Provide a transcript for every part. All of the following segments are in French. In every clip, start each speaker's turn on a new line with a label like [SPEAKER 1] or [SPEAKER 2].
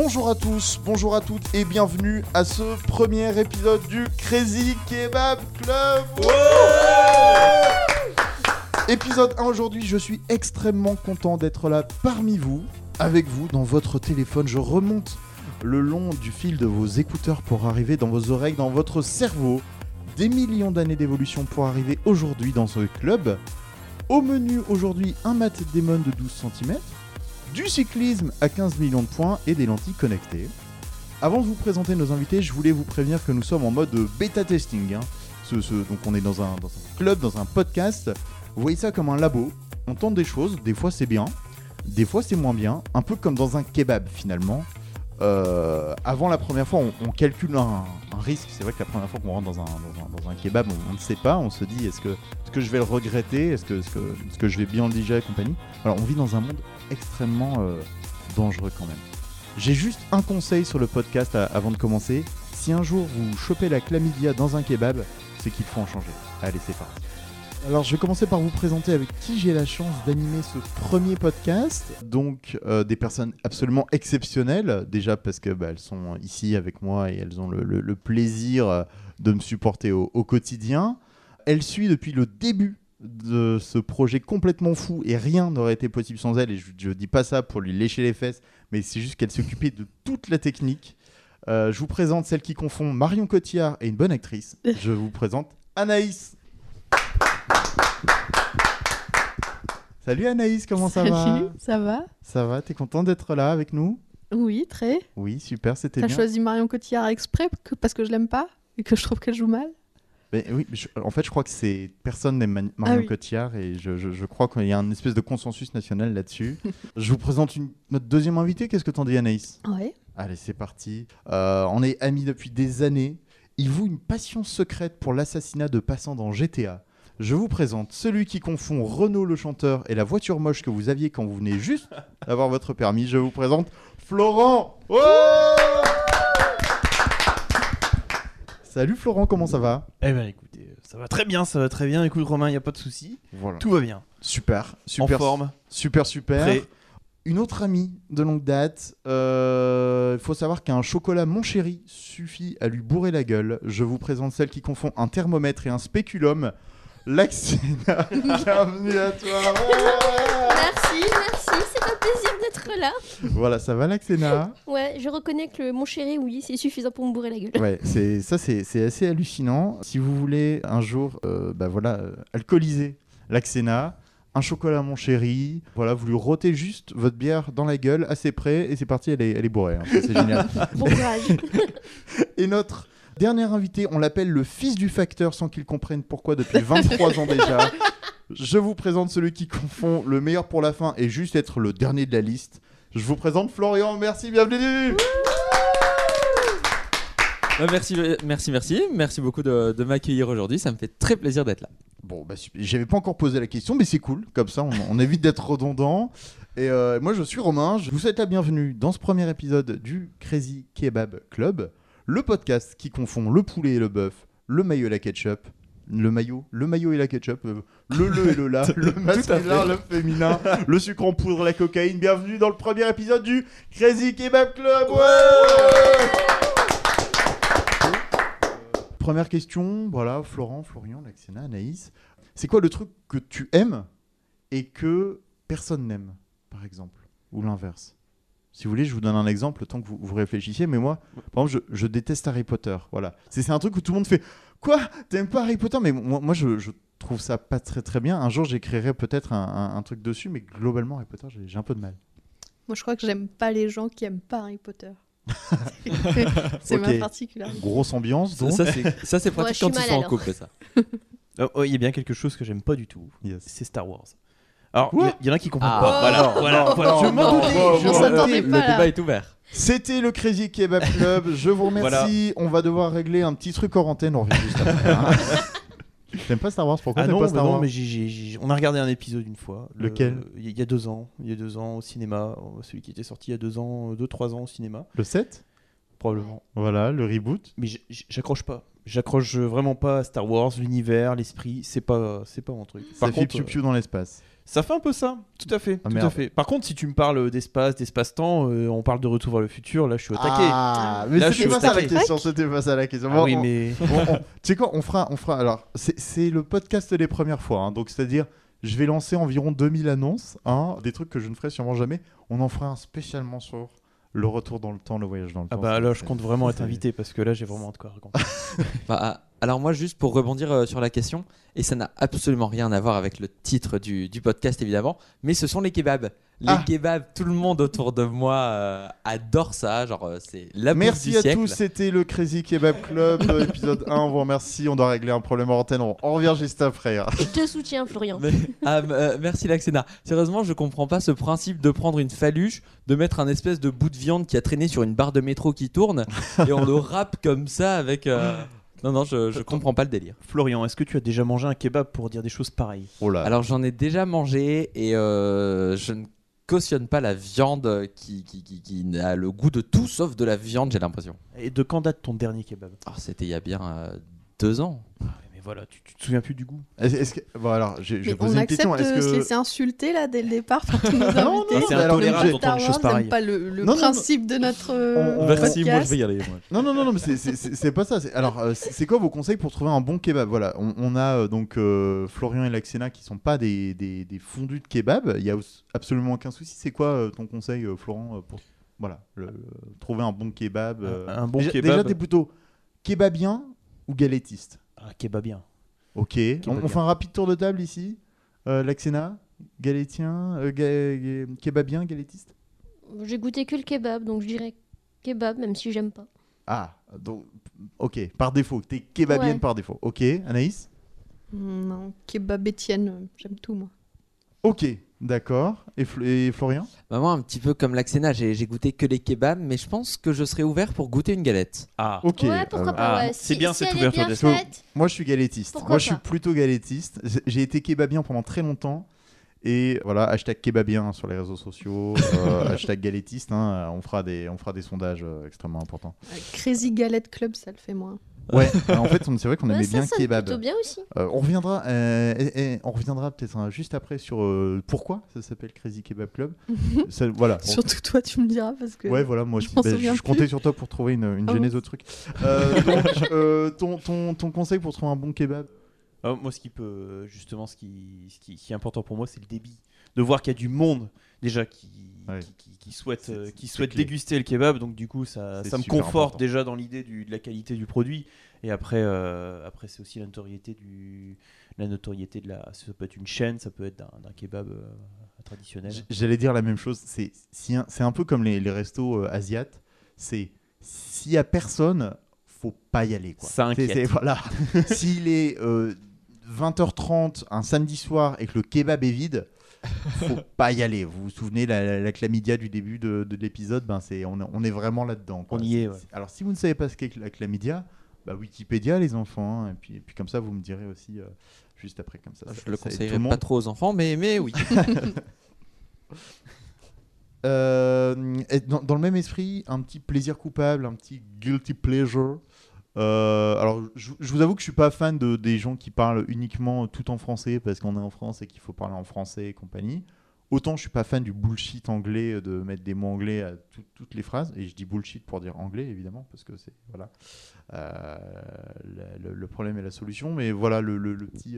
[SPEAKER 1] Bonjour à tous, bonjour à toutes et bienvenue à ce premier épisode du Crazy Kebab Club. épisode 1 aujourd'hui, je suis extrêmement content d'être là parmi vous, avec vous, dans votre téléphone. Je remonte le long du fil de vos écouteurs pour arriver dans vos oreilles, dans votre cerveau. Des millions d'années d'évolution pour arriver aujourd'hui dans ce club. Au menu aujourd'hui, un Matt Damon de 12 cm, du cyclisme à 15 millions de points et des lentilles connectées. Avant de vous présenter nos invités, je voulais vous prévenir que nous sommes en mode bêta testing. hein. Ce- donc on est dans un, club, dans un podcast. Vous voyez ça comme un labo. On tente des choses, des fois c'est bien, des fois c'est moins bien. Un peu comme dans un kebab finalement. Euh, avant la première fois, on, calcule un, risque. C'est vrai que la première fois qu'on rentre dans un, kebab, on, ne sait pas. On se dit est-ce que, que je vais le regretter? Est-ce que, que je vais bien le digérer et compagnie? Alors on vit dans un monde extrêmement euh, dangereux quand même. J'ai juste un conseil sur le podcast à- avant de commencer. Si un jour vous chopez la chlamydia dans un kebab, c'est qu'il faut en changer. Allez, c'est parti. Alors, je vais commencer par vous présenter avec qui j'ai la chance d'animer ce premier podcast. Donc, euh, des personnes absolument exceptionnelles, déjà parce que bah, elles sont ici avec moi et elles ont le, le- le plaisir euh, de me supporter au, au quotidien. Elle suit depuis le début de ce projet complètement fou et rien n'aurait été possible sans elle. Et je, dis pas ça pour lui lécher les fesses, mais c'est juste qu'elle s'occupait de toute la technique. Euh, je vous présente celle qui confond Marion Cotillard et une bonne actrice. Je vous présente Anaïs. Salut Anaïs, comment ça va
[SPEAKER 2] Salut, ça va
[SPEAKER 1] Ça va, t'es content d'être là avec nous?
[SPEAKER 2] Oui, très.
[SPEAKER 1] Oui, super, c'était
[SPEAKER 2] T'as
[SPEAKER 1] bien.
[SPEAKER 2] choisi Marion Cotillard exprès parce que je l'aime pas et que je trouve qu'elle joue mal?
[SPEAKER 1] Mais oui, je- en fait, je crois que c'est personne n'aime Mani- Marion
[SPEAKER 2] Ah oui.
[SPEAKER 1] Cotillard et je, je- je crois qu'il y a une espèce de consensus national là-dessus. je vous présente une- notre deuxième invité. Qu'est-ce que t'en dis, Anaïs?
[SPEAKER 2] Ouais.
[SPEAKER 1] Allez, c'est parti. Euh, on est amis depuis des années. Il voue une passion secrète pour l'assassinat de passants dans GTA. Je vous présente celui qui confond Renault le chanteur et la voiture moche que vous aviez quand vous venez juste d'avoir votre permis. Je vous présente Florent. Ouais Salut Florent, comment ça va
[SPEAKER 3] Eh ben écoutez, ça va très bien, ça va très bien. Écoute Romain, il y a pas de souci,
[SPEAKER 1] Voilà.
[SPEAKER 3] tout va bien.
[SPEAKER 1] Super, super,
[SPEAKER 3] en forme,
[SPEAKER 1] super, super.
[SPEAKER 3] prêt.
[SPEAKER 1] Une autre amie de longue date, euh, il faut savoir qu'un chocolat mon chéri suffit à lui bourrer la gueule. Je vous présente celle qui confond un thermomètre et un spéculum. Laxina, bienvenue à toi.
[SPEAKER 4] Merci, merci, c'est un plaisir d'être là.
[SPEAKER 1] voilà, ça va Laxena
[SPEAKER 4] Ouais, je reconnais que le mon chéri, oui, c'est suffisant pour me bourrer la gueule.
[SPEAKER 1] Ouais, c'est ça, c'est c'est assez hallucinant. Si vous voulez un jour, euh, bah voilà, euh, alcooliser Laxena, un chocolat mon chéri, voilà, vous lui rôtez juste votre bière dans la gueule, assez près, et c'est parti, elle est, elle est bourrée. hein. C'est génial.
[SPEAKER 4] Bon courage.
[SPEAKER 1] Et notre dernier invité, on l'appelle le fils du facteur sans qu'il comprenne pourquoi depuis 23 ans déjà. Je vous présente celui qui confond le meilleur pour la fin et juste être le dernier de la liste. Je vous présente Florian, merci, bienvenue
[SPEAKER 5] merci, merci, merci. Merci beaucoup de, de m'accueillir aujourd'hui. Ça me fait très plaisir d'être là.
[SPEAKER 1] Bon, bah, super. j'avais pas encore posé la question, mais c'est cool, comme ça on, on évite d'être redondant. Et euh, moi je suis Romain, je vous souhaite la bienvenue dans ce premier épisode du Crazy Kebab Club, le podcast qui confond le poulet et le bœuf, le maillot et la ketchup, le maillot, le maillot et la ketchup, euh, le le et le la, le masculin, le féminin, le sucre en poudre, la cocaïne. Bienvenue dans le premier épisode du Crazy Kebab Club. Ouais Première question, voilà, Florent, Florian, Laxena, Anaïs. C'est quoi le truc que tu aimes et que personne n'aime, par exemple Ou l'inverse? Si vous voulez, je vous donne un exemple, le temps que vous, vous réfléchissiez. Mais moi, par exemple, je, je déteste Harry Potter. Voilà. C'est un truc où tout le monde fait Quoi? T'aimes pas Harry Potter? Mais moi, moi je, je trouve ça pas très très bien. Un jour, j'écrirai peut-être un, un- un truc dessus, mais globalement, Harry Potter, j'ai un peu de mal.
[SPEAKER 2] Moi, je crois que j'aime pas les gens qui aiment pas Harry Potter. c'est
[SPEAKER 1] Ok.
[SPEAKER 2] ma particularité.
[SPEAKER 1] Grosse ambiance, donc.
[SPEAKER 5] Ça, c'est- ça, c'est
[SPEAKER 4] Moi,
[SPEAKER 5] pratique quand ils sont en couple, ça.
[SPEAKER 3] Oh, oh, il y a bien quelque chose que j'aime pas du tout,
[SPEAKER 1] Yes.
[SPEAKER 3] c'est Star Wars. Alors, il y en a qui comprennent
[SPEAKER 5] Ah.
[SPEAKER 3] pas. Voilà,
[SPEAKER 1] Non,
[SPEAKER 3] voilà,
[SPEAKER 1] non,
[SPEAKER 3] voilà.
[SPEAKER 1] non,
[SPEAKER 3] Je m'en
[SPEAKER 1] non,
[SPEAKER 3] doutais,
[SPEAKER 1] non, non, non.
[SPEAKER 5] Le
[SPEAKER 2] là.
[SPEAKER 5] débat est ouvert.
[SPEAKER 1] C'était le Crazy Kebab Club. Je vous remercie. On va devoir régler un petit truc en antenne. On revient juste après. hein. T'aimes pas Star Wars Pourquoi
[SPEAKER 3] Ah
[SPEAKER 1] t'aimes
[SPEAKER 3] non,
[SPEAKER 1] pas Star
[SPEAKER 3] non,
[SPEAKER 1] Wars
[SPEAKER 3] mais j'ai- j'ai- j'ai- on a regardé un épisode une fois. le-
[SPEAKER 1] Lequel?
[SPEAKER 3] Il y a deux ans. Il y a deux ans au cinéma. euh, Celui qui était sorti il y a deux ans, euh, deux, trois ans au cinéma,
[SPEAKER 1] Le 7
[SPEAKER 3] probablement.
[SPEAKER 1] Voilà, le reboot.
[SPEAKER 3] Mais j- j- j'accroche pas. J'accroche vraiment pas à Star Wars, l'univers, l'esprit, c'est pas, c'est pas mon truc.
[SPEAKER 1] Ça
[SPEAKER 3] Par
[SPEAKER 1] fait
[SPEAKER 3] contre,
[SPEAKER 1] piou-piou dans l'espace.
[SPEAKER 3] Ça fait un peu ça, tout à fait,
[SPEAKER 1] Ah,
[SPEAKER 3] tout
[SPEAKER 1] merde.
[SPEAKER 3] à fait. Par contre, si tu me parles d'espace, d'espace-temps, euh, on parle de retour vers le futur, là, je suis au taquet.
[SPEAKER 1] Ah, mais
[SPEAKER 3] Là, je
[SPEAKER 1] c'était
[SPEAKER 3] suis
[SPEAKER 1] pas ça la question, c'était pas ça la question.
[SPEAKER 3] Ah oui,
[SPEAKER 1] on-
[SPEAKER 3] mais
[SPEAKER 1] on- on- Tu sais quoi, on fera, on fera. Alors, c'est le podcast des premières fois, hein, donc c'est-à-dire, je vais lancer environ 2000 annonces, hein, des trucs que je ne ferai sûrement jamais. On en fera un spécialement sur le retour dans le temps, le voyage dans le
[SPEAKER 3] ah
[SPEAKER 1] temps.
[SPEAKER 3] bah
[SPEAKER 1] C'est-
[SPEAKER 3] là, je compte vraiment être invité parce que là, j'ai vraiment de quoi raconter.
[SPEAKER 5] Bah, ah, alors moi, juste pour rebondir euh, sur la question, et ça n'a absolument rien à voir avec le titre du, du podcast évidemment, mais ce sont les kebabs. Les
[SPEAKER 1] Ah.
[SPEAKER 5] kebabs, tout le monde autour de moi euh, adore ça, genre euh, c'est la bouffe
[SPEAKER 1] Merci
[SPEAKER 5] du
[SPEAKER 1] à
[SPEAKER 5] siècle.
[SPEAKER 1] tous, c'était le Crazy Kebab Club, euh, épisode 1. On vous remercie, on doit régler un problème en antenne. On, revient juste après. hein.
[SPEAKER 4] Je te soutiens, Florian.
[SPEAKER 5] Mais- ah, euh, merci Laxena. Sérieusement, je comprends pas ce principe de prendre une faluche, de mettre un espèce de bout de viande qui a traîné sur une barre de métro qui tourne et on le râpe comme ça avec. Non, non, je, je comprends pas le délire.
[SPEAKER 3] Florian, est-ce que tu as déjà mangé un kebab pour dire des choses pareilles
[SPEAKER 1] Oh là.
[SPEAKER 5] Alors j'en ai déjà mangé et euh, je ne cautionne pas la viande qui, qui, qui, qui a le goût de tout sauf de la viande, j'ai l'impression.
[SPEAKER 3] Et de quand date ton dernier kebab?
[SPEAKER 5] Ah, C'était il y a bien euh, deux ans.
[SPEAKER 3] Voilà, tu, tu te souviens plus du goût
[SPEAKER 1] Est-ce est-ce que... Bon, alors,
[SPEAKER 2] on
[SPEAKER 1] une question.
[SPEAKER 2] de
[SPEAKER 1] Est-ce
[SPEAKER 2] se
[SPEAKER 1] que.
[SPEAKER 2] laisser insulter là dès le départ par tous nos
[SPEAKER 1] Non, non,
[SPEAKER 2] invités.
[SPEAKER 3] C'est intolérable
[SPEAKER 1] j'ai-
[SPEAKER 3] d'entendre des choses pareilles.
[SPEAKER 2] pas le, le
[SPEAKER 1] Non, non,
[SPEAKER 2] principe de notre euh,
[SPEAKER 1] On- on-
[SPEAKER 5] Merci, moi
[SPEAKER 2] podcast.
[SPEAKER 5] je vais y aller. moi.
[SPEAKER 1] Non, non, non, non, mais c'est- c'est- c'est c'est pas ça. c'est- Alors, euh, c'est quoi vos conseils pour trouver un bon kebab? Voilà, on, on a euh, donc euh, Florian et Laxena qui sont pas des, des, des fondus de kebab. Il y a absolument aucun souci. C'est quoi euh, ton conseil, euh, Florent, euh, pour voilà, le- le- trouver un bon kebab euh,
[SPEAKER 3] Un- un bon
[SPEAKER 1] déjà,
[SPEAKER 3] kebab.
[SPEAKER 1] Déjà, t'es plutôt kebabien ou galetiste
[SPEAKER 3] Ah, kebabien.
[SPEAKER 1] Ok. On, fait un rapide tour de table ici. Euh, Laxena, galétien, euh, ga- ga- kebabien, galetiste
[SPEAKER 4] J'ai goûté que le kebab, donc je dirais kebab, même si j'aime pas.
[SPEAKER 1] Ah, donc, ok, par défaut. T'es kebabienne
[SPEAKER 4] Ouais.
[SPEAKER 1] par défaut. Ok, Anaïs?
[SPEAKER 2] Non, kebab Étienne, euh, j'aime tout moi.
[SPEAKER 1] Ok, d'accord. Et, Fl- et Florian?
[SPEAKER 5] Bah, moi, un petit peu comme Laxena, j'ai goûté que les kebabs, mais je pense que je serais ouvert pour goûter une galette.
[SPEAKER 3] Ah,
[SPEAKER 1] Ok.
[SPEAKER 4] ouais, pourquoi
[SPEAKER 1] euh,
[SPEAKER 4] pas,
[SPEAKER 3] ah,
[SPEAKER 4] ouais.
[SPEAKER 3] c'est
[SPEAKER 4] Si-
[SPEAKER 3] bien
[SPEAKER 4] si
[SPEAKER 3] cette ouverture d'esprit.
[SPEAKER 1] Moi, je suis.
[SPEAKER 4] Pourquoi
[SPEAKER 1] Moi, je suis plutôt galétiste. J'ai- été kebabien pendant très longtemps. Et voilà, hashtag kebabien sur les réseaux sociaux, euh, hashtag galétiste. hein, on, fera des, on fera des sondages euh, extrêmement importants.
[SPEAKER 2] Crazy Galette Club, ça le fait moins.
[SPEAKER 1] Ouais, euh, en fait, on- c'est vrai qu'on
[SPEAKER 4] ouais,
[SPEAKER 1] aimait
[SPEAKER 4] ça
[SPEAKER 1] bien kebab.
[SPEAKER 4] plutôt bien aussi.
[SPEAKER 1] Euh, on reviendra, euh, et- et on reviendra peut-être hein, juste après sur euh, pourquoi ça s'appelle Crazy Kebab Club. Ça- voilà.
[SPEAKER 2] Surtout toi, tu me diras parce que.
[SPEAKER 1] Ouais, voilà, moi je, bah, je comptais sur toi pour trouver une, une
[SPEAKER 2] Ah
[SPEAKER 1] genèse au truc. Euh, donc, euh, ton, ton, ton conseil pour trouver un bon kebab?
[SPEAKER 3] Ah, moi, ce qui peut, justement, ce qui, ce qui, ce qui est important pour moi, c'est le débit. De voir qu'il y a du monde déjà qui,
[SPEAKER 1] Ouais.
[SPEAKER 3] qui, qui- qui souhaite,
[SPEAKER 1] C'est-
[SPEAKER 3] euh, qui déguster le kebab. Donc, du coup, ça, ça me conforte
[SPEAKER 1] important.
[SPEAKER 3] déjà dans l'idée du- de la qualité du produit. Et après, euh, après c'est aussi la notoriété, du, la notoriété de la. Ça peut être une chaîne, ça peut être d'un d'un kebab euh, traditionnel.
[SPEAKER 1] J'allais dire la même chose. C'est si un, c'est un peu comme les, les restos euh, asiates. C'est s'il y a personne, faut pas y aller. Quoi.
[SPEAKER 3] Ça inquiète.
[SPEAKER 1] C'est- c'est- voilà. S'il est euh, 20h30 un samedi soir et que le kebab est vide, faut pas y aller. Vous vous souvenez la, la, la chlamydia du début de, de l'épisode, ben c'est on, est- on est vraiment là-dedans.
[SPEAKER 3] On y est, ouais.
[SPEAKER 1] Alors si vous ne savez pas ce qu'est que la chlamydia, bah, Wikipédia les enfants, hein, et puis, et puis comme ça vous me direz aussi euh, juste après comme ça. ça-
[SPEAKER 5] Je le
[SPEAKER 1] ça
[SPEAKER 5] conseillerais
[SPEAKER 1] monde.
[SPEAKER 5] pas trop aux enfants, mais, mais oui.
[SPEAKER 1] Euh, dans le même esprit, un petit plaisir coupable, un petit guilty pleasure. Euh, alors, je, vous avoue que je suis pas fan de, des gens qui parlent uniquement tout en français parce qu'on est en France et qu'il faut parler en français et compagnie. Autant je suis pas fan du bullshit anglais, euh, de mettre des mots anglais à tout- toutes les phrases. Et je dis bullshit pour dire anglais, évidemment, parce que c'est voilà euh, le, problème est la solution. Mais voilà le, petit,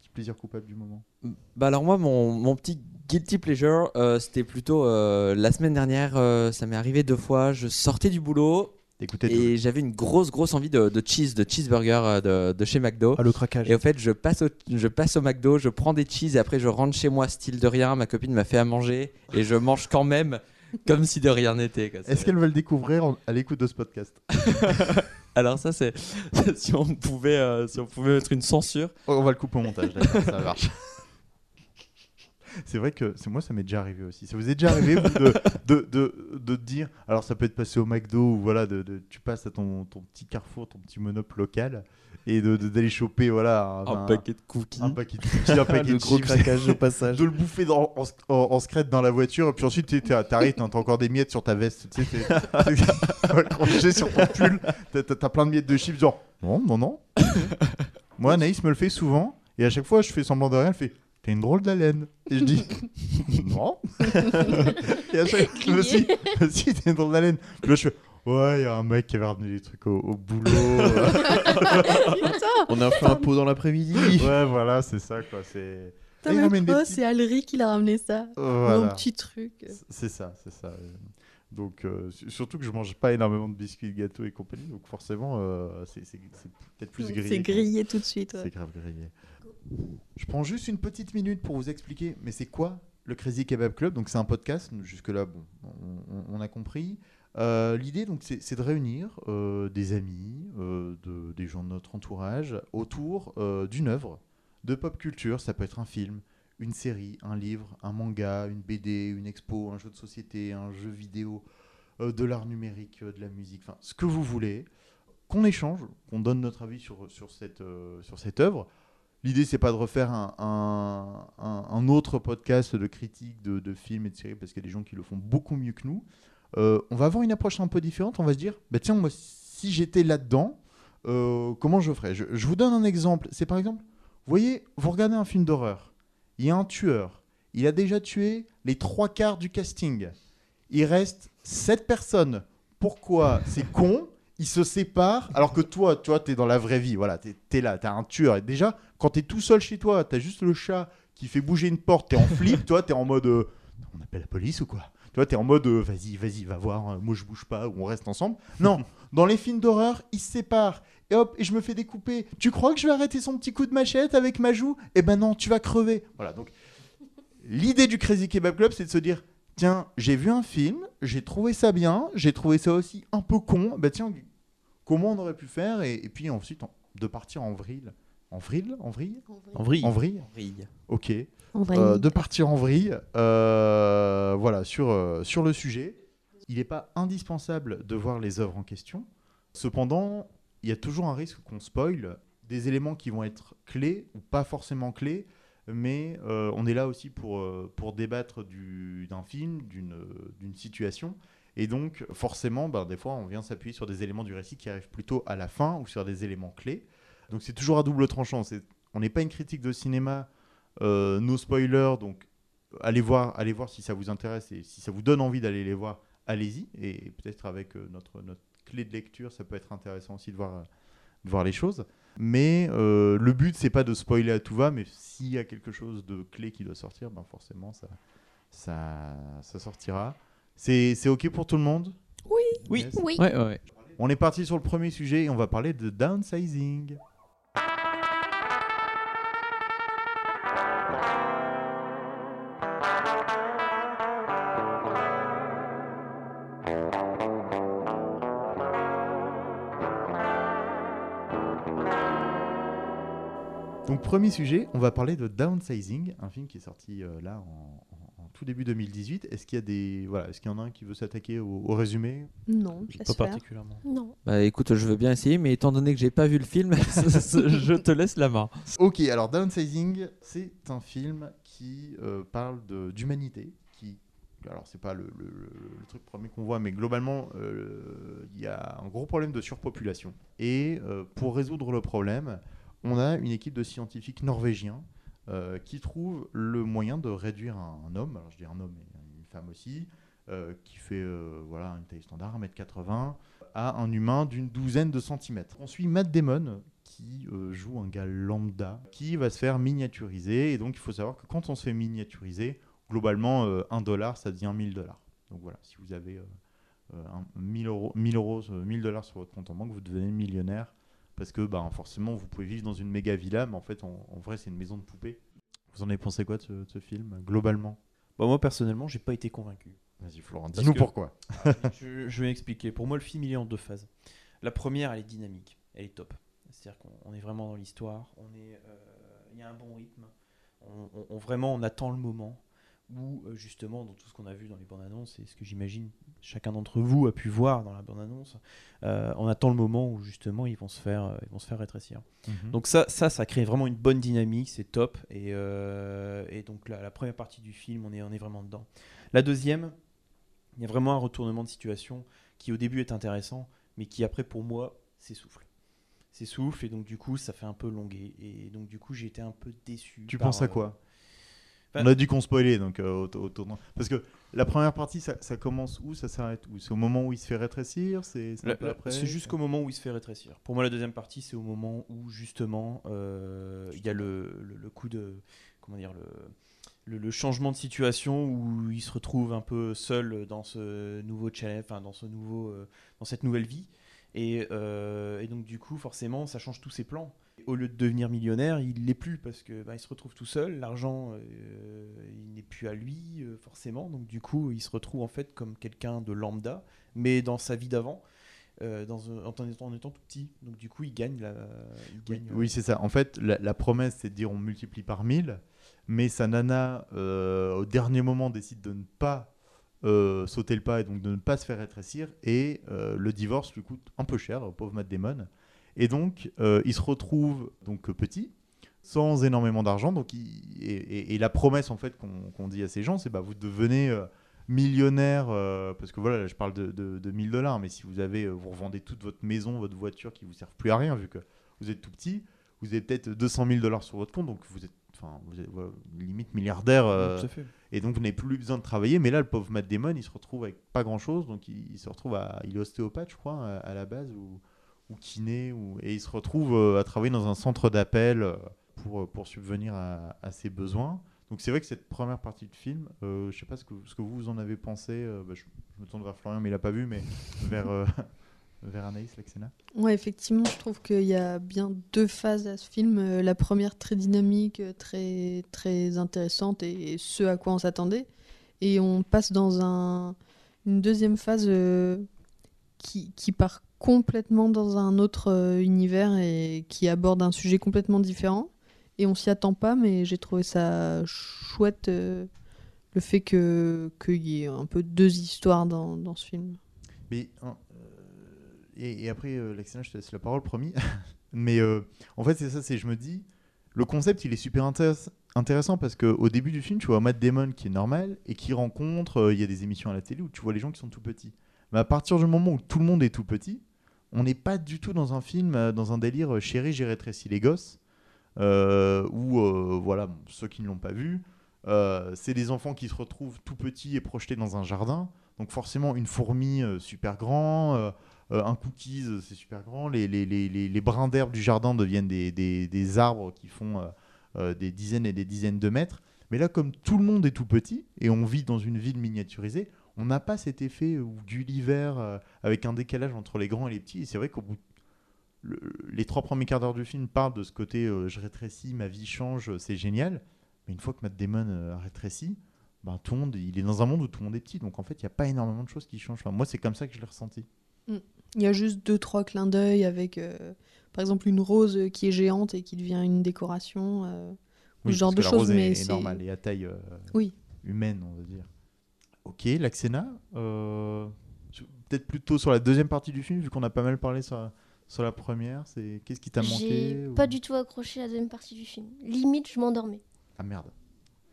[SPEAKER 1] petit plaisir coupable du moment.
[SPEAKER 5] Bah alors moi, mon, petit guilty pleasure, c'était plutôt la semaine dernière, ça m'est arrivé deux fois, je sortais du boulot et j'avais une grosse grosse envie de, de cheese, de cheeseburger euh, de, de chez McDo.
[SPEAKER 3] Ah, le craquage.
[SPEAKER 5] Et au fait, je passe au, je passe au McDo, je prends des cheese et après je rentre chez moi, style de rien. Ma copine m'a fait à manger et je mange quand même comme si de rien n'était.
[SPEAKER 1] est-ce qu'elle va le découvrir en- à l'écoute de ce podcast?
[SPEAKER 5] Alors ça, c'est si on pouvait, euh, si on pouvait mettre une censure.
[SPEAKER 1] On va le couper au montage, ça marche. C'est vrai que c'est moi, ça m'est déjà arrivé aussi. Ça vous est déjà arrivé vous, de, de, de, de dire, alors ça peut être passé au McDo ou voilà, de, de- tu passes à ton, ton petit carrefour, ton petit monop local et d'aller choper voilà
[SPEAKER 5] Un paquet de cookies.
[SPEAKER 1] un paquet de cookies, un paquet de
[SPEAKER 3] gros craquage au passage.
[SPEAKER 1] de le bouffer dans- en, en, en secrète dans la voiture, et puis ensuite t'arrives, t'as encore des miettes sur ta veste, tu sais, accroché sur ton pull, t'as plein de miettes de chips, genre Non, non, non. Moi, Anaïs me le fait souvent. Et à chaque fois, je fais semblant de rien. Elle fait Une drôle d'haleine. Et je dis Non. et à chaque fois, si, si, t'as une drôle d'haleine. Puis là, je fais Ouais, il y a un mec qui avait ramené des trucs au, au boulot.
[SPEAKER 3] On a fait un pot dans l'après-midi.
[SPEAKER 1] ouais, voilà, c'est ça, quoi. C'est.
[SPEAKER 2] T'as même pas, c'est Alri qui l'a ramené ça.
[SPEAKER 1] Voilà.
[SPEAKER 2] Mon petit truc.
[SPEAKER 1] C'est ça, c'est ça. Euh, Donc, euh, su- surtout que je mange pas énormément de biscuits, de gâteaux et compagnie. Donc, forcément, euh, c'est peut-être plus grillé.
[SPEAKER 2] C'est grillé tout de suite. ouais.
[SPEAKER 1] C'est grave grillé. Je prends juste une petite minute pour vous expliquer, mais c'est quoi le Crazy Kebab Club? Donc c'est un podcast, jusque-là, bon, on, a compris. Euh, L'idée, donc, c'est de réunir euh, des amis, euh, de, des gens de notre entourage autour d'une œuvre de pop culture. Ça peut être un film, une série, un livre, un manga, une BD, une expo, un jeu de société, un jeu vidéo, de l'art numérique, de la musique, enfin, ce que vous voulez. Qu'on échange, qu'on donne notre avis sur cette œuvre. L'idée, c'est pas de refaire un, autre podcast de critique de, de films et de séries, parce qu'il y a des gens qui le font beaucoup mieux que nous. Euh, on va avoir une approche un peu différente. On va se dire, bah tiens, moi, si j'étais là-dedans, euh, comment je ferais? Je, je vous donne un exemple. C'est par exemple, vous voyez, vous regardez un film d'horreur. Il y a un tueur. Il a déjà tué les trois quarts du casting. Il reste sept personnes. Pourquoi? C'est con. Ils se séparent alors que toi, toi, t'es dans la vraie vie. Voilà, t'es es là, t'as un tueur. Et déjà, quand t'es tout seul chez toi, t'as juste le chat qui fait bouger une porte, t'es en flip, toi, t'es en mode. euh, on appelle la police ou quoi? Toi, t'es en mode. euh, vas-y, vas-y, va voir. euh, moi, je bouge pas ou on reste ensemble. Non, dans les films d'horreur, ils se séparent. Et hop, et je me fais découper. Tu crois que je vais arrêter son petit coup de machette avec ma joue? Eh ben non, tu vas crever. Voilà, donc l'idée du Crazy Kebab Club, c'est de se dire tiens, j'ai vu un film, j'ai trouvé ça bien, j'ai trouvé ça aussi un peu con. Bah tiens, comment on aurait pu faire et, et puis ensuite en- de partir en vrille. En vrille En vrille?
[SPEAKER 3] En vrille.
[SPEAKER 1] En vrille?
[SPEAKER 5] Vrille.
[SPEAKER 1] Ok.
[SPEAKER 2] En.
[SPEAKER 1] Euh, de partir en vrille euh, voilà, sur, euh, sur le sujet. Il n'est pas indispensable de voir les œuvres en question. Cependant, il y a toujours un risque qu'on spoil des éléments qui vont être clés ou pas forcément clés, mais euh, on est là aussi pour, euh, pour débattre du- d'un film, d'une d'une situation. Et donc, forcément, ben, des fois, on vient s'appuyer sur des éléments du récit qui arrivent plutôt à la fin ou sur des éléments clés. Donc, c'est toujours à double tranchant. On n'est pas une critique de cinéma, euh, nos spoilers, donc allez voir, allez voir si ça vous intéresse et si ça vous donne envie d'aller les voir, allez-y. Et peut-être avec euh, notre, clé de lecture, ça peut être intéressant aussi de voir, les choses. Mais euh, le but, c'est pas de spoiler à tout va, mais s'il y a quelque chose de clé qui doit sortir, ben forcément, ça sortira. C'est c'est OK pour tout le monde?
[SPEAKER 2] Oui.
[SPEAKER 3] Oui.
[SPEAKER 1] Yes.
[SPEAKER 4] Oui.
[SPEAKER 5] Ouais, ouais, ouais.
[SPEAKER 1] On est parti sur le premier sujet et on va parler de downsizing. Donc premier sujet, on va parler de Downsizing, un film qui est sorti euh, là en tout début 2018. Est-ce qu'il y a des voilà, est-ce qu'il y en a un qui veut s'attaquer au, au résumé?
[SPEAKER 2] Non, je
[SPEAKER 3] Pas particulièrement.
[SPEAKER 4] Non.
[SPEAKER 5] Bah écoute, je veux bien essayer, mais étant donné que j'ai pas vu le film, je te laisse la main.
[SPEAKER 1] Ok, alors Downsizing, c'est un film qui euh, parle d'humanité, qui alors c'est pas le, le- le- le truc premier qu'on voit, mais globalement euh, il y a un gros problème de surpopulation. Et euh, pour résoudre le problème, on a une équipe de scientifiques norvégiens euh, qui trouvent le moyen de réduire un, un homme, alors je dis un homme et une femme aussi, euh, qui fait euh, voilà une taille standard, 1m80, à un humain d'une douzaine de centimètres. On suit Matt Damon qui joue un gars lambda qui va se faire miniaturiser. Et donc il faut savoir que quand on se fait miniaturiser, globalement, 1 dollar, ça devient 1000 dollars. Donc voilà, si vous avez euh, euh, un- 1000 euros, 1000 euros, euh, 1000 dollars sur votre compte en banque, vous devenez millionnaire. Parce que bah, forcément, vous pouvez vivre dans une méga villa, mais en fait, en, en vrai, c'est une maison de poupée. Vous en avez pensé quoi de ce, de ce film, globalement?
[SPEAKER 3] Bah, moi, personnellement, j'ai pas été convaincu.
[SPEAKER 1] Vas-y, Florent, dis-nous pourquoi.
[SPEAKER 3] je, je vais expliquer. Pour moi, le film, il est en deux phases. La première, elle est dynamique. Elle est top. C'est-à-dire qu'on on est vraiment dans l'histoire. On est, euh, Il y a un bon rythme. On, on- on- vraiment, on attend le moment où, euh, justement, dans tout ce qu'on a vu dans les bandes annonces, et ce que j'imagine chacun d'entre vous a pu voir dans la bande annonce, euh, on attend le moment où, justement, ils vont se faire, euh, ils vont se faire rétrécir. Donc ça, ça, ça crée vraiment une bonne dynamique, c'est top. Et, euh, et donc la, la première partie du film, on est, on est vraiment dedans. La deuxième, il y a vraiment un retournement de situation qui au début est intéressant, mais qui après pour moi s'essouffle. s'essouffle et donc du coup ça fait un peu longuer et donc du coup j'ai été un peu déçu.
[SPEAKER 1] Tu penses à quoi?
[SPEAKER 3] Bah-
[SPEAKER 1] On a dit qu'on spoilait, donc euh. Parce que la première partie, ça, ça commence où Ça s'arrête où? C'est au moment où il se fait rétrécir C'est
[SPEAKER 3] jusqu'au moment où il se fait rétrécir. Pour moi, la deuxième partie, c'est au moment où justement euh, il y a le, le- le coup de comment dire le, le, le changement de situation où il se retrouve un peu seul dans ce nouveau challenge, enfin dans ce nouveau euh, dans cette nouvelle vie. Et, euh, et donc du coup, forcément, ça change tous ses plans. Au lieu de devenir millionnaire, il l'est plus parce que bah, il se retrouve tout seul. L'argent, euh, il n'est plus à lui euh, forcément. Donc du coup, il se retrouve en fait comme quelqu'un de lambda, mais dans sa vie d'avant euh, dans en, étant, en étant tout petit. Donc du coup, il gagne. La, il
[SPEAKER 1] Oui,
[SPEAKER 3] gagne,
[SPEAKER 1] oui, c'est ça. En fait, la, la promesse, c'est de dire on multiplie par 1000, mais sa nana, euh, au dernier moment, décide de ne pas euh, sauter le pas et donc de ne pas se faire rétrécir, et le divorce lui coûte un peu cher, au pauvre Matt Damon. Et donc, euh, il se retrouve donc petit, sans énormément d'argent. Donc, il- et, et- et la promesse en fait qu'on dit à ces gens, c'est bah vous devenez euh, millionnaire, euh, parce que voilà, là, je parle de, de, de 1000 dollars, mais si vous avez, vous revendez toute votre maison, votre voiture qui vous servent plus à rien, vu que vous êtes tout petit, vous avez peut-être 200 000 dollars sur votre compte, donc vous êtes, enfin, vous êtes voilà, limite milliardaire, euh, et donc vous n'avez plus besoin de travailler. Mais là, le pauvre Matt Damon, il se retrouve avec pas grand chose, donc il, il se retrouve à, il est ostéopathe, je crois, à, à la base, ou, ou kiné, ou, et il se retrouve euh, à travailler dans un centre d'appel euh, pour, euh, pour subvenir à, ses besoins. Donc c'est vrai que cette première partie de film, euh, je sais pas ce que, ce que vous en avez pensé. bah, je, me tourne vers Florian, mais il a pas vu, mais vers euh, vers Anaïs Laxena.
[SPEAKER 2] Ouais, effectivement, je trouve qu'il y a bien deux phases à ce film. La première très dynamique, très, très intéressante et ce à quoi on s'attendait. Et on passe dans un, une deuxième phase qui, qui part complètement dans un autre euh, univers et qui aborde un sujet complètement différent. Et on s'y attend pas, mais j'ai trouvé ça chouette euh, le fait qu'il y ait un peu deux histoires dans, dans ce film.
[SPEAKER 1] Hein, euh, et, après, euh, Laxena, je te laisse la parole, promis. Mais en fait, c'est ça, c'est je me dis, le concept, il est super intéress- intéressant parce qu'au début du film, tu vois Matt Damon qui est normal et qui rencontre, il y a des émissions à la télé où tu vois les gens qui sont tout petits. Mais à partir du moment où tout le monde est tout petit, on n'est pas du tout dans un film, euh, dans un délire euh, chéri, j'ai rétréci les gosses, euh, où, voilà, ceux qui ne l'ont pas vu, c'est des enfants qui se retrouvent tout petits et projetés dans un jardin. Donc forcément, une fourmi super grand, un cookies, c'est super grand. Les, brins d'herbe du jardin deviennent des, des, des arbres qui font des dizaines et des dizaines de mètres. Mais là, comme tout le monde est tout petit et on vit dans une ville miniaturisée, on n'a pas cet effet euh, Gulliver euh, avec un décalage entre les grands et les petits. Et c'est vrai qu'au bout le- les trois premiers quarts d'heure du film parlent de ce côté euh, je rétrécis, ma vie change, c'est génial. Mais une fois que Matt Damon euh, a rétréci, ben, tout le monde, il est dans un monde où tout le monde est petit. Donc en fait, il n'y a pas énormément de choses qui changent. Enfin, moi, c'est comme ça que je l'ai ressenti.
[SPEAKER 2] Il y a juste deux, trois clins d'œil avec, par exemple, une rose qui est géante et qui devient une décoration. ou ce genre
[SPEAKER 1] parce
[SPEAKER 2] de choses,
[SPEAKER 1] rose
[SPEAKER 2] mais
[SPEAKER 1] est, est
[SPEAKER 2] c'est-
[SPEAKER 1] normale et à taille
[SPEAKER 2] Oui.
[SPEAKER 1] humaine, on va dire. Ok, Laxena, euh, je- peut-être plutôt sur la deuxième partie du film, vu qu'on a pas mal parlé sur la, sur la première. C'est qu'est-ce qui t'a manqué
[SPEAKER 4] J'ai
[SPEAKER 1] ou-
[SPEAKER 4] pas du tout accroché à la deuxième partie du film. Limite, je m'endormais.
[SPEAKER 1] Ah merde.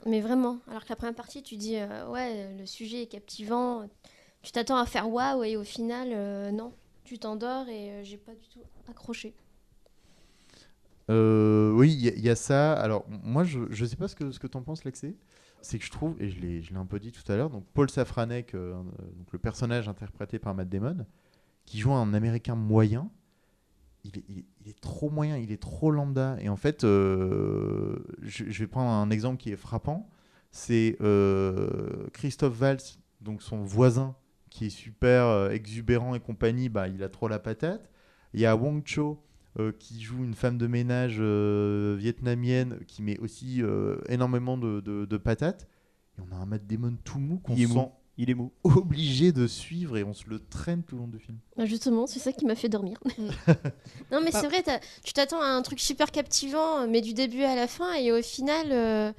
[SPEAKER 4] Mais vraiment. Alors que la première partie, tu dis, euh, ouais, le sujet est captivant. Tu t'attends à faire waouh et au final, euh, non. Tu t'endors et euh, j'ai pas du tout accroché.
[SPEAKER 1] Oui, il y, a- il y a ça. Alors, moi, je ne sais pas ce que, ce que tu en penses, Lexé. C'est que je trouve, et je l'ai je l'ai un peu dit tout à l'heure, donc Paul Safranek, euh, euh, donc le personnage interprété par Matt Damon, qui joue un américain moyen, il est, trop moyen, il est trop lambda. Et en fait, euh, je, vais prendre un exemple qui est frappant. C'est euh, Christophe Valls, donc son voisin, qui est super exubérant et compagnie, bah, il a trop la patate. Il y a Wong Cho, euh, qui joue une femme de ménage euh, vietnamienne qui met aussi euh, énormément de, de, de patates. Et on a un Matt Damon tout mou qu'on
[SPEAKER 3] mou.
[SPEAKER 1] sent
[SPEAKER 3] Il est mou.
[SPEAKER 1] obligé de suivre et on se le traîne tout le long du film.
[SPEAKER 4] Bah, justement, c'est ça qui m'a fait dormir. non, mais c'est vrai, t'as- tu t'attends à un truc super captivant, mais du début à la fin, et au final, euh,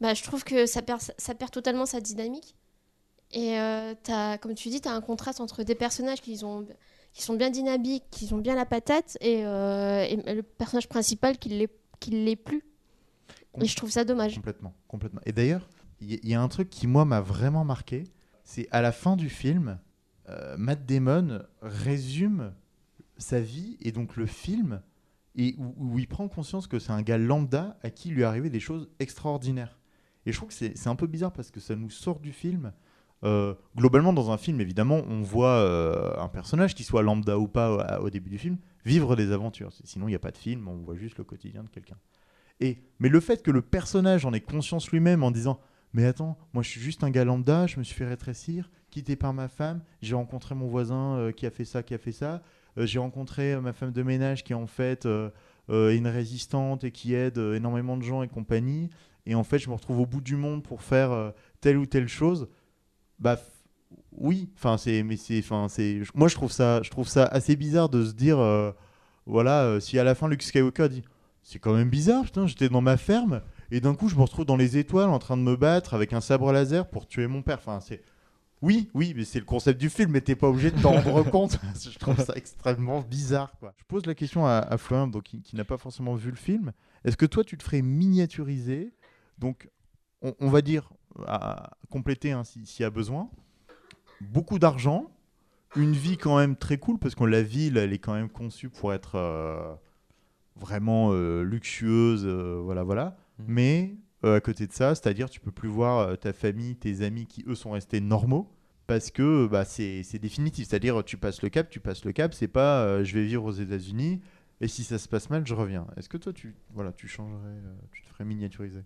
[SPEAKER 4] bah, je trouve que ça perd, ça perd totalement sa dynamique. Et euh, t'as, comme tu dis, tu as un contraste entre des personnages qui, ont, qui sont bien dynamiques, qui ont bien la patate, et, euh, le personnage principal qui l'est, l'est plus. Et je trouve ça dommage.
[SPEAKER 1] Complètement, complètement. Et d'ailleurs, il y, a un truc qui, moi, m'a vraiment marqué. C'est à la fin du film, euh, Matt Damon résume sa vie et donc le film et où, il prend conscience que c'est un gars lambda à qui lui arrivé des choses extraordinaires. Et je trouve que c'est un peu bizarre parce que ça nous sort du film. Euh, globalement, dans un film, évidemment, on voit euh, un personnage, qui soit lambda ou pas euh, au, début du film, vivre des aventures. Sinon, il n'y a pas de film, on voit juste le quotidien de quelqu'un. Et mais le fait que le personnage en ait conscience lui-même en disant mais attends, moi je suis juste un gars lambda, je me suis fait rétrécir, quitté par ma femme, j'ai rencontré mon voisin qui a fait ça, qui a fait ça, j'ai rencontré ma femme de ménage qui est en fait une résistante et qui aide énormément de gens et compagnie, et en fait je me retrouve au bout du monde pour faire telle ou telle chose. Bah oui, enfin c'est mais c'est enfin c'est moi je trouve ça je trouve ça assez bizarre de se dire euh, voilà euh, si à la fin Luke Skywalker dit c'est quand même bizarre, putain, j'étais dans ma ferme et d'un coup je me retrouve dans les étoiles en train de me battre avec un sabre laser pour tuer mon père. Enfin, c'est oui, oui, mais c'est le concept du film, mais t'es pas obligé de t'en rendre compte. je trouve ça extrêmement bizarre. Quoi. Je pose la question à, à Florian, donc, qui, qui n'a pas forcément vu le film. Est-ce que toi tu te ferais miniaturiser? Donc, on, on va dire, à compléter hein, si- s'il y a besoin, beaucoup d'argent, une vie quand même très cool, parce que la ville, elle est quand même conçue pour être euh, vraiment euh, luxueuse, euh, voilà, voilà.
[SPEAKER 5] Mhm.
[SPEAKER 1] Mais à côté de ça, c'est-à-dire tu peux plus voir ta famille, tes amis qui eux sont restés normaux. Parce que bah, c'est définitif, c'est-à-dire tu passes le cap, tu passes le cap, c'est pas je vais vivre aux États-Unis et si ça se passe mal, je reviens. Est-ce que toi tu voilà, tu changerais, tu te ferais miniaturiser?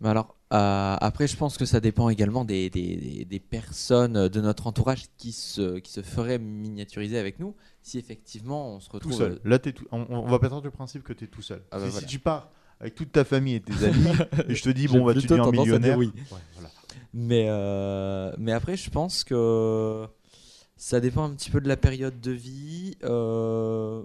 [SPEAKER 5] Mais alors, euh, après, je pense que ça dépend également des, des- des- des personnes de notre entourage qui se, qui se feraient miniaturiser avec nous. Si effectivement on se
[SPEAKER 1] tout
[SPEAKER 5] retrouve.
[SPEAKER 1] seul. Là, tout- on, on va partir du principe que tu es tout seul.
[SPEAKER 5] Ah bah
[SPEAKER 1] Si-
[SPEAKER 5] voilà.
[SPEAKER 1] Si tu pars avec toute ta famille et tes amis et je te dis bon bah tu deviens millionnaire.
[SPEAKER 5] oui.
[SPEAKER 1] Ouais, voilà.
[SPEAKER 5] Mais, euh, mais après, je pense que ça dépend un petit peu de la période de vie. Euh,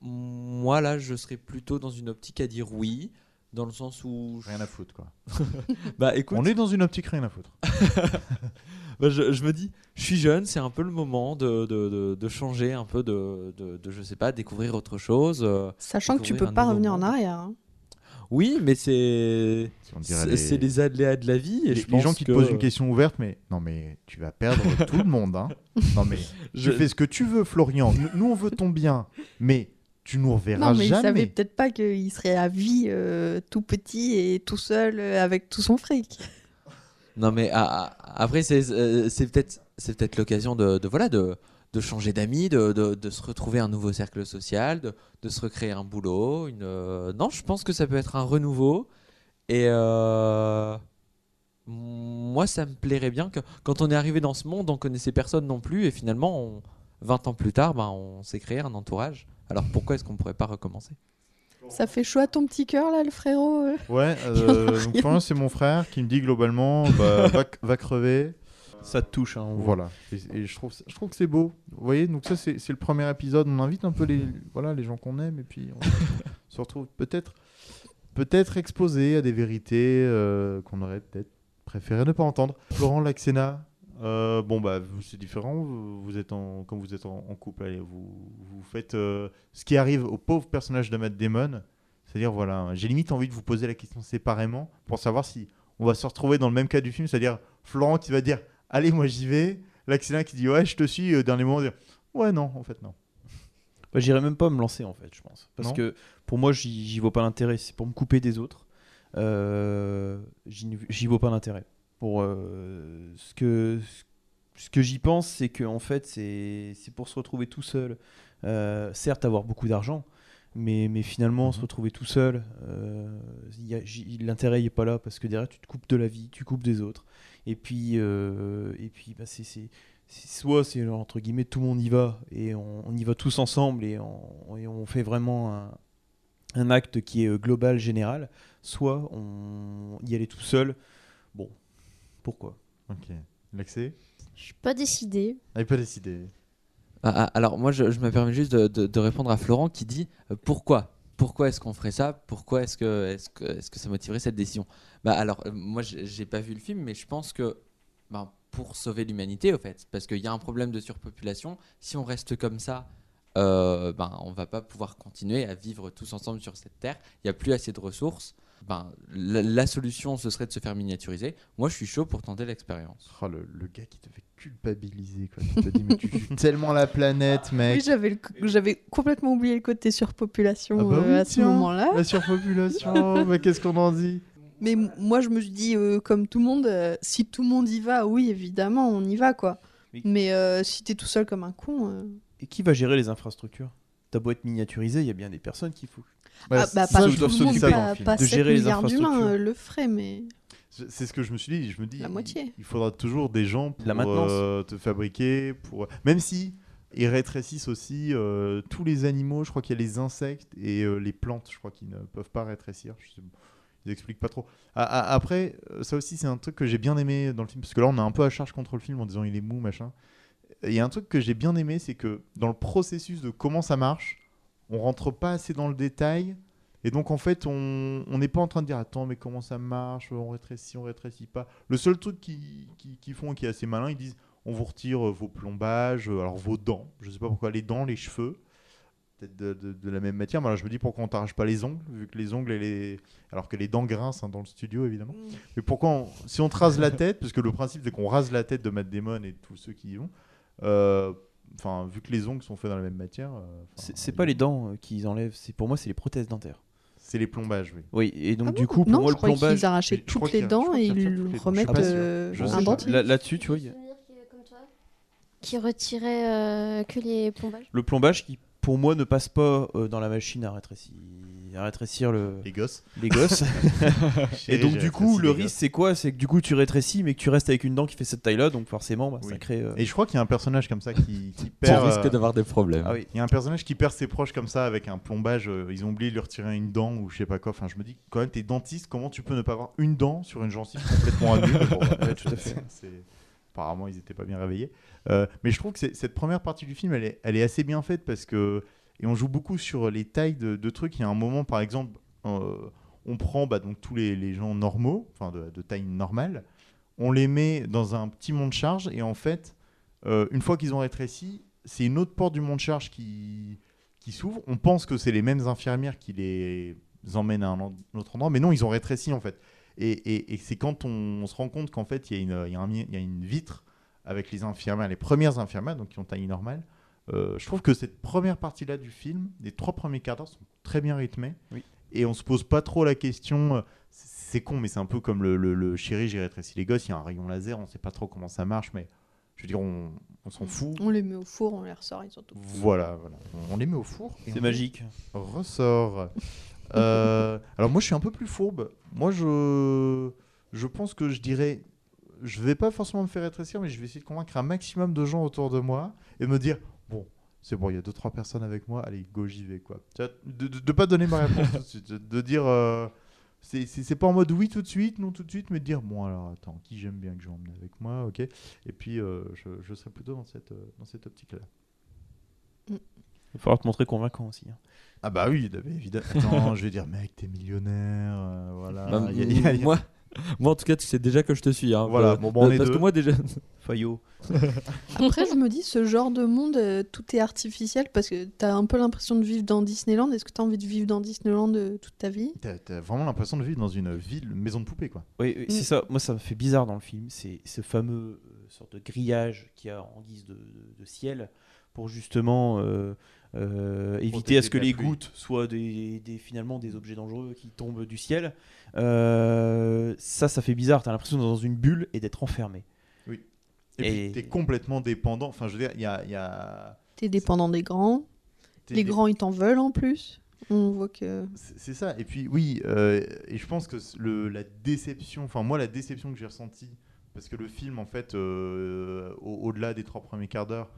[SPEAKER 5] moi, là, je serais plutôt dans une optique à dire oui, dans le sens où. je-
[SPEAKER 1] Rien à foutre quoi.
[SPEAKER 5] Bah écoute,
[SPEAKER 1] On est dans une optique rien à foutre.
[SPEAKER 5] bah, je, je me dis, je suis jeune, c'est un peu le moment de, de, de, de changer, un peu de, de, de, je sais pas, découvrir autre chose. euh.
[SPEAKER 2] Sachant que tu peux pas revenir en arrière. hein.
[SPEAKER 5] Oui, mais c'est. C'est
[SPEAKER 1] les-
[SPEAKER 5] les aléas de la vie. Et
[SPEAKER 1] les,
[SPEAKER 5] je
[SPEAKER 1] les
[SPEAKER 5] pense
[SPEAKER 1] gens qui te posent une question ouverte, mais non, mais tu vas perdre tout le monde. Hein. Non, mais
[SPEAKER 5] Je-
[SPEAKER 1] tu fais ce que tu veux, Florian. Nous, on veut ton bien, mais tu nous reverras
[SPEAKER 2] Non, mais il savait
[SPEAKER 1] jamais.
[SPEAKER 2] peut-être pas qu'il serait à vie euh, tout petit et tout seul euh, avec tout son fric.
[SPEAKER 5] Non mais ah, ah, après c'est euh, c'est peut-être c'est peut-être l'occasion de, de voilà de, de changer d'amis, de, de, de se retrouver un nouveau cercle social, de, de se recréer un boulot. Une euh, non, je pense que ça peut être un renouveau et euh, moi ça me plairait bien que quand on est arrivé dans ce monde, on connaissait personne non plus et finalement on- 20 ans plus tard, ben, on s'est créé un entourage. Alors pourquoi est-ce qu'on pourrait pas recommencer?
[SPEAKER 2] Ça fait chaud à ton petit cœur là, le frérot euh?
[SPEAKER 1] Ouais, euh, donc c'est mon frère qui me dit globalement bah, va, va crever.
[SPEAKER 3] Ça te touche. Hein.
[SPEAKER 1] Voilà. Et, et je, trouve, ça- je trouve que c'est beau. Vous voyez, donc ça, c'est c'est le premier épisode. On invite un peu les, voilà, les gens qu'on aime et puis on se retrouve peut-être peut-être exposé à des vérités euh, qu'on aurait peut-être préféré ne pas entendre. Florent Laxena, euh, bon, bah, c'est différent. Vous, vous êtes en, comme vous êtes en, en couple, allez, vous, vous faites euh, ce qui arrive au pauvre personnage de Matt Damon. C'est-à-dire, voilà, j'ai limite envie de vous poser la question séparément pour savoir si on va se retrouver dans le même cas du film, c'est-à-dire Florent qui va dire Allez, moi j'y vais. L'Axéna qui dit Ouais, je te suis. Au dernier moment, dire Ouais, non, en fait, non.
[SPEAKER 3] Bah, J'irais même pas me lancer en fait, je pense. Parce
[SPEAKER 1] Non.
[SPEAKER 3] que pour moi, j'y vois pas l'intérêt. C'est pour me couper des autres. Euh, j'y vois pas l'intérêt. Pour euh, ce que ce que j'y pense, c'est que en fait, c'est c'est pour se retrouver tout seul. Euh, certes, avoir beaucoup d'argent, mais mais finalement, se
[SPEAKER 1] Mhm.
[SPEAKER 3] retrouver tout seul, euh, l'intérêt n'est pas là parce que derrière, tu te coupes de la vie, tu coupes des autres. Et puis et puis, bah, c'est soit c'est entre guillemets tout le monde y va et on, on y va tous ensemble et on, et on fait vraiment un, un acte qui est global, général, soit on y aller tout seul. Pourquoi
[SPEAKER 1] Ok. L'accès
[SPEAKER 4] Je suis pas décidée.
[SPEAKER 1] N'avez pas décidé.
[SPEAKER 5] Ah, ah, alors moi je, je me permets juste de, de- de répondre à Florent qui dit euh, pourquoi? Pourquoi est-ce qu'on ferait ça? Pourquoi est-ce que est-ce que est-ce que ça motiverait cette décision? Bah alors euh, moi j'ai pas vu le film mais je pense que ben, pour sauver l'humanité au fait parce qu'il y a un problème de surpopulation si on reste comme ça euh, ben on va pas pouvoir continuer à vivre tous ensemble sur cette terre il y a plus assez de ressources ben, la, la solution ce serait de se faire miniaturiser. Moi, je suis chaud pour tenter l'expérience.
[SPEAKER 1] Oh, le, le gars qui te fait culpabiliser. Quoi. Tu te dis, mais tu tues tellement la planète, mec.
[SPEAKER 2] Oui, j'avais complètement oublié le côté surpopulation
[SPEAKER 1] Ah bah
[SPEAKER 2] euh, à ce moment-là.
[SPEAKER 1] La surpopulation, mais qu'est-ce qu'on en dit
[SPEAKER 2] Mais moi, je me suis dit, euh, comme tout le monde, euh, si tout le monde y va, oui, évidemment, on y va, quoi. Mais euh, si t'es tout seul comme un con. euh,
[SPEAKER 3] Et qui va gérer les infrastructures? T'as beau être miniaturisé, il y a bien des personnes qu'il faut.
[SPEAKER 2] Ah, bah,
[SPEAKER 1] ça,
[SPEAKER 2] pas
[SPEAKER 1] je
[SPEAKER 2] tout
[SPEAKER 1] dois
[SPEAKER 2] le monde,
[SPEAKER 1] s'occuper
[SPEAKER 2] pas,
[SPEAKER 3] De
[SPEAKER 2] 7
[SPEAKER 3] gérer les infrastructures.
[SPEAKER 2] euh, le ferait, mais
[SPEAKER 1] C'est ce que je me suis dit. Je me dis,
[SPEAKER 2] La
[SPEAKER 1] il-
[SPEAKER 2] moitié.
[SPEAKER 1] Il faudra toujours des gens pour
[SPEAKER 3] La
[SPEAKER 1] euh, te fabriquer, pour même si ils rétrécissent aussi euh, tous les animaux. Je crois qu'il y a les insectes et euh, les plantes. Je crois qu'ils ne peuvent pas rétrécir. Je sais- Ils expliquent pas trop. Après, ça aussi c'est un truc que j'ai bien aimé dans le film parce que là on est un peu à charge contre le film en disant il est mou machin. Il y a un truc que j'ai bien aimé, c'est que dans le processus de comment ça marche, on rentre pas assez dans le détail. Et donc en fait, on n'est pas en train de dire attends mais comment ça marche, on rétrécit, on rétrécit pas. Le seul truc qu'ils qui, qui font qui est assez malin, ils disent on vous retire euh, vos plombages, euh, alors vos dents, je sais pas pourquoi les dents, les cheveux, peut-être de, de- de la même matière. Mais alors je me dis pourquoi on t'arrache pas les ongles, vu que les ongles et les... alors que les dents grincent hein, dans le studio évidemment. Mais pourquoi on- si on te rase la tête, parce que le principe c'est qu'on rase la tête de Matt Damon et tous ceux qui y vont. euh, Enfin, vu que les ongles sont faits dans la même matière, euh,
[SPEAKER 3] C'est pas les dents euh, qu'ils enlèvent, c'est pour moi c'est les prothèses dentaires.
[SPEAKER 1] c'est les plombages, oui.
[SPEAKER 3] Oui, et donc
[SPEAKER 2] Ah
[SPEAKER 3] du
[SPEAKER 2] bon
[SPEAKER 3] coup pour
[SPEAKER 2] non,
[SPEAKER 3] moi
[SPEAKER 2] je
[SPEAKER 3] le plombage.
[SPEAKER 2] qu'ils arrachaient toutes les dents et ils remettent euh, un dentier.
[SPEAKER 3] Là- Là-dessus, tu vois, il y a-
[SPEAKER 4] Souvenir qui retirait euh, que les plombages?
[SPEAKER 3] le plombage qui pour moi ne passe pas euh, dans la machine à rétrécir, à rétrécir le,
[SPEAKER 1] Les gosses.
[SPEAKER 3] les gosses. et donc du coup le risque c'est quoi? C'est que du coup tu rétrécis mais que tu restes avec une dent qui fait cette taille là donc forcément bah, ça crée. euh,
[SPEAKER 1] Et je crois qu'il y a un personnage comme ça qui, qui
[SPEAKER 5] Tu
[SPEAKER 1] perd.
[SPEAKER 5] risques
[SPEAKER 1] euh,
[SPEAKER 5] d'avoir des problèmes.
[SPEAKER 3] Ah oui.
[SPEAKER 1] Il y a un personnage qui perd ses proches comme ça avec un plombage. euh, ils ont oublié de lui retirer une dent ou je sais pas quoi. Enfin, je me dis, quand même, t'es dentiste, comment tu peux ne pas avoir une dent sur une gencive complètement annulée Bon, bah,
[SPEAKER 3] Ouais, tout à fait.
[SPEAKER 1] c'est- Apparemment, ils étaient pas bien réveillés. Euh, mais je trouve que cette première partie du film, elle est, elle est assez bien faite parce que. Et on joue beaucoup sur les tailles de, trucs. Il y a un moment, par exemple, euh, on prend bah, donc tous les, gens normaux, enfin de, taille normale, on les met dans un petit mont de charge et en fait, euh, une fois qu'ils ont rétréci, c'est une autre porte du mont de charge qui, s'ouvre. On pense que c'est les mêmes infirmières qui les emmènent à un, autre endroit, mais non, ils ont rétréci en fait. Et, c'est quand on, se rend compte qu'en fait, il y, y a une vitre avec les infirmières, les premières infirmières, donc qui ont taille normale. Euh, je trouve que cette première partie-là du film, les trois premiers quarts d'heure sont très bien rythmés.
[SPEAKER 3] Oui.
[SPEAKER 1] Et on se pose pas trop la question. euh, c'est con, mais c'est un peu comme le, le, le chéri, j'ai rétréci les gosses. Il y a un rayon laser, on sait pas trop comment ça marche, mais je veux dire, on, on s'en fout.
[SPEAKER 2] On les met au four, on les ressort, ils sont tout.
[SPEAKER 1] Voilà, voilà. On les met au four.
[SPEAKER 3] C'est
[SPEAKER 1] on
[SPEAKER 3] magique.
[SPEAKER 1] Ressort. Euh, alors moi, je suis un peu plus fourbe. Moi, je, je pense que je dirais, je vais pas forcément me faire rétrécir, mais je vais essayer de convaincre un maximum de gens autour de moi et me dire, c'est bon, il y a deux trois personnes avec moi, allez, go, j'y vais quoi. De, de, de pas donner ma réponse tout de suite, de, dire, euh, c'est- pas en mode oui tout de suite, non tout de suite, mais de dire, bon alors attends, qui j'aime bien que je vais emmener avec moi, ok. Et puis euh, je, je serai plutôt dans cette, euh, dans cette optique-là.
[SPEAKER 3] Il va falloir te montrer convaincant aussi. hein.
[SPEAKER 1] Ah bah oui, évidemment. Attends, je vais dire, mec, t'es millionnaire, euh, voilà.
[SPEAKER 5] Bah,
[SPEAKER 1] Il y a- il y a- il y a-
[SPEAKER 5] moi, moi, en tout cas, tu sais déjà que je te suis. hein.
[SPEAKER 1] Voilà,
[SPEAKER 5] Euh,
[SPEAKER 1] bon, bon, on est
[SPEAKER 5] parce
[SPEAKER 1] deux.
[SPEAKER 5] que moi déjà.
[SPEAKER 3] Fayot.
[SPEAKER 2] Après, je me dis, ce genre de monde, euh, tout est artificiel parce que t'as un peu l'impression de vivre dans Disneyland. Est-ce que t'as envie de vivre dans Disneyland euh, toute ta vie?
[SPEAKER 1] T'as vraiment l'impression de vivre dans une ville, une maison de poupée, quoi.
[SPEAKER 3] Oui, oui, c'est
[SPEAKER 2] Mm.
[SPEAKER 3] ça. Moi, ça me fait bizarre dans le film. C'est ce fameux euh, sorte de grillage qu'il y a en guise de, de- de ciel pour justement euh, éviter à ce que les
[SPEAKER 1] pluie.
[SPEAKER 3] gouttes soient des, des- finalement des objets dangereux qui tombent du ciel. Euh, ça, ça fait bizarre. T'as l'impression d'être dans une bulle et d'être enfermé.
[SPEAKER 1] Et,
[SPEAKER 3] Et-
[SPEAKER 1] puis t'es complètement dépendant. Enfin, je veux dire, il y a. il y a-
[SPEAKER 2] T'es dépendant des grands.
[SPEAKER 1] t'es
[SPEAKER 2] Les
[SPEAKER 1] dé-
[SPEAKER 2] grands, ils t'en veulent en plus. On voit que.
[SPEAKER 1] C'est ça. Et puis, oui, euh, et je pense que le, la déception, enfin, moi, la déception que j'ai ressentie, parce que le film, en fait, euh, au- au-delà des trois premiers quarts d'heure,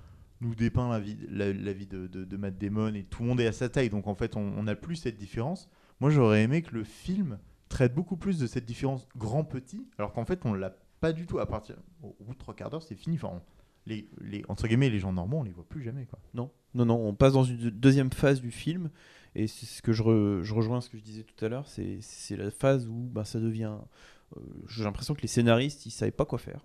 [SPEAKER 1] nous dépeint la vie, la, vie de, de, de Matt Damon et tout le monde est à sa taille. Donc, en fait, on n'a plus cette différence. Moi, j'aurais aimé que le film traite beaucoup plus de cette différence grand-petit, alors qu'en fait, on l'a pas du tout. À partir, au, bout de trois quarts d'heure, c'est fini. Enfin, les, les, entre guillemets, les gens normaux, on les voit plus jamais, quoi.
[SPEAKER 3] Non, non, non. On passe dans une deux- deuxième phase du film et c'est ce que je, je rejoins ce que je disais tout à l'heure. C'est c'est la phase où bah, ça devient. Euh, J'ai l'impression que les scénaristes ils savaient pas quoi faire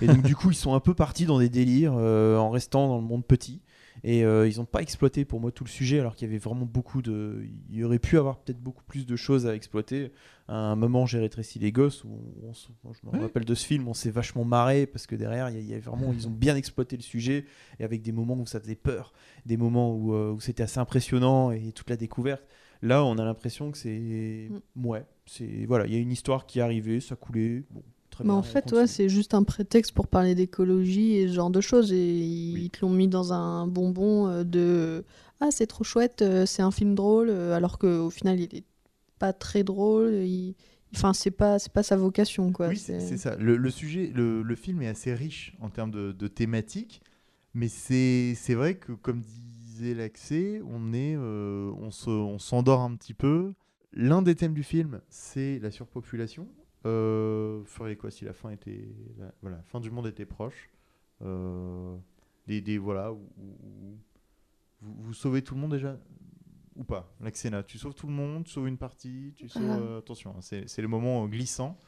[SPEAKER 3] et donc du coup ils sont un peu partis dans des délires euh, en restant dans le monde petit Et euh, ils n'ont pas exploité pour moi tout le sujet, alors qu'il y avait vraiment beaucoup de. Il y aurait pu avoir peut-être beaucoup plus de choses à exploiter. À un moment, j'ai rétréci les gosses, où on je me
[SPEAKER 1] Ouais.
[SPEAKER 3] rappelle de ce film, on s'est vachement marré, parce que derrière, il y y a vraiment, ils ont bien exploité le sujet, et avec des moments où ça faisait peur, des moments où, euh, où c'était assez impressionnant, et toute la découverte. Là, on a l'impression que c'est. Ouais, c'est. Voilà, il y a une histoire qui est arrivée, ça coulait. Bon, très
[SPEAKER 2] Mais
[SPEAKER 3] bien.
[SPEAKER 2] en fait, ouais, c'est juste un prétexte pour parler d'écologie et ce genre de choses. Et ils
[SPEAKER 1] Oui.
[SPEAKER 2] te l'ont mis dans un bonbon euh, de Ah, c'est trop chouette, euh, c'est un film drôle, euh, alors qu'au final, il est pas très drôle. il- Enfin, c'est pas, c'est pas sa vocation, quoi.
[SPEAKER 1] oui, c'est ça. Le, le sujet, le, le film est assez riche en termes de, de thématiques, mais c'est c'est vrai que, comme disait l'accès, on est, euh, on se- on s'endort un petit peu. L'un des thèmes du film, c'est la surpopulation. Euh, ferait quoi si la fin était, la, voilà, la fin du monde était proche. Euh, des, des- voilà, où- vous, vous sauvez tout le monde déjà ou pas L'accéna, tu sauves tout le monde, tu sauves une partie, tu sauves.
[SPEAKER 4] Ah.
[SPEAKER 1] euh, attention, hein, c'est le moment euh, glissant.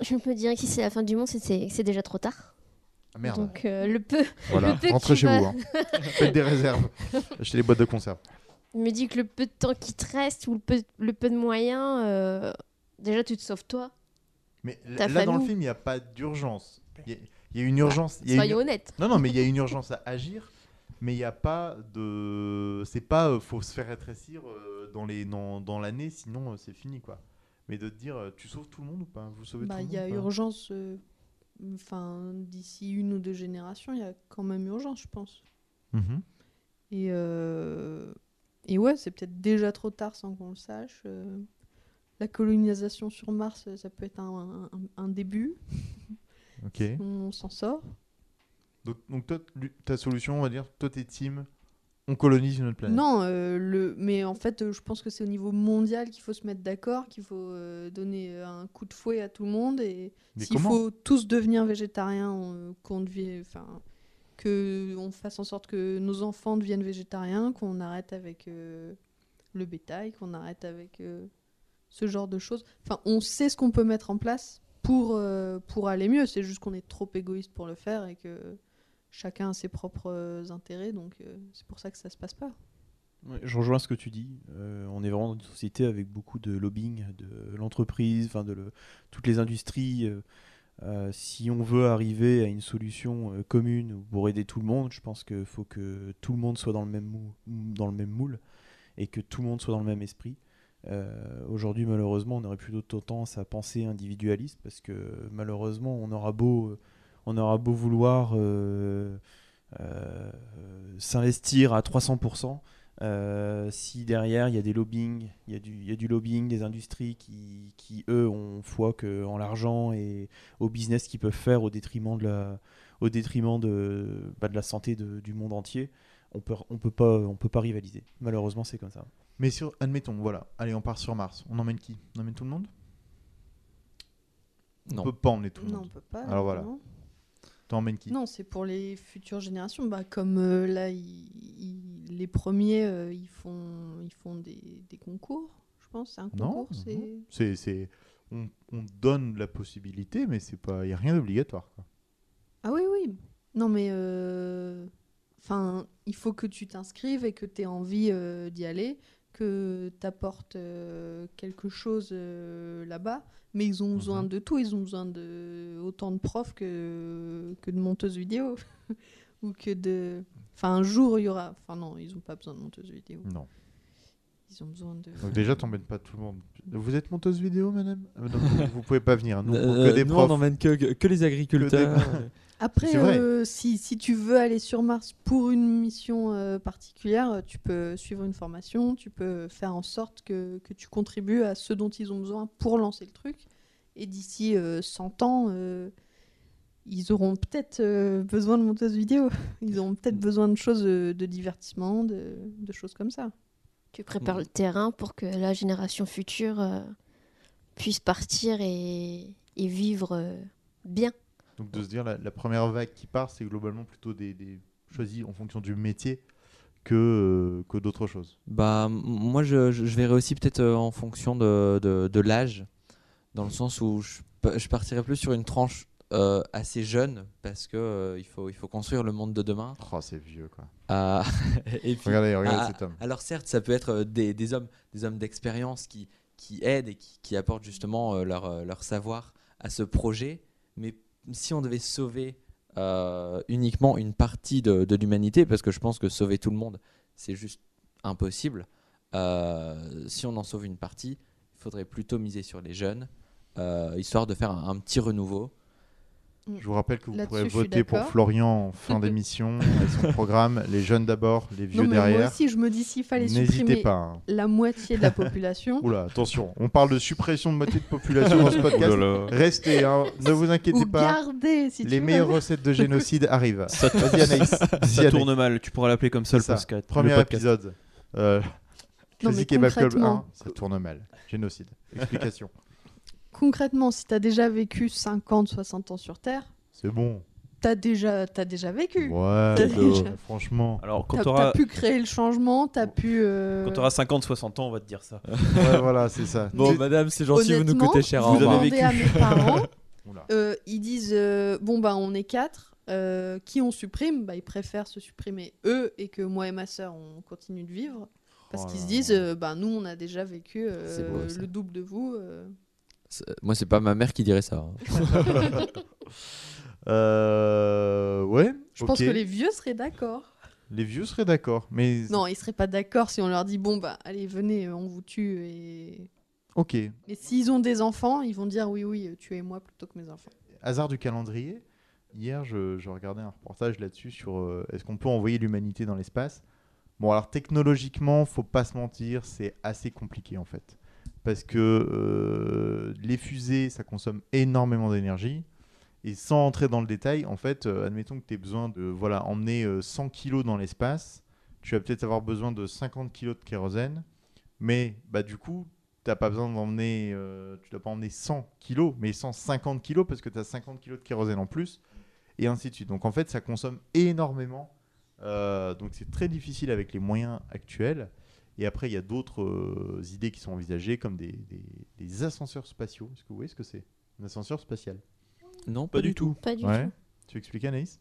[SPEAKER 4] Je me dire que si c'est la fin du monde, c'est- déjà trop tard.
[SPEAKER 1] Ah, merde.
[SPEAKER 4] Donc euh, le peu,
[SPEAKER 1] Voilà,
[SPEAKER 4] le peu
[SPEAKER 1] rentrez chez vous. hein. Faites des réserves. Achetez les boîtes de conserve.
[SPEAKER 4] Je me dis que le peu de temps qui te reste ou le peu, le peu de moyens, euh, déjà tu te sauves toi.
[SPEAKER 1] Mais là, dans le film, il n'y a pas d'urgence. Il y, a- il y a une urgence. il y a une-
[SPEAKER 4] Soyons honnêtes.
[SPEAKER 1] Non, non, mais il y a une urgence à agir. Mais il n'y a pas de. C'est pas. euh, faut se faire rétrécir euh, dans les dans, dans l'année, sinon euh, c'est fini quoi. Mais de te dire, euh, tu sauves tout le monde ou pas? Vous sauvez
[SPEAKER 2] Bah,
[SPEAKER 1] tout le
[SPEAKER 2] il
[SPEAKER 1] monde
[SPEAKER 2] y a urgence. euh, Enfin, d'ici une ou deux générations, il y a quand même urgence, je pense.
[SPEAKER 1] Mhm.
[SPEAKER 2] Et, euh, et ouais, c'est peut-être déjà trop tard sans qu'on le sache. euh. La colonisation sur Mars, euh, ça peut être un, un- un début.
[SPEAKER 1] Ok.
[SPEAKER 2] On s'en sort.
[SPEAKER 1] Donc, donc toi, ta solution, on va dire, toi, t'es team. On colonise une autre planète.
[SPEAKER 2] Non, euh, le... mais en fait, je pense que c'est au niveau mondial qu'il faut se mettre d'accord, qu'il faut euh, donner un coup de fouet à tout le monde. Et s'il faut tous devenir végétariens, on- qu'on devienne, enfin, que on fasse en sorte que nos enfants deviennent végétariens, qu'on arrête avec euh, le bétail, qu'on arrête avec euh, ce genre de choses. Enfin, on sait ce qu'on peut mettre en place pour, euh, pour aller mieux. C'est juste qu'on est trop égoïste pour le faire et que chacun a ses propres intérêts. Donc, c'est pour ça que ça se passe pas.
[SPEAKER 3] Ouais, je rejoins ce que tu dis. On est vraiment dans une société avec beaucoup de lobbying de l'entreprise, enfin de toutes les industries. Euh, si on veut arriver à une solution euh, commune pour aider tout le monde, je pense qu'il faut que tout le monde soit dans le même, moule et que tout le monde soit dans le même esprit. Euh, Aujourd'hui, malheureusement, on aurait plutôt tendance à penser individualiste parce que malheureusement, on aura beau, on aura beau vouloir s'investir à 300%. Euh, si derrière il y a des lobbying, il y, a du- il y a du lobbying des industries qui, qui, eux ont foi que en l'argent et au business qu'ils peuvent faire au détriment de la, au détriment de, bah, de la santé de- du monde entier, on peut, on peut pas, on peut pas rivaliser. Malheureusement, c'est comme ça.
[SPEAKER 1] Mais sur, admettons, voilà. Allez, on part sur Mars. On emmène qui? On emmène tout le monde?
[SPEAKER 5] Non.
[SPEAKER 1] On peut pas emmener tout le
[SPEAKER 2] Non, on
[SPEAKER 1] monde.
[SPEAKER 2] peut pas.
[SPEAKER 1] Alors voilà.
[SPEAKER 2] non.
[SPEAKER 1] T'emmènes qui?
[SPEAKER 2] Non, c'est pour les futures générations. Bah, comme euh, là, ils- ils- les premiers, euh, ils font, ils font des, des concours, je pense. C'est un
[SPEAKER 1] Non,
[SPEAKER 2] concours.
[SPEAKER 1] non,
[SPEAKER 2] c'est...
[SPEAKER 1] C'est, c'est, on, on donne la possibilité, mais c'est pas, il y a rien d'obligatoire.
[SPEAKER 2] Ah oui, oui. Non, mais euh, enfin, il faut que tu t'inscrives et que tu aies envie d'y aller, que tu apportes quelque chose euh, là-bas. Mais ils ont besoin
[SPEAKER 1] Mhm.
[SPEAKER 2] de tout. Ils ont besoin de autant de profs que, que de monteuses vidéo. Ou que de. Enfin, un jour, il y aura. Enfin, non, ils n'ont pas besoin de monteuses vidéo.
[SPEAKER 1] Non.
[SPEAKER 2] Ils ont besoin de.
[SPEAKER 1] Donc déjà, t'emmènes pas tout le monde. Vous êtes monteuse vidéo, madame? Ah, donc, vous, pouvez pas venir. Nous,
[SPEAKER 5] Euh,
[SPEAKER 1] que des
[SPEAKER 5] nous,
[SPEAKER 1] profs.
[SPEAKER 5] on n'emmène que, que, les agriculteurs.
[SPEAKER 1] vrai.
[SPEAKER 2] euh, si, si tu veux aller sur Mars pour une mission euh, particulière, euh, tu peux suivre une formation, tu peux faire en sorte que, que tu contribues à ce dont ils ont besoin pour lancer le truc. Et d'ici euh, 100 ans, euh, ils auront peut-être euh, besoin de monteuses vidéo. Ils auront peut-être besoin de choses de divertissement, de, de choses comme ça.
[SPEAKER 4] Tu prépares le terrain pour que la génération future euh, puisse partir et, et vivre euh, bien.
[SPEAKER 1] Donc de se dire, la, la première vague qui part, c'est globalement plutôt des, des choisis en fonction du métier que, euh, que d'autres choses.
[SPEAKER 5] Bah, moi, je, je, verrais aussi peut-être euh, en fonction de, de, de l'âge, dans le sens où je, je partirais plus sur une tranche euh, assez jeune parce que euh, il, faut, il faut construire le monde de demain.
[SPEAKER 1] Oh, c'est vieux quoi.
[SPEAKER 5] Ah, et puis,
[SPEAKER 1] Regardez, regardez
[SPEAKER 5] ah,
[SPEAKER 1] cet homme.
[SPEAKER 5] alors certes, ça peut être des, des hommes, des hommes d'expérience qui, qui aident et qui, qui apportent justement leur, leur savoir à ce projet, mais si on devait sauver euh, uniquement une partie de, l'humanité, parce que je pense que sauver tout le monde, c'est juste impossible, euh, si on en sauve une partie, il faudrait plutôt miser sur les jeunes, euh, histoire de faire un petit renouveau.
[SPEAKER 1] Je vous rappelle que vous pourrez voter pour. Florian en fin d'émission avec son programme. Les jeunes d'abord, les vieux
[SPEAKER 2] Non, mais moi
[SPEAKER 1] derrière.
[SPEAKER 2] aussi, je me dis s'il fallait
[SPEAKER 1] N'hésitez
[SPEAKER 2] supprimer
[SPEAKER 1] pas. hein.
[SPEAKER 2] la moitié de la population,
[SPEAKER 1] Oula, attention, on parle de suppression de moitié de population dans ce podcast. Restez, hein, ne vous inquiétez
[SPEAKER 2] ou
[SPEAKER 1] pas.
[SPEAKER 2] garder, si
[SPEAKER 1] Les
[SPEAKER 2] tu veux.
[SPEAKER 1] meilleures recettes de génocide arrivent.
[SPEAKER 3] Ça, ça tourne mal. Tu pourras l'appeler comme ça le podcast.
[SPEAKER 1] Premier
[SPEAKER 3] le podcast.
[SPEAKER 1] épisode. Euh,
[SPEAKER 2] Non, mais
[SPEAKER 1] Classique Kebab Club 1,
[SPEAKER 2] concrètement-
[SPEAKER 1] ça tourne mal. Génocide. Explication.
[SPEAKER 2] Concrètement, si t'as déjà vécu 50, 60 ans sur Terre,
[SPEAKER 1] C'est bon.
[SPEAKER 2] t'as déjà, t'as déjà vécu.
[SPEAKER 1] Ouais,
[SPEAKER 2] T'as déjà-
[SPEAKER 1] franchement.
[SPEAKER 3] Alors, quand
[SPEAKER 2] T'as
[SPEAKER 3] tu
[SPEAKER 2] pu créer le changement, t'as pu. euh,
[SPEAKER 3] 50-60 ans, on va te dire ça.
[SPEAKER 1] Ouais, voilà, c'est ça.
[SPEAKER 5] Bon,
[SPEAKER 1] Tu-
[SPEAKER 5] madame, c'est gentil, vous nous coûtez cher.
[SPEAKER 2] vous
[SPEAKER 5] revoir.
[SPEAKER 3] avez
[SPEAKER 2] demandez à mes parents, euh, ils disent euh, bon bah on est quatre, euh, qui on supprime? Bah ils préfèrent se supprimer eux et que moi et ma sœur on continue de vivre parce
[SPEAKER 1] Oh
[SPEAKER 2] qu'ils se disent euh, bah nous on a déjà vécu euh,
[SPEAKER 5] beau,
[SPEAKER 2] le double de vous. Euh.
[SPEAKER 5] Moi, c'est pas ma mère qui dirait ça. hein.
[SPEAKER 1] Euh, ouais.
[SPEAKER 2] Je pense
[SPEAKER 1] ok.
[SPEAKER 2] que les vieux seraient d'accord.
[SPEAKER 1] Les vieux seraient d'accord, mais
[SPEAKER 2] Non, ils seraient pas d'accord si on leur dit bon bah allez venez on vous tue et.
[SPEAKER 1] ok.
[SPEAKER 2] Mais s'ils ont des enfants, ils vont dire oui oui tuez-moi plutôt que mes enfants.
[SPEAKER 1] Hasard du calendrier. Hier, je, je regardais un reportage là-dessus sur euh, est-ce qu'on peut envoyer l'humanité dans l'espace? Bon, alors technologiquement, faut pas se mentir, c'est assez compliqué en fait, parce que euh, les fusées, ça consomme énormément d'énergie. Et sans entrer dans le détail, en fait, euh, admettons que tu aies besoin de voilà, emmener euh, 100 kilos dans l'espace, tu vas peut-être avoir besoin de 50 kilos de kérosène, mais bah, du coup, tu pas besoin d'emmener, euh, tu dois pas emmener 100 kilos, mais 150 kilos parce que tu as 50 kilos de kérosène en plus, et ainsi de suite. Donc en fait, ça consomme énormément. Euh, donc c'est très difficile avec les moyens actuels. Et après, il y a d'autres euh, idées qui sont envisagées, comme des, des- des ascenseurs spatiaux. Est-ce que vous voyez ce que c'est? Un ascenseur spatial?
[SPEAKER 5] Non,
[SPEAKER 3] Pas du tout.
[SPEAKER 4] Pas du
[SPEAKER 1] Ouais.
[SPEAKER 4] tout.
[SPEAKER 1] Tu expliques, Anaïs?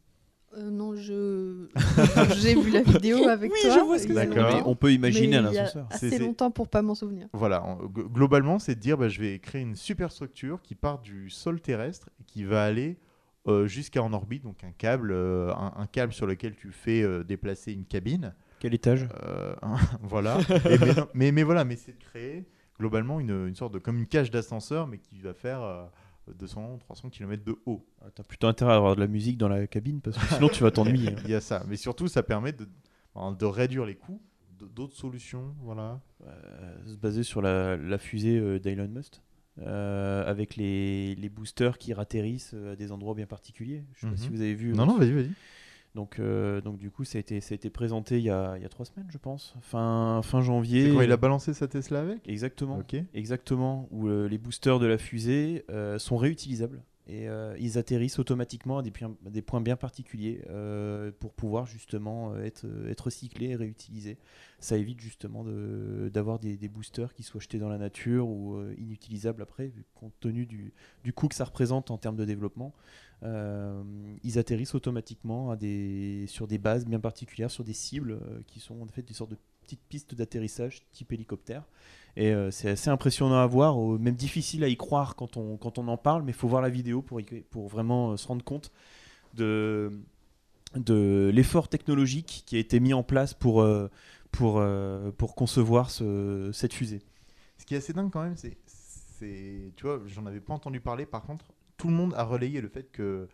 [SPEAKER 2] Euh, non je j'ai vu la vidéo avec
[SPEAKER 5] Oui,
[SPEAKER 2] toi.
[SPEAKER 5] je vois ce que.
[SPEAKER 1] D'accord.
[SPEAKER 3] on peut imaginer
[SPEAKER 2] mais
[SPEAKER 3] un
[SPEAKER 2] il y a
[SPEAKER 3] ascenseur.
[SPEAKER 1] C'est-
[SPEAKER 2] Assez
[SPEAKER 1] c'est-
[SPEAKER 2] longtemps pour pas m'en souvenir.
[SPEAKER 1] Voilà, globalement, c'est de dire bah, je vais créer une superstructure qui part du sol terrestre et qui va aller euh, jusqu'à en orbite, donc un câble, euh, un, un câble sur lequel tu fais euh, déplacer une cabine.
[SPEAKER 3] Quel étage?
[SPEAKER 1] Euh, hein, voilà. Et mais, non, mais, mais voilà, mais c'est de créer globalement une, une sorte de comme une cage d'ascenseur, mais qui va faire euh, 200, 300 km de haut.
[SPEAKER 3] Ah, T'as plutôt intérêt à avoir de la musique dans la cabine parce que sinon tu vas t'ennuyer. hein.
[SPEAKER 1] Il y a ça, mais surtout ça permet de, de réduire les coûts. D'autres solutions, voilà.
[SPEAKER 3] Euh, se baser sur la, la fusée euh, d'Elon Musk. euh, avec les, les boosters qui ratterrissent à des endroits bien particuliers. Je sais
[SPEAKER 1] Mhm.
[SPEAKER 3] pas si vous avez vu.
[SPEAKER 1] Non, non, vas-y, vas-y.
[SPEAKER 3] Donc, euh, donc du coup, ça a été, ça a été présenté il y a, il y a trois semaines, je pense, fin, fin janvier.
[SPEAKER 1] C'est quand il a balancé sa Tesla avec?
[SPEAKER 3] Exactement. Exactement, où euh, les boosters de la fusée euh, sont réutilisables et euh, ils atterrissent automatiquement à des, points- bien particuliers euh, pour pouvoir justement euh, être, recyclés et réutilisés. Ça évite justement d'avoir des, boosters qui soient jetés dans la nature ou inutilisables après, compte tenu du, coût que ça représente en termes de développement. Ils atterrissent automatiquement sur des bases bien particulières, sur des cibles qui sont en fait des sortes de petites pistes d'atterrissage type hélicoptère. Et euh, c'est assez impressionnant à voir, même difficile à y croire quand on, quand on en parle, mais il faut voir la vidéo pour, pour vraiment euh, se rendre compte de, de l'effort technologique qui a été mis en place pour, euh, pour, pour concevoir ce- cette fusée.
[SPEAKER 1] Ce qui est assez dingue quand même, c'est, c'est, tu vois, j'en avais pas entendu parler. Par contre, tout le monde a relayé le fait que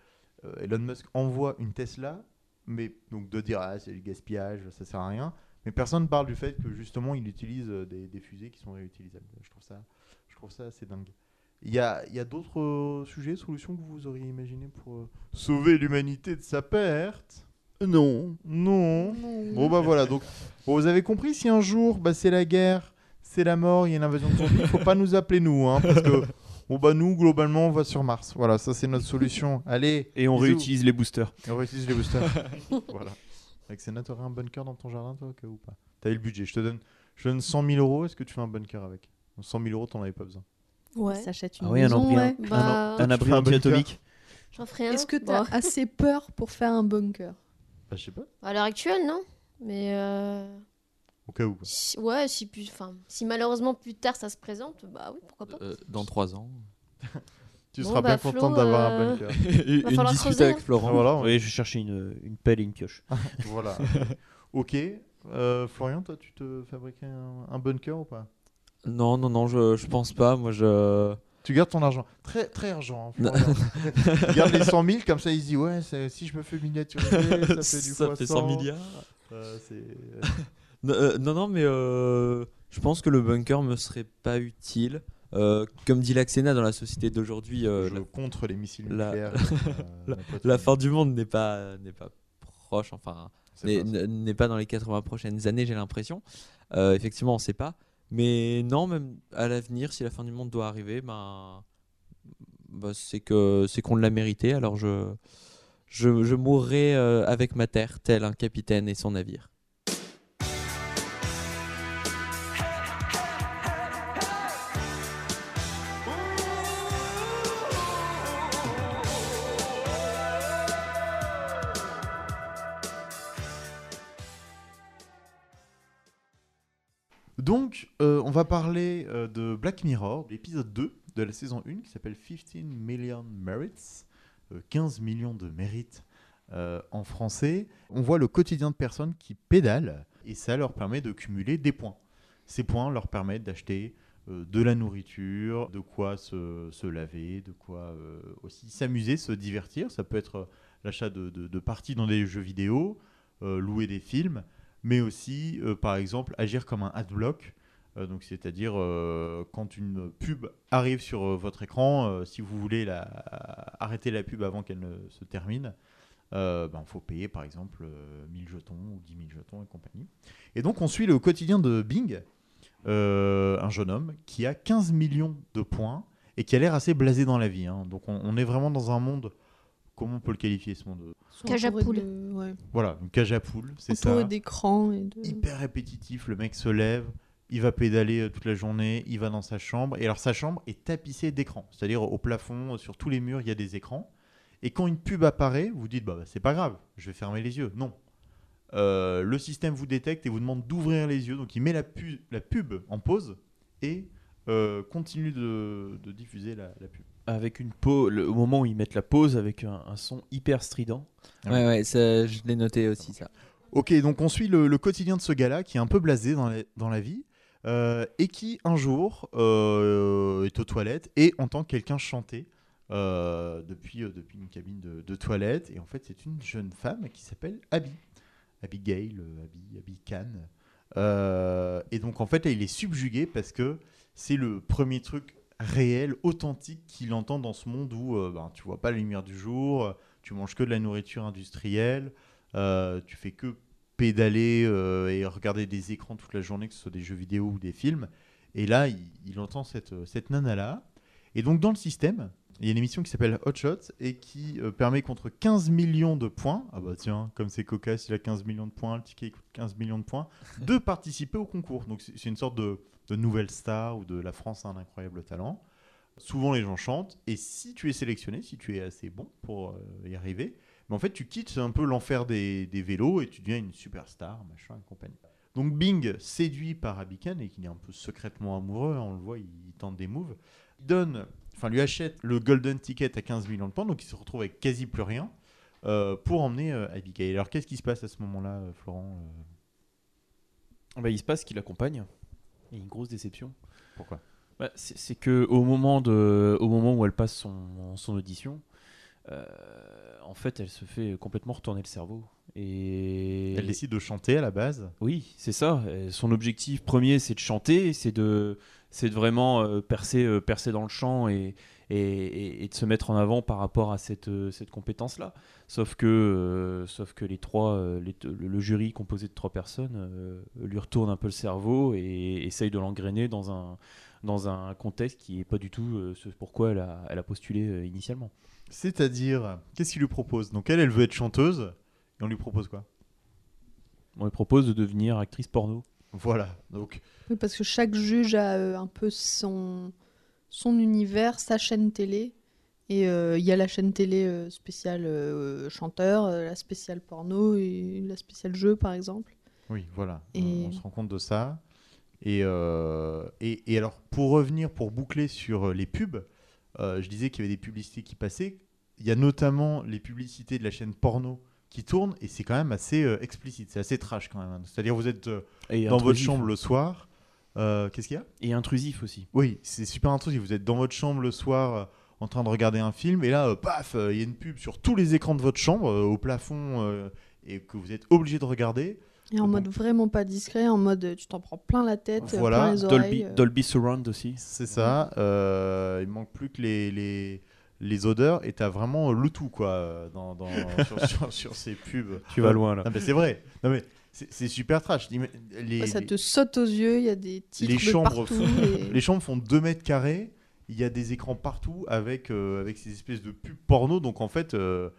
[SPEAKER 1] Elon Musk envoie une Tesla, mais donc de dire ah c'est du gaspillage, ça sert à rien. Mais personne parle du fait que justement il utilise euh, des, des fusées qui sont réutilisables. Je trouve ça, je trouve ça assez dingue. Il y a, il y a d'autres euh, sujets, solutions que vous auriez imaginé pour euh, sauver l'humanité de sa perte? Non, non. Bon bah voilà, donc bon, vous avez compris si un jour bah, c'est la guerre, c'est la mort, il y a une invasion de zombies, faut pas nous appeler nous, hein, parce que bon bah nous globalement on va sur Mars. Voilà, ça c'est notre solution. Allez,
[SPEAKER 3] Et on
[SPEAKER 1] bisous.
[SPEAKER 3] réutilise les boosters.
[SPEAKER 1] Et on réutilise les boosters. voilà. Alexena, t'aurais un bunker dans ton jardin toi au cas où ou pas? T'avais le budget, je te donne, je te donne 100 000 euros, est-ce que tu fais un bunker avec? 100 000 euros, t'en avais pas besoin.
[SPEAKER 4] Ouais.
[SPEAKER 2] S'achète une
[SPEAKER 3] Ah oui, un abri,
[SPEAKER 2] ouais.
[SPEAKER 3] un-
[SPEAKER 4] Bah,
[SPEAKER 3] un
[SPEAKER 1] Tu
[SPEAKER 3] abri
[SPEAKER 1] fais un bunker
[SPEAKER 3] anti-atomique.
[SPEAKER 4] J'en ferai un.
[SPEAKER 2] Est-ce que tu as
[SPEAKER 4] Bon,
[SPEAKER 2] assez peur pour faire un bunker?
[SPEAKER 1] Bah, je sais pas,
[SPEAKER 4] À l'heure actuelle, non. Mais euh,
[SPEAKER 1] au cas où. quoi.
[SPEAKER 4] si- ouais, si, plus, enfin, si malheureusement plus tard ça se présente, bah oui, pourquoi pas.
[SPEAKER 5] Euh, dans trois ans.
[SPEAKER 1] Tu
[SPEAKER 4] Bon,
[SPEAKER 1] seras
[SPEAKER 4] bah,
[SPEAKER 1] bien
[SPEAKER 4] Flo,
[SPEAKER 1] contente d'avoir un
[SPEAKER 4] euh,
[SPEAKER 1] bunker.
[SPEAKER 5] Une
[SPEAKER 4] creuser,
[SPEAKER 5] avec
[SPEAKER 4] hein.
[SPEAKER 5] Florent.
[SPEAKER 1] Ah, voilà,
[SPEAKER 3] Oui, je cherchais une, une pelle et une pioche.
[SPEAKER 1] voilà. ok. Euh, Florian, toi, tu te fabriquais un, un bunker ou pas?
[SPEAKER 5] Non, non, non, je, je pense pas. Moi, je.
[SPEAKER 1] Tu gardes ton argent. Très, très argent. Hein, Florian. Il garde les 100 000, comme ça il se dit Ouais, si je me fais miniaturiser, ça fait du
[SPEAKER 5] Ça fait 100
[SPEAKER 1] 100.
[SPEAKER 5] milliards.
[SPEAKER 1] Euh,
[SPEAKER 5] Non, euh, non, non, mais euh, je pense que le bunker me serait pas utile. Euh, comme dit Laxena dans la société d'aujourd'hui, euh, la,
[SPEAKER 1] contre les missiles nucléaires.
[SPEAKER 5] la-
[SPEAKER 1] euh,
[SPEAKER 5] la fin du monde n'est pas, n'est pas proche, enfin, n'est
[SPEAKER 1] pas
[SPEAKER 5] dans les 80 prochaines années, j'ai l'impression. Euh, effectivement, on ne sait pas. Mais non, même à l'avenir, si la fin du monde doit arriver, ben, bah, c'est que c'est qu'on l'a mérité. Alors je, je, je mourrai avec ma terre, tel un capitaine et son navire.
[SPEAKER 1] Donc, euh, on va parler euh, de Black Mirror, de l'épisode 2 de la saison 1 qui s'appelle 15 Million Merits, euh, 15 millions de mérites euh, en français. On voit le quotidien de personnes qui pédalent et ça leur permet de cumuler des points. Ces points leur permettent d'acheter de la nourriture, de quoi se, se laver, de quoi aussi s'amuser, se divertir. Ça peut être l'achat de, de- parties dans des jeux vidéo, louer des films, mais aussi, euh, par exemple, agir comme un adblock. Euh, donc, c'est-à-dire euh, quand une pub arrive sur votre écran, si vous voulez arrêter la pub avant qu'elle ne se termine, il faut payer par exemple euh, 1000 jetons ou 10 000 jetons et compagnie. Et donc, on suit le quotidien de Bing, un jeune homme qui a 15 millions de points et qui a l'air assez blasé dans la vie. hein. Donc, on, on est vraiment dans un monde. Comment on peut le qualifier ce monde
[SPEAKER 4] Cage à
[SPEAKER 2] de- ouais.
[SPEAKER 1] Voilà, une cage à poules, c'est ça
[SPEAKER 2] de.
[SPEAKER 1] hyper répétitif. Le mec se lève, il va pédaler euh, toute la journée, il va dans sa chambre. Et alors, sa chambre est tapissée d'écrans. C'est-à-dire, au plafond, euh, sur tous les murs, il y a des écrans. Et quand une pub apparaît, vous dites, bah, bah, c'est pas grave, je vais fermer les yeux. Non. Euh, le système vous détecte et vous demande d'ouvrir les yeux. Donc, il met la, pu- la pub en pause et euh, continue de, de diffuser la, la pub.
[SPEAKER 3] Avec une pause, le- au moment où ils mettent la pause, avec un, un son hyper strident.
[SPEAKER 5] Ouais, ouais, ça, je l'ai noté aussi, ça.
[SPEAKER 1] Ok, donc on suit le, le quotidien de ce gars-là qui est un peu blasé dans la, dans la vie euh, et qui un jour euh, est aux toilettes et entend quelqu'un chanter euh, depuis, euh, depuis une cabine de, de toilette. Et en fait, c'est une jeune femme qui s'appelle Abby. Abigail, euh, Abby, Abby Khan. Euh, et donc en fait, là, il est subjugué parce que c'est le premier truc réel, authentique qu'il entend dans ce monde où euh, ben, tu vois pas la lumière du jour, tu manges que de la nourriture industrielle, euh, tu fais que pédaler euh, et regarder des écrans toute la journée, que ce soit des jeux vidéo ou des films. Et là, il, entend cette, cette nana-là. Et donc, dans le système, il y a une émission qui s'appelle Hot Shots et qui euh, permet contre 15 millions de points, ah bah tiens, comme c'est cocasse, il a 15 millions de points, le ticket coûte 15 millions de points, de participer au concours. Donc, c'est une sorte de, de nouvelle star ou de la France a un incroyable talent. Souvent, les gens chantent. Et si tu es sélectionné, si tu es assez bon pour euh, y arriver, mais en fait, tu quittes un peu l'enfer des, vélos et tu deviens une superstar, machin et compagnie. Donc Bing, séduit par Abikan et qu'il est un peu secrètement amoureux, hein, on le voit, il, tente des moves, donne, enfin lui achète le golden ticket à 15 millions de points, donc il se retrouve avec quasi plus rien euh, pour emmener euh, Abigail. Alors qu'est-ce qui se passe à ce moment-là, euh, Florent euh,
[SPEAKER 3] Bah, il se passe qu'il accompagne. A une grosse déception.
[SPEAKER 1] Pourquoi?
[SPEAKER 3] Bah, c'est que au moment de, au moment où elle passe son, son audition, euh, en fait, elle se fait complètement retourner le cerveau. Et
[SPEAKER 1] Elle décide de chanter à la base?
[SPEAKER 3] oui, c'est ça. Son objectif premier, c'est de chanter, c'est de, c'est de vraiment euh, percer, euh, percer dans le chant et, et, et- et de se mettre en avant par rapport à cette, euh, cette compétence-là. Sauf que, euh, sauf que les trois, euh, les- le, jury composé de trois personnes euh, lui retourne un peu le cerveau et essaye de l'engrainer dans un, dans un contexte qui n'est pas du tout ce pourquoi elle a, elle a postulé initialement.
[SPEAKER 1] C'est-à-dire, qu'est-ce qu'il lui propose? Donc elle, elle veut être chanteuse, et on lui propose quoi?
[SPEAKER 3] On lui propose de devenir actrice porno.
[SPEAKER 1] Voilà, donc
[SPEAKER 2] Oui, parce que chaque juge a un peu son, son univers, sa chaîne télé. Et euh, il y a la chaîne télé euh, spéciale euh, chanteur, la spéciale porno et la spéciale jeu, par exemple.
[SPEAKER 1] Oui, voilà.
[SPEAKER 2] Et-
[SPEAKER 1] On, on se rend compte de ça. Et, euh, et, et alors, pour revenir, pour boucler sur les pubs, euh, je disais qu'il y avait des publicités qui passaient. Il y a notamment les publicités de la chaîne porno qui tournent et c'est quand même assez euh, explicite, c'est assez trash quand même. C'est-à-dire, vous êtes euh, dans votre chambre le soir. Euh, Qu'est-ce qu'il y a?
[SPEAKER 3] Et intrusif aussi.
[SPEAKER 1] Oui, c'est super intrusif. Vous êtes dans votre chambre le soir euh, en train de regarder un film et là, euh, paf, il y a une pub sur tous les écrans de votre chambre, euh, au plafond, euh, et que vous êtes obligé de regarder.
[SPEAKER 2] Et en
[SPEAKER 1] Bon.
[SPEAKER 2] mode vraiment pas discret, en mode tu t'en prends plein la tête,
[SPEAKER 1] Voilà,
[SPEAKER 2] plein les
[SPEAKER 3] Dolby,
[SPEAKER 2] oreilles. euh.
[SPEAKER 3] Dolby Surround aussi.
[SPEAKER 1] C'est ça. euh, il manque plus que les, les, les odeurs et t'as vraiment le tout quoi dans, dans- sur, sur- sur ces pubs.
[SPEAKER 3] Tu vas loin là.
[SPEAKER 1] Non mais c'est vrai. Non mais c'est super trash. Dis- Les,
[SPEAKER 2] Ouais, ça te saute aux yeux, il y a des titres
[SPEAKER 1] les
[SPEAKER 2] de
[SPEAKER 1] chambres
[SPEAKER 2] partout.
[SPEAKER 1] font-
[SPEAKER 2] et-
[SPEAKER 1] les chambres font 2 mètres carrés. Il y a des écrans partout avec, euh, avec ces espèces de pubs porno. Donc en fait, euh,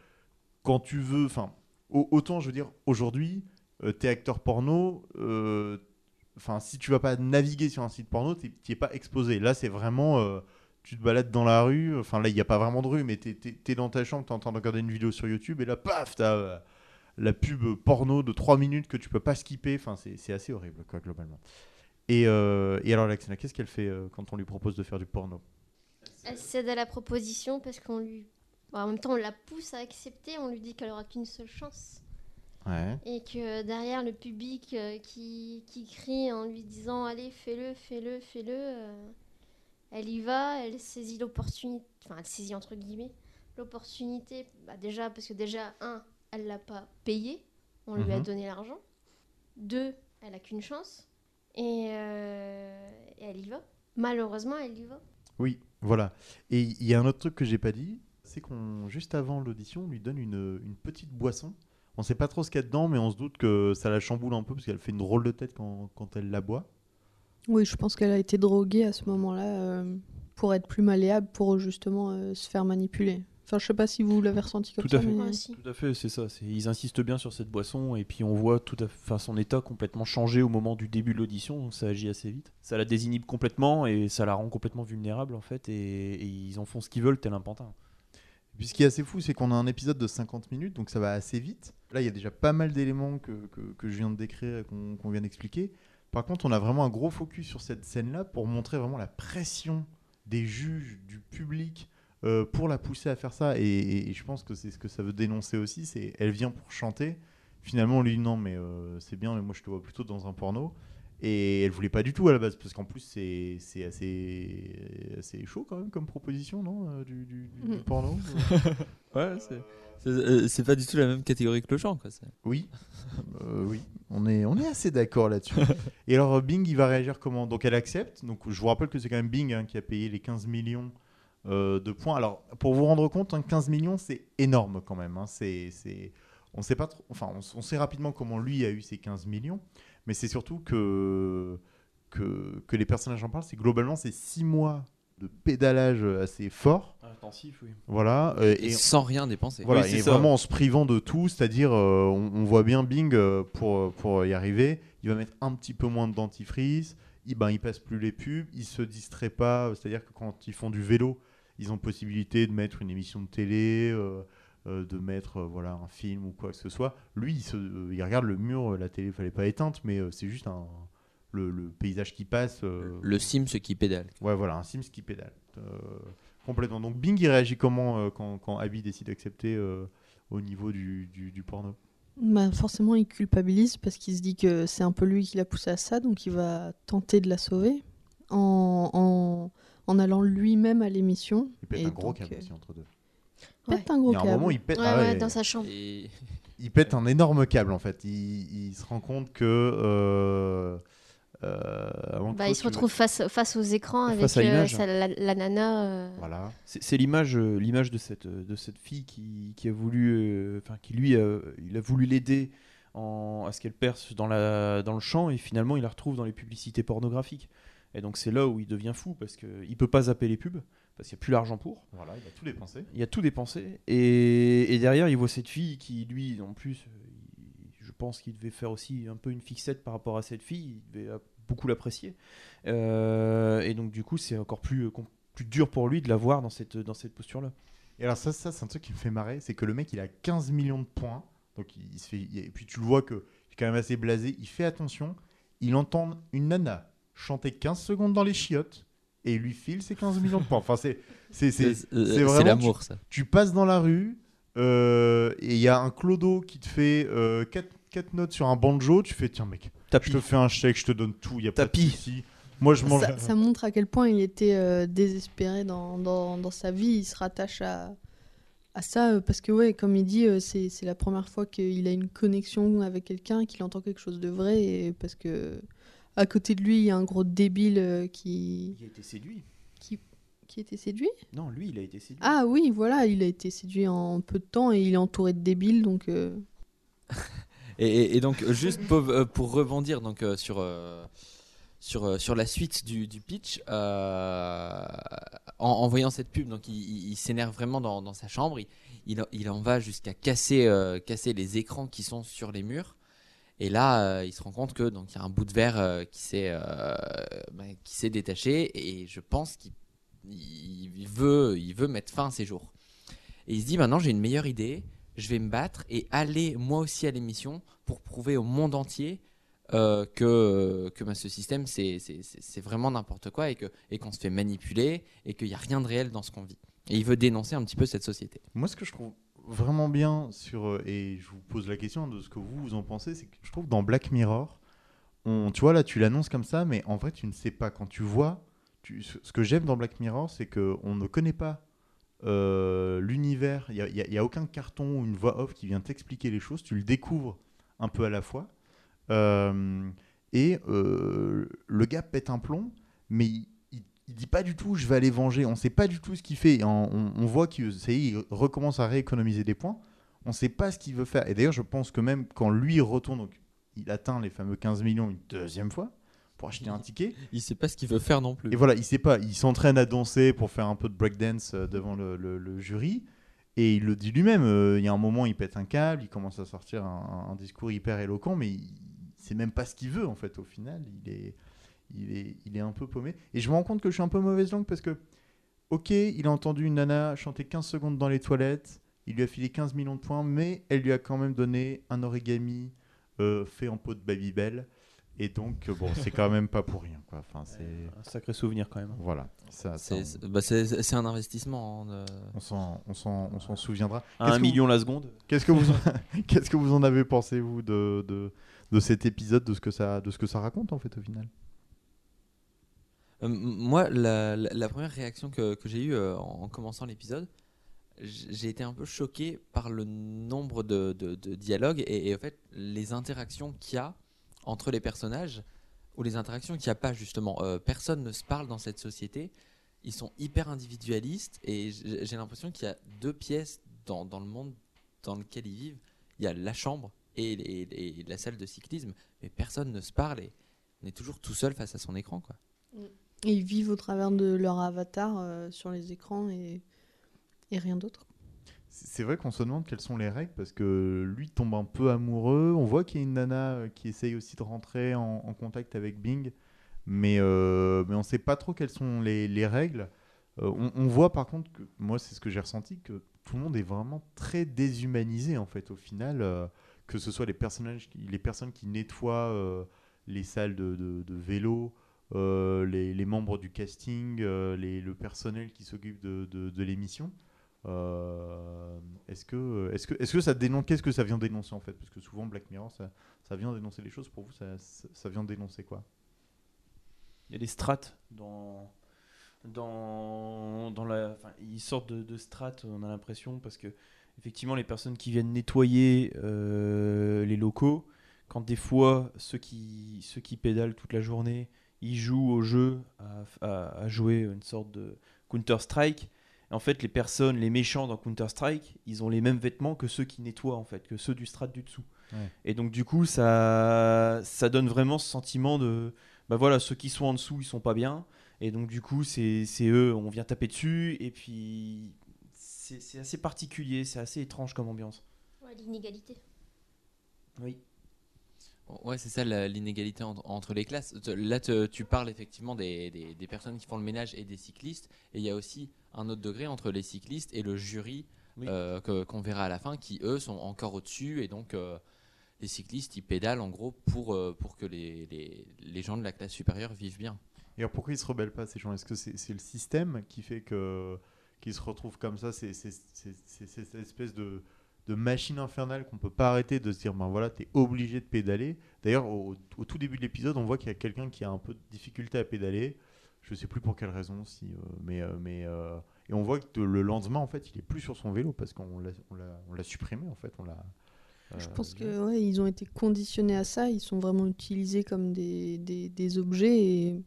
[SPEAKER 1] quand tu veux, enfin, au- autant je veux dire, aujourd'hui, euh, t'es acteur porno. Enfin, si tu vas pas naviguer sur un site porno, t'y t'y es pas exposé. Là, c'est vraiment, tu te balades dans la rue. Enfin, là, il n'y a pas vraiment de rue, mais t'es es, dans ta chambre, t'es en train de regarder une vidéo sur YouTube, et là, paf, t'as la pub porno de 3 minutes que tu peux pas skipper. Enfin, c'est assez horrible, quoi, globalement. Et, euh, et alors, Alexandra, qu'est-ce qu'elle fait euh, quand on lui propose de faire du porno?
[SPEAKER 4] Elle cède à la proposition parce qu'on lui. bon, en même temps, on la pousse à accepter, on lui dit qu'elle aura qu'une seule chance.
[SPEAKER 1] Ouais.
[SPEAKER 4] Et que derrière le public euh, qui, qui crie en lui disant Allez, fais-le, fais-le, fais-le, elle y va, elle saisit l'opportunité. Enfin, elle saisit entre guillemets l'opportunité. Bah, déjà, parce que déjà, un, elle l'a pas payé, on lui a
[SPEAKER 1] Mhm.
[SPEAKER 4] donné l'argent. Deux, elle a qu'une chance. Et, euh, et elle y va. Malheureusement, elle y va.
[SPEAKER 1] Oui, voilà. Et il y a un autre truc que j'ai pas dit, c'est qu'on juste avant l'audition, on lui donne une, une petite boisson. On sait pas trop ce qu'il y a dedans, mais on se doute que ça la chamboule un peu parce qu'elle fait une drôle de tête quand, quand elle la boit.
[SPEAKER 2] Oui, je pense qu'elle a été droguée à ce moment-là euh, pour être plus malléable, pour justement euh, se faire manipuler. Enfin, je sais pas si vous l'avez ressenti comme
[SPEAKER 3] Tout à
[SPEAKER 2] ça.
[SPEAKER 3] fait.
[SPEAKER 2] mais-.
[SPEAKER 3] Tout à fait, c'est ça. Ils insistent bien sur cette boisson et puis on voit tout à fait, enfin, son état complètement changé au moment du début de l'audition. donc Ça agit assez vite. Ça la désinhibe complètement et ça la rend complètement vulnérable en fait. Et, et ils en font ce qu'ils veulent, tel un pantin.
[SPEAKER 1] Et puis ce qui est assez fou, c'est qu'on a un épisode de 50 minutes, donc ça va assez vite. Là, il y a déjà pas mal d'éléments que, que, que je viens de décrire et qu'on qu'on vient d'expliquer. Par contre, on a vraiment un gros focus sur cette scène-là pour montrer vraiment la pression des juges, du public, euh, pour la pousser à faire ça. Et, et- et je pense que c'est ce que ça veut dénoncer aussi, c'est elle vient pour chanter. Finalement, on lui dit non, mais euh, c'est bien, mais moi je te vois plutôt dans un porno. Et elle voulait pas du tout à la base, parce qu'en plus c'est c'est assez, assez chaud quand même comme proposition, non euh, du, du- du- du
[SPEAKER 2] Mhm.
[SPEAKER 1] porno
[SPEAKER 5] Ouais, c'est- c'est c'est pas du tout la même catégorie que le chant. Quoi. c'est-
[SPEAKER 1] Oui, Euh, oui, on est, on est assez d'accord là-dessus. Et alors Bing, il va réagir comment? Donc elle accepte. Donc je vous rappelle que c'est quand même Bing hein, qui a payé les 15 millions euh, de points. Alors pour vous rendre compte, hein, 15 millions, c'est énorme quand même. hein. C'est, c'est, on sait pas trop. Enfin, on, sait rapidement comment lui a eu ses 15 millions, mais c'est surtout que que, que les personnages en parlent. C'est globalement c'est 6 mois de pédalage assez fort.
[SPEAKER 3] Intensif, oui.
[SPEAKER 1] Voilà. euh,
[SPEAKER 5] Et,
[SPEAKER 1] et
[SPEAKER 5] sans rien dépenser.
[SPEAKER 1] voilà,
[SPEAKER 3] Oui,
[SPEAKER 1] et
[SPEAKER 3] ça.
[SPEAKER 1] vraiment en se privant de tout, c'est-à-dire euh, on, on voit bien Bing euh, pour, pour y arriver, il va mettre un petit peu moins de dentifrice, il, ben, il passe plus les pubs, il se distrait pas, c'est-à-dire que quand ils font du vélo, ils ont possibilité de mettre une émission de télé, euh, euh, de mettre euh, voilà un film ou quoi que ce soit. Lui, il, se, euh, il regarde le mur, la télé fallait pas éteinte, mais euh, c'est juste un, le, le paysage qui passe. euh,
[SPEAKER 5] Le Sims qui pédale.
[SPEAKER 1] Ouais, voilà, un Sims qui pédale. Euh, complètement. Donc Bing, il réagit comment euh, quand, quand Abby décide d'accepter euh, au niveau du, du, du porno?
[SPEAKER 2] Bah, forcément, il culpabilise parce qu'il se dit que c'est un peu lui qui l'a poussé à ça, donc il va tenter de la sauver en, en, en allant lui-même à l'émission.
[SPEAKER 1] Il pète
[SPEAKER 2] Et
[SPEAKER 1] un gros
[SPEAKER 2] donc,
[SPEAKER 1] câble aussi entre deux.
[SPEAKER 2] Il pète un gros
[SPEAKER 1] Il y a un
[SPEAKER 2] câble.
[SPEAKER 1] moment, il pète,
[SPEAKER 4] Ouais,
[SPEAKER 1] ah
[SPEAKER 4] ouais,
[SPEAKER 1] ouais,
[SPEAKER 4] dans sa chambre.
[SPEAKER 5] Et
[SPEAKER 1] il pète un énorme câble en fait. Il, il se rend compte que. euh, euh,
[SPEAKER 4] Bah, il se retrouve face, face aux écrans avec
[SPEAKER 3] Face
[SPEAKER 4] euh, sa- la, la nana. euh,
[SPEAKER 1] Voilà.
[SPEAKER 3] C'est l'image, l'image de cette, de cette fille qui, qui a voulu, euh, enfin qui lui, euh, il a voulu l'aider en, à ce qu'elle perce dans, la, dans le champ et finalement il la retrouve dans les publicités pornographiques. Et donc c'est là où il devient fou parce qu'il peut pas zapper les pubs parce qu'il n'y a plus l'argent pour.
[SPEAKER 1] Voilà, il a tout dépensé.
[SPEAKER 3] Il a tout dépensé et, et derrière il voit cette fille qui lui en plus, il- je pense qu'il devait faire aussi un peu une fixette par rapport à cette fille. Il devait beaucoup l'apprécier. Euh, et donc du coup c'est encore plus euh, plus dur pour lui de la voir dans cette, dans cette posture-là.
[SPEAKER 1] Et alors ça, ça c'est un truc qui me fait marrer, c'est que le mec il a 15 millions de points, donc il, se fait, et puis tu le vois que il est quand même assez blasé, il fait attention, il entend une nana chanter 15 secondes dans les chiottes et il lui file ses 15 millions de points. Enfin c'est c'est c'est
[SPEAKER 5] C'est euh, l'amour, ça.
[SPEAKER 1] tu passes dans la rue euh, et il y a un clodo qui te fait 4 notes sur un banjo, tu fais tiens mec,
[SPEAKER 3] Tapis.
[SPEAKER 1] je te fais un chèque, je te donne tout, il y a pas de
[SPEAKER 3] Tapis.
[SPEAKER 1] souci. Moi je mange
[SPEAKER 2] Ça, ça montre à quel point il était euh, désespéré dans, dans, dans sa vie. Il se rattache à, à ça euh, parce que, ouais, comme il dit, euh, c'est c'est la première fois qu'il a une connexion avec quelqu'un, qu'il entend quelque chose de vrai. Et parce que à côté de lui, il y a un gros débile euh, qui,
[SPEAKER 3] Il a été séduit.
[SPEAKER 2] qui, qui était séduit?
[SPEAKER 3] Non, lui, il a été séduit.
[SPEAKER 2] Ah oui, voilà, il a été séduit en peu de temps et il est entouré de débiles. Donc, euh,
[SPEAKER 5] Et, et- et donc, juste pour, euh, pour rebondir donc, euh, sur, euh, sur, sur la suite du, du pitch, euh, en, en voyant cette pub, donc, il, il- il s'énerve vraiment dans, dans sa chambre. Il, il, en- il en va jusqu'à casser, euh, casser les écrans qui sont sur les murs. Et là, euh, il se rend compte que donc il y a un bout de verre euh, qui s'est euh, bah, qui s'est détaché et je pense qu'il il- il veut il veut mettre fin à ses jours. Et il se dit maintenant j'ai une meilleure idée, je vais me battre et aller moi aussi à l'émission pour prouver au monde entier que, que bah, ce système c'est- c'est vraiment n'importe quoi et que et qu'on se fait manipuler et qu'il n'y a rien de réel dans ce qu'on vit. Et il veut dénoncer un petit peu cette société.
[SPEAKER 1] Moi, ce que je trouve vraiment bien sur euh, et je vous pose la question de ce que vous, vous en pensez, c'est que je trouve dans Black Mirror, on, tu vois là, tu l'annonces comme ça, mais en vrai, tu ne sais pas quand tu vois. Ce que j'aime dans Black Mirror, c'est que on ne connaît pas euh, l'univers. Il n'y a, aucun carton ou une voix off qui vient t'expliquer les choses. Tu le découvres un peu à la fois. Euh, et le gars pète un plomb, mais il, dit pas du tout je vais aller venger. On sait pas du tout ce qu'il fait. On, on- on voit qu'il il recommence à rééconomiser des points. On sait pas ce qu'il veut faire. Et d'ailleurs, je pense que même quand lui retourne, donc, il atteint les fameux 15 millions une deuxième fois pour acheter un ticket.
[SPEAKER 5] Il sait pas ce qu'il veut faire non plus.
[SPEAKER 1] Et voilà, il sait pas. Il s'entraîne à danser pour faire un peu de breakdance euh, devant le, le- le jury. Et il le dit lui-même. euh, il y a un moment, il pète un câble, il commence à sortir un, un discours hyper éloquent, mais il, sait même pas ce qu'il veut en fait. Au final, il est, il est, il est un peu paumé. Et je me rends compte que je suis un peu mauvaise langue parce que, ok, il a entendu une nana chanter 15 secondes dans les toilettes. Il lui a filé 15 millions de points, mais elle lui a quand même donné un origami euh, fait en peau de Babybel. Et donc, euh, bon, c'est quand même pas pour rien. Quoi. Enfin, c'est.
[SPEAKER 3] Un sacré souvenir quand même.
[SPEAKER 1] Voilà, ça, ça,
[SPEAKER 5] C'est
[SPEAKER 1] on-
[SPEAKER 5] c'est- bah, c'est- c'est un investissement. hein, de-
[SPEAKER 1] on s'en, on s'en, on s'en souviendra.
[SPEAKER 3] Un million la seconde.
[SPEAKER 1] Qu'est-ce que vous, qu'est-ce que vous en avez pensé vous de, de, de cet épisode, de ce que ça, de ce que ça raconte en fait au final?
[SPEAKER 5] Moi, la, première réaction que, j'ai eue euh, en, en commençant l'épisode, j'ai été un peu choqué par le nombre de, dialogues et, en fait les interactions qu'il y a entre les personnages ou les interactions qu'il n'y a pas justement. Euh, personne ne se parle dans cette société. Ils sont hyper individualistes et j'ai l'impression qu'il y a deux pièces dans, le monde dans lequel ils vivent. Il y a la chambre et, la salle de cyclisme, mais personne ne se parle et on est toujours tout seul face à son écran. Quoi.
[SPEAKER 2] Ils vivent au travers de leur avatar euh, sur les écrans et, rien d'autre.
[SPEAKER 1] C'est vrai qu'on se demande quelles sont les règles parce que lui tombe un peu amoureux. On voit qu'il y a une nana euh, qui essaye aussi de rentrer en, contact avec Bing, mais, euh, on ne sait pas trop quelles sont les, les règles. On, voit par contre que moi c'est ce que j'ai ressenti que tout le monde est vraiment très déshumanisé en fait au final, que ce soit les personnages, les personnes qui nettoient les salles de vélo, euh, les, membres du casting, euh, le personnel qui s'occupe de, l'émission. Euh, est-ce que, est-ce que, est-ce que ça dénonce, qu'est-ce que ça vient dénoncer en fait? Parce que souvent Black Mirror, ça, vient dénoncer les choses. Pour vous, ça, vient dénoncer quoi?
[SPEAKER 3] Il y a des strates dans. Dans, dans la, ils sortent de, de strates, on a l'impression, parce que effectivement, les personnes qui viennent nettoyer les locaux, quand des fois ceux qui, ceux qui pédalent toute la journée, ils jouent au jeu à, à- à jouer une sorte de Counter-Strike. En fait, les personnes, les méchants dans Counter-Strike, ils ont les mêmes vêtements que ceux qui nettoient, en fait, que ceux du strat du dessous.
[SPEAKER 1] Ouais.
[SPEAKER 3] Et donc, du coup, ça, ça donne vraiment ce sentiment de. Bah voilà, ceux qui sont en dessous, ils sont pas bien. Et donc, du coup, c'est c'est eux, on vient taper dessus. Et puis, c'est c'est assez particulier, c'est assez étrange comme ambiance.
[SPEAKER 4] Ouais, l'inégalité.
[SPEAKER 3] Oui.
[SPEAKER 5] Ouais, c'est ça l'inégalité en- entre les classes. Là, te- tu parles effectivement des, des- des personnes qui font le ménage et des cyclistes. Et il y a aussi un autre degré entre les cyclistes et le jury
[SPEAKER 3] Oui.
[SPEAKER 5] euh, qu'on verra à la fin, qui eux sont encore au-dessus. Et donc, euh, les cyclistes, ils pédalent en gros pour, euh, pour que les, les, les gens de la classe supérieure vivent bien.
[SPEAKER 1] Et alors pourquoi ils se rebellent pas ces gens? Est-ce que c'est c'est le système qui fait que qu'ils se retrouvent comme ça? C'est cette espèce de, de machine infernale qu'on peut pas arrêter de se dire ben voilà t'es obligé de pédaler. D'ailleurs au, au tout début de l'épisode on voit qu'il y a quelqu'un qui a un peu de difficulté à pédaler. Je sais plus pour quelle raison si euh, mais euh, mais euh, et on voit que le lendemain en fait il est plus sur son vélo parce qu'on l'a supprimé en fait on l'a.
[SPEAKER 2] Je pense que ouais, ils ont été conditionnés à ça, ils sont vraiment utilisés comme des, des, des objets et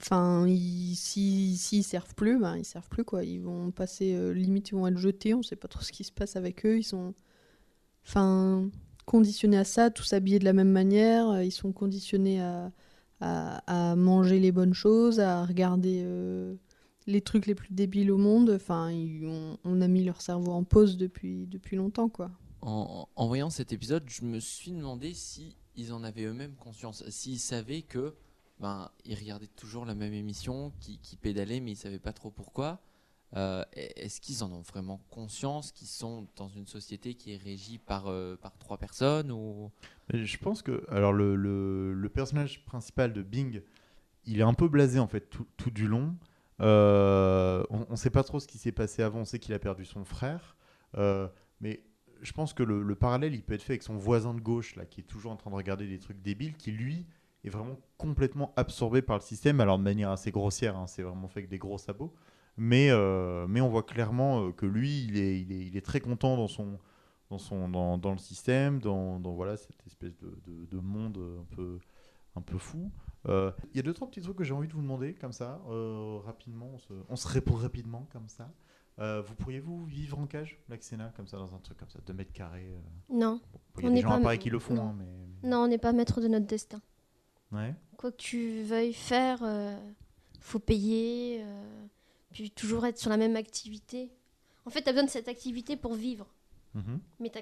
[SPEAKER 2] enfin ils- si s'ils servent plus, ben ils servent plus quoi, ils vont passer euh, limite ils vont être jetés, on sait pas trop ce qui se passe avec eux, ils sont enfin conditionnés à ça, tous habillés de la même manière, euh, ils sont conditionnés à, à, manger les bonnes choses, à regarder euh, les trucs les plus débiles au monde, enfin on, a mis leur cerveau en pause depuis depuis longtemps quoi.
[SPEAKER 5] En, en voyant cet épisode, je me suis demandé si ils en avaient eux-mêmes conscience, s'ils savaient que ben ils regardaient toujours la même émission, qui, qui pédalaient mais ils savaient pas trop pourquoi. Euh, Est-ce qu'ils en ont vraiment conscience qu'ils sont dans une société qui est régie par, euh, par trois personnes
[SPEAKER 1] Je pense que alors le, le, personnage principal de Bing, il est un peu blasé en fait tout, tout du long. Euh, on ne sait pas trop ce qui s'est passé avant. On sait qu'il a perdu son frère, mais je pense que le, le parallèle il peut être fait avec son voisin de gauche là, qui est toujours en train de regarder des trucs débiles, qui lui est vraiment complètement absorbé par le système. Alors de manière assez grossière, hein, c'est vraiment fait avec des gros sabots. Mais, euh, mais on voit clairement euh, que lui, il est, il, est, il est très content dans son, dans, son, dans, dans le système, dans, dans voilà, cette espèce de, de, de monde un peu, un peu fou. Euh, Il y a deux, trois petits trucs que j'ai envie de vous demander, comme ça, euh, rapidement. On se, on se répond rapidement, comme ça. Euh, vous pourriez-vous vivre en cage, Laxena, comme ça, dans un truc comme ça, 2 mètres carrés euh,
[SPEAKER 4] Non,
[SPEAKER 1] bon, Il y a
[SPEAKER 4] On
[SPEAKER 1] des gens
[SPEAKER 4] pas-
[SPEAKER 1] à Paris qui le font,
[SPEAKER 4] non.
[SPEAKER 1] hein, mais.
[SPEAKER 4] non, on n'est pas maître de notre destin.
[SPEAKER 1] Ouais.
[SPEAKER 4] Quoi que tu veuilles faire, euh, faut payer, euh, puis toujours être sur la même activité. En fait, tu as besoin de cette activité pour vivre,
[SPEAKER 1] Mhm.
[SPEAKER 4] mais tu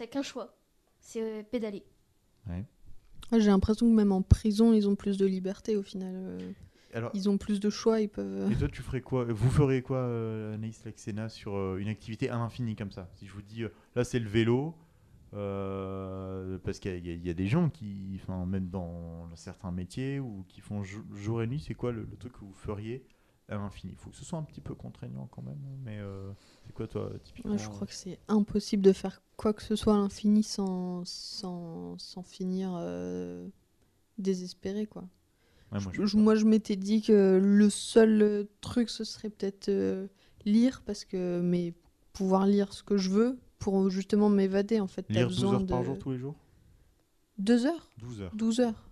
[SPEAKER 4] n'as qu'un choix, c'est euh, pédaler.
[SPEAKER 2] Ouais, J'ai l'impression que même en prison, ils ont plus de liberté au final. euh,
[SPEAKER 1] Alors,
[SPEAKER 2] Ils ont plus de choix, ils peuvent.
[SPEAKER 1] Et toi, tu ferais quoi Vous feriez quoi, euh, Anaïs Laxena, sur euh, une activité à l'infini comme ça? Si je vous dis, euh, là, c'est le vélo, euh, parce qu'il y, a- y des gens qui, enfin, même dans certains métiers, ou qui font jou- jour et nuit, c'est quoi le, le truc que vous feriez à l'infini? Il faut que ce soit un petit peu contraignant quand même, hein, mais euh, c'est quoi, toi, typiquement?
[SPEAKER 2] Je crois que c'est impossible de faire quoi que ce soit à l'infini sans, sans, sans finir euh, désespéré. Quoi.
[SPEAKER 1] Ouais, moi,
[SPEAKER 2] Je- moi, je m'étais dit que le seul truc, ce serait peut-être lire, parce que mais pouvoir lire ce que je veux pour justement m'évader. En fait,
[SPEAKER 1] Lire 12
[SPEAKER 2] besoin
[SPEAKER 1] heures par
[SPEAKER 2] de-
[SPEAKER 1] jour tous les jours?
[SPEAKER 2] Deux heures?
[SPEAKER 1] 12 heures.
[SPEAKER 2] 12 heures.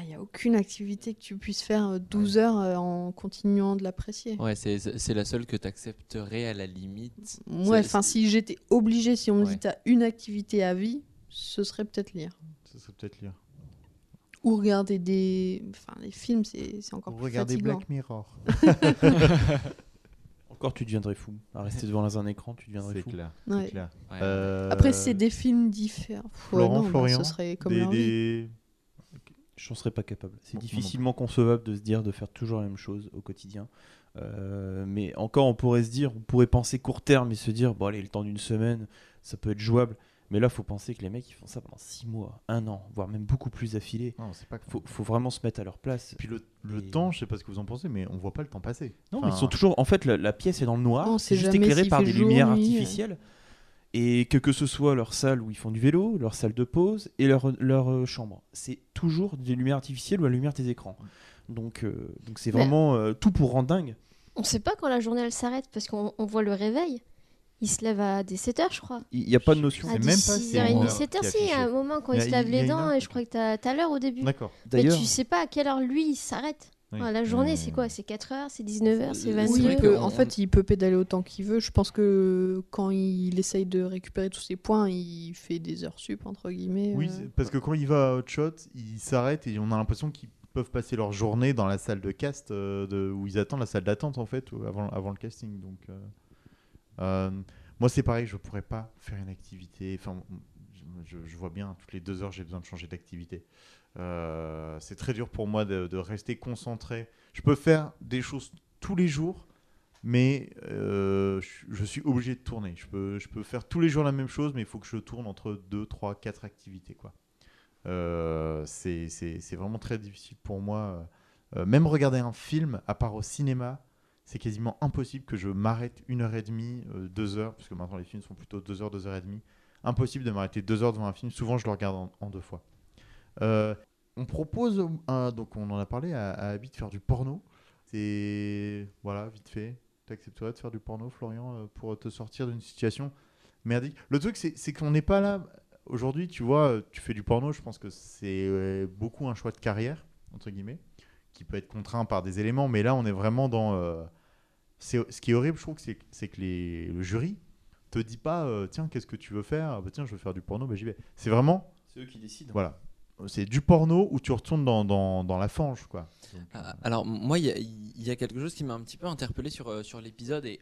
[SPEAKER 2] Il n'y a aucune activité que tu puisses faire euh, 12 heures euh, en continuant de l'apprécier.
[SPEAKER 5] Ouais, c'est c'est la seule que tu accepterais à la limite.
[SPEAKER 2] Ouais,
[SPEAKER 5] C'est-
[SPEAKER 2] enfin, si j'étais obligée, si on me
[SPEAKER 5] Ouais.
[SPEAKER 2] dit t'as une activité à vie, ce serait peut-être lire.
[SPEAKER 1] Ce serait peut-être lire.
[SPEAKER 2] Ou regarder des. Enfin, les films, c'est c'est encore
[SPEAKER 1] Ou
[SPEAKER 2] plus
[SPEAKER 1] regarder
[SPEAKER 2] fatigant.
[SPEAKER 1] Black Mirror.
[SPEAKER 3] Encore, tu deviendrais fou. À rester devant un écran, tu deviendrais
[SPEAKER 1] C'est
[SPEAKER 3] fou.
[SPEAKER 1] clair.
[SPEAKER 2] Ouais.
[SPEAKER 1] c'est clair.
[SPEAKER 5] Ouais.
[SPEAKER 1] Euh,
[SPEAKER 2] Après, c'est des films différents.
[SPEAKER 1] Florent,
[SPEAKER 2] non, bah,
[SPEAKER 1] Florian,
[SPEAKER 2] ce serait comme
[SPEAKER 1] des,
[SPEAKER 2] leur vie.
[SPEAKER 1] des-
[SPEAKER 3] Je n'en serais pas capable. C'est
[SPEAKER 1] Bon, moi non
[SPEAKER 3] difficilement concevable de se dire de faire toujours la même chose au quotidien. Euh, mais encore, on pourrait se dire, on pourrait penser court terme et se dire, bon allez, le temps d'une semaine, ça peut être jouable. Mais là, faut penser que les mecs, ils font ça pendant 6 mois, un an, voire même beaucoup plus affilé.
[SPEAKER 1] Non, c'est pas
[SPEAKER 3] Faut, faut vraiment se mettre à leur place.
[SPEAKER 1] Et puis le, le
[SPEAKER 3] Et-
[SPEAKER 1] temps, je sais pas ce que vous en pensez, mais on voit pas le temps passer.
[SPEAKER 3] Non,
[SPEAKER 1] Enfin,
[SPEAKER 3] mais ils sont toujours. En fait, la, la pièce est dans le noir.
[SPEAKER 2] On
[SPEAKER 3] c'est juste éclairé par des
[SPEAKER 2] jour,
[SPEAKER 3] lumières
[SPEAKER 2] nuit,
[SPEAKER 3] artificielles. Et que, que ce soit leur salle où ils font du vélo, leur salle de pause et leur, leur euh, chambre. C'est toujours des lumières artificielles ou la lumière des écrans. Donc euh, donc c'est
[SPEAKER 4] Mais-
[SPEAKER 3] vraiment euh, tout pour rendre dingue.
[SPEAKER 4] On sait pas quand la journée elle s'arrête parce qu'on on voit le réveil. Il se lève à des 7h, je crois.
[SPEAKER 3] Il n'y a pas de notion.
[SPEAKER 1] C'est
[SPEAKER 4] À
[SPEAKER 1] même pas si
[SPEAKER 4] 6h30,
[SPEAKER 1] une heure
[SPEAKER 4] 7h,
[SPEAKER 1] qui est
[SPEAKER 4] si, il y a un moment quand
[SPEAKER 1] Il
[SPEAKER 4] se lave les dents, et je crois que t'as as, l'heure au début.
[SPEAKER 1] D'accord.
[SPEAKER 4] Mais
[SPEAKER 3] D'ailleurs,
[SPEAKER 4] tu sais pas à quelle heure lui il s'arrête.
[SPEAKER 1] Oui.
[SPEAKER 4] Enfin, la journée, c'est quoi? C'est 4h, c'est 19h, c'est
[SPEAKER 5] Oui,
[SPEAKER 4] 22h.
[SPEAKER 5] c'est
[SPEAKER 2] Oui,
[SPEAKER 5] vrai
[SPEAKER 2] que,
[SPEAKER 5] que
[SPEAKER 2] en fait, il peut pédaler autant qu'il veut. Je pense que quand il essaye de récupérer tous ses points, il fait des heures sup, entre guillemets.
[SPEAKER 1] Oui,
[SPEAKER 2] euh.
[SPEAKER 1] parce que quand il va à Hotshot, il s'arrête et on a l'impression qu'ils peuvent passer leur journée dans la salle de cast euh, de, où ils attendent la salle d'attente en fait ou avant, avant le casting. Donc, euh, moi c'est pareil, je pourrais pas faire une activité. Enfin, je, vois bien, toutes les deux heures, j'ai besoin de changer d'activité. Euh, c'est très dur pour moi de, rester concentré. Je peux faire des choses tous les jours, mais euh, je, suis obligé de tourner. Je peux, faire tous les jours la même chose, mais il faut que je tourne entre 2, 3, 4 activités. Euh, c'est vraiment très difficile pour moi. Euh, même regarder un film, à part au cinéma, c'est quasiment impossible que je m'arrête une heure et demie, euh, deux heures, parce que maintenant les films sont plutôt deux heures, deux heures et demie. Impossible de m'arrêter deux heures devant un film. Souvent, je le regarde en, deux fois. Euh, on propose, donc on en a parlé à, à Abby de faire du porno. C'est voilà, vite fait. T'accepterais de faire du porno, Florian, euh, pour te sortir d'une situation merdique? Le truc, c'est qu'on n'est pas là aujourd'hui. Tu vois, tu fais du porno. Je pense que c'est beaucoup un choix de carrière entre guillemets, qui peut être contraint par des éléments. Mais là, on est vraiment dans. euh, c'est ce qui est horrible, je trouve, c'est que- c'est que les, le jury te dit pas, euh, tiens, qu'est-ce que tu veux faire? Ah bah, Tiens, je veux faire du porno, bah, j'y vais. C'est vraiment,
[SPEAKER 3] C'est eux qui décident.
[SPEAKER 1] voilà, c'est du porno où tu retournes dans, dans, dans la fange, quoi. Donc,
[SPEAKER 5] Ah, Alors, moi, il y, a- il y a quelque chose qui m'a un petit peu interpellé sur, euh, sur l'épisode. Et...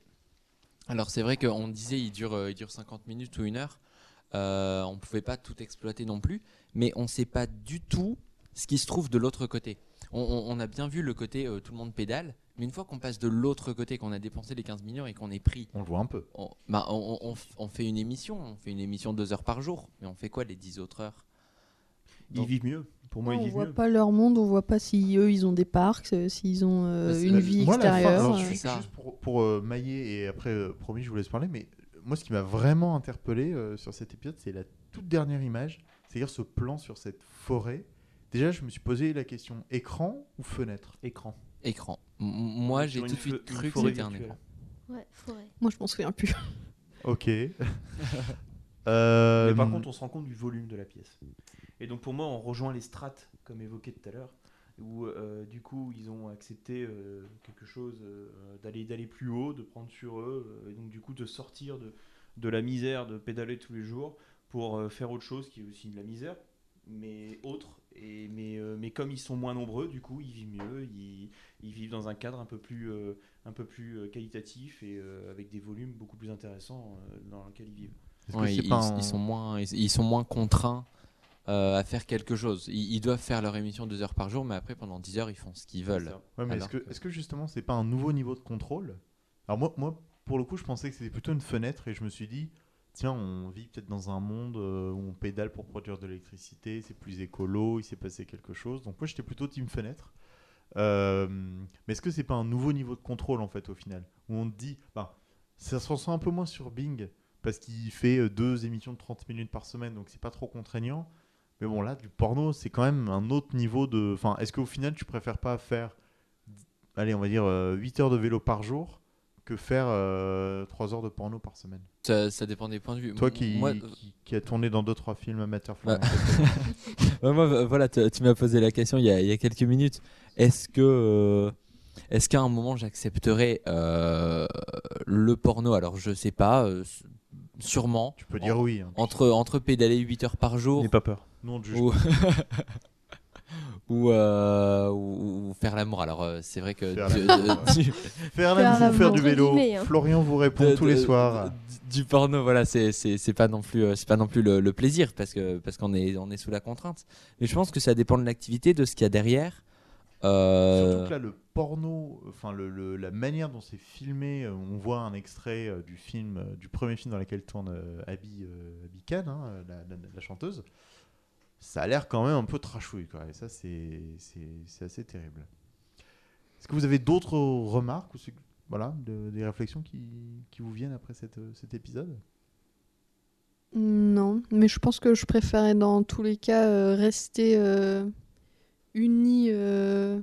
[SPEAKER 5] Alors, c'est vrai qu'on disait il dure, euh, il dure 50 minutes ou une heure. Euh, on ne pouvait pas tout exploiter non plus. Mais on ne sait pas du tout ce qui se trouve de l'autre côté. On, on- on a bien vu le côté euh, tout le monde pédale. Mais une fois qu'on passe de l'autre côté, qu'on a dépensé les 15 millions et qu'on est pris,
[SPEAKER 1] on le voit un peu.
[SPEAKER 5] on, bah, on, on- on fait une émission. On fait une émission deux heures par jour. Mais on fait quoi les 10 autres heures?
[SPEAKER 3] Ils vivent mieux. Pour moi,
[SPEAKER 2] on
[SPEAKER 3] ils vivent
[SPEAKER 2] voit
[SPEAKER 3] mieux.
[SPEAKER 2] pas leur monde, on voit pas si eux ils ont des parcs, euh, s'ils ont euh,
[SPEAKER 5] Bah,
[SPEAKER 2] une
[SPEAKER 5] la-
[SPEAKER 2] vie
[SPEAKER 1] Moi, la fin-
[SPEAKER 2] extérieure.
[SPEAKER 1] alors, juste pour, pour, euh, mailler et après, euh, promis, je vous laisse parler, mais moi, ce qui m'a vraiment interpellé euh, sur cet épisode, c'est la toute dernière image, c'est-à-dire ce plan sur cette forêt. Déjà, je me suis posé la question écran ou fenêtre?
[SPEAKER 3] Écran.
[SPEAKER 5] Écran. M- moi, j'ai tout de suite cru que c'était un écran.
[SPEAKER 4] Ouais, forêt.
[SPEAKER 2] Moi je m'en souviens plus.
[SPEAKER 1] Ok. Euh,
[SPEAKER 3] Mais par contre, on se rend compte du volume de la pièce. Et donc pour moi, on rejoint les strates, comme évoqué tout à l'heure, où euh, du coup, ils ont accepté euh, quelque chose, euh, d'aller d'aller plus haut, de prendre sur eux, et donc du coup de sortir de, de la misère, de pédaler tous les jours, pour euh, faire autre chose qui est aussi de la misère, mais autre. Et, mais, euh, mais comme ils sont moins nombreux, du coup, ils vivent mieux, ils, ils vivent dans un cadre un peu plus, euh, un peu plus euh, qualitatif et euh, avec des volumes beaucoup plus intéressants euh, dans lequel ils vivent.
[SPEAKER 5] Ouais, ils, sont moins, ils, ils sont moins contraints euh, à faire quelque chose. Ils, ils doivent faire leur émission deux heures par jour, mais après, pendant 10 heures, ils font ce qu'ils veulent.
[SPEAKER 1] Ouais, est-ce
[SPEAKER 5] Alors
[SPEAKER 1] que,
[SPEAKER 5] que-
[SPEAKER 1] est-ce que justement, c'est pas un nouveau niveau de contrôle? Alors moi, moi, pour le coup, je pensais que c'était plutôt une fenêtre et je me suis dit, tiens, on vit peut-être dans un monde euh, où on pédale pour produire de l'électricité, c'est plus écolo, il s'est passé quelque chose. Donc moi, j'étais plutôt team fenêtre. Euh, mais est-ce que c'est pas un nouveau niveau de contrôle en fait au final? Où on te dit, bah, ça se ressent un peu moins sur Bing parce qu'il fait euh, deux émissions de 30 minutes par semaine, donc c'est pas trop contraignant. Mais bon, là, du porno, c'est quand même un autre niveau de. Enfin, est-ce qu'au final, tu préfères pas faire, allez, on va dire, euh, 8 heures de vélo par jour que faire 3 heures de porno par semaine
[SPEAKER 5] Ça, ça dépend des points de vue.
[SPEAKER 1] Toi qui,
[SPEAKER 5] moi,
[SPEAKER 1] qui, qui a tourné dans 2-3 films amateurs,
[SPEAKER 5] Bah, moi, euh, voilà, tu, tu m'as posé la question il y a, il y a quelques minutes. Est-ce que, euh, est-ce qu'à un moment j'accepterais euh, le porno? Alors je sais pas, euh, sûrement.
[SPEAKER 1] tu peux dire oui. hein.
[SPEAKER 5] Entre entre pédaler 8 heures par jour
[SPEAKER 3] N'aie pas peur.
[SPEAKER 1] Nous, on te juge
[SPEAKER 5] ou. ou, euh, ou- ou faire l'amour. Alors euh, c'est vrai que
[SPEAKER 1] Faire
[SPEAKER 5] du-
[SPEAKER 1] l'amour,
[SPEAKER 5] du- du-
[SPEAKER 1] Faire du vélo.
[SPEAKER 4] Hein.
[SPEAKER 1] Florian vous répond
[SPEAKER 5] de-
[SPEAKER 1] tous les soirs.
[SPEAKER 5] du- porno, voilà, c'est pas non plus euh, c'est pas non plus le, le plaisir parce que parce qu'on est on est sous la contrainte. Mais je pense que ça dépend de l'activité, de ce qu'il y a derrière. Euh,
[SPEAKER 1] Surtout que là, le porno, enfin le, le- la manière dont c'est filmé, euh, on voit un extrait euh, du film, euh, du premier film dans lequel tourne euh, Abby, euh, Abby Khan, hein, euh, la, la- la chanteuse. Ça a l'air quand même un peu trashouille, quoi. Et ça, c'est assez terrible. Est-ce que vous avez d'autres remarques ou voilà, de- des réflexions qui, qui vous viennent après cette, cet épisode?
[SPEAKER 2] Non, mais je pense que je préférais dans tous les cas euh, rester euh, unis. euh,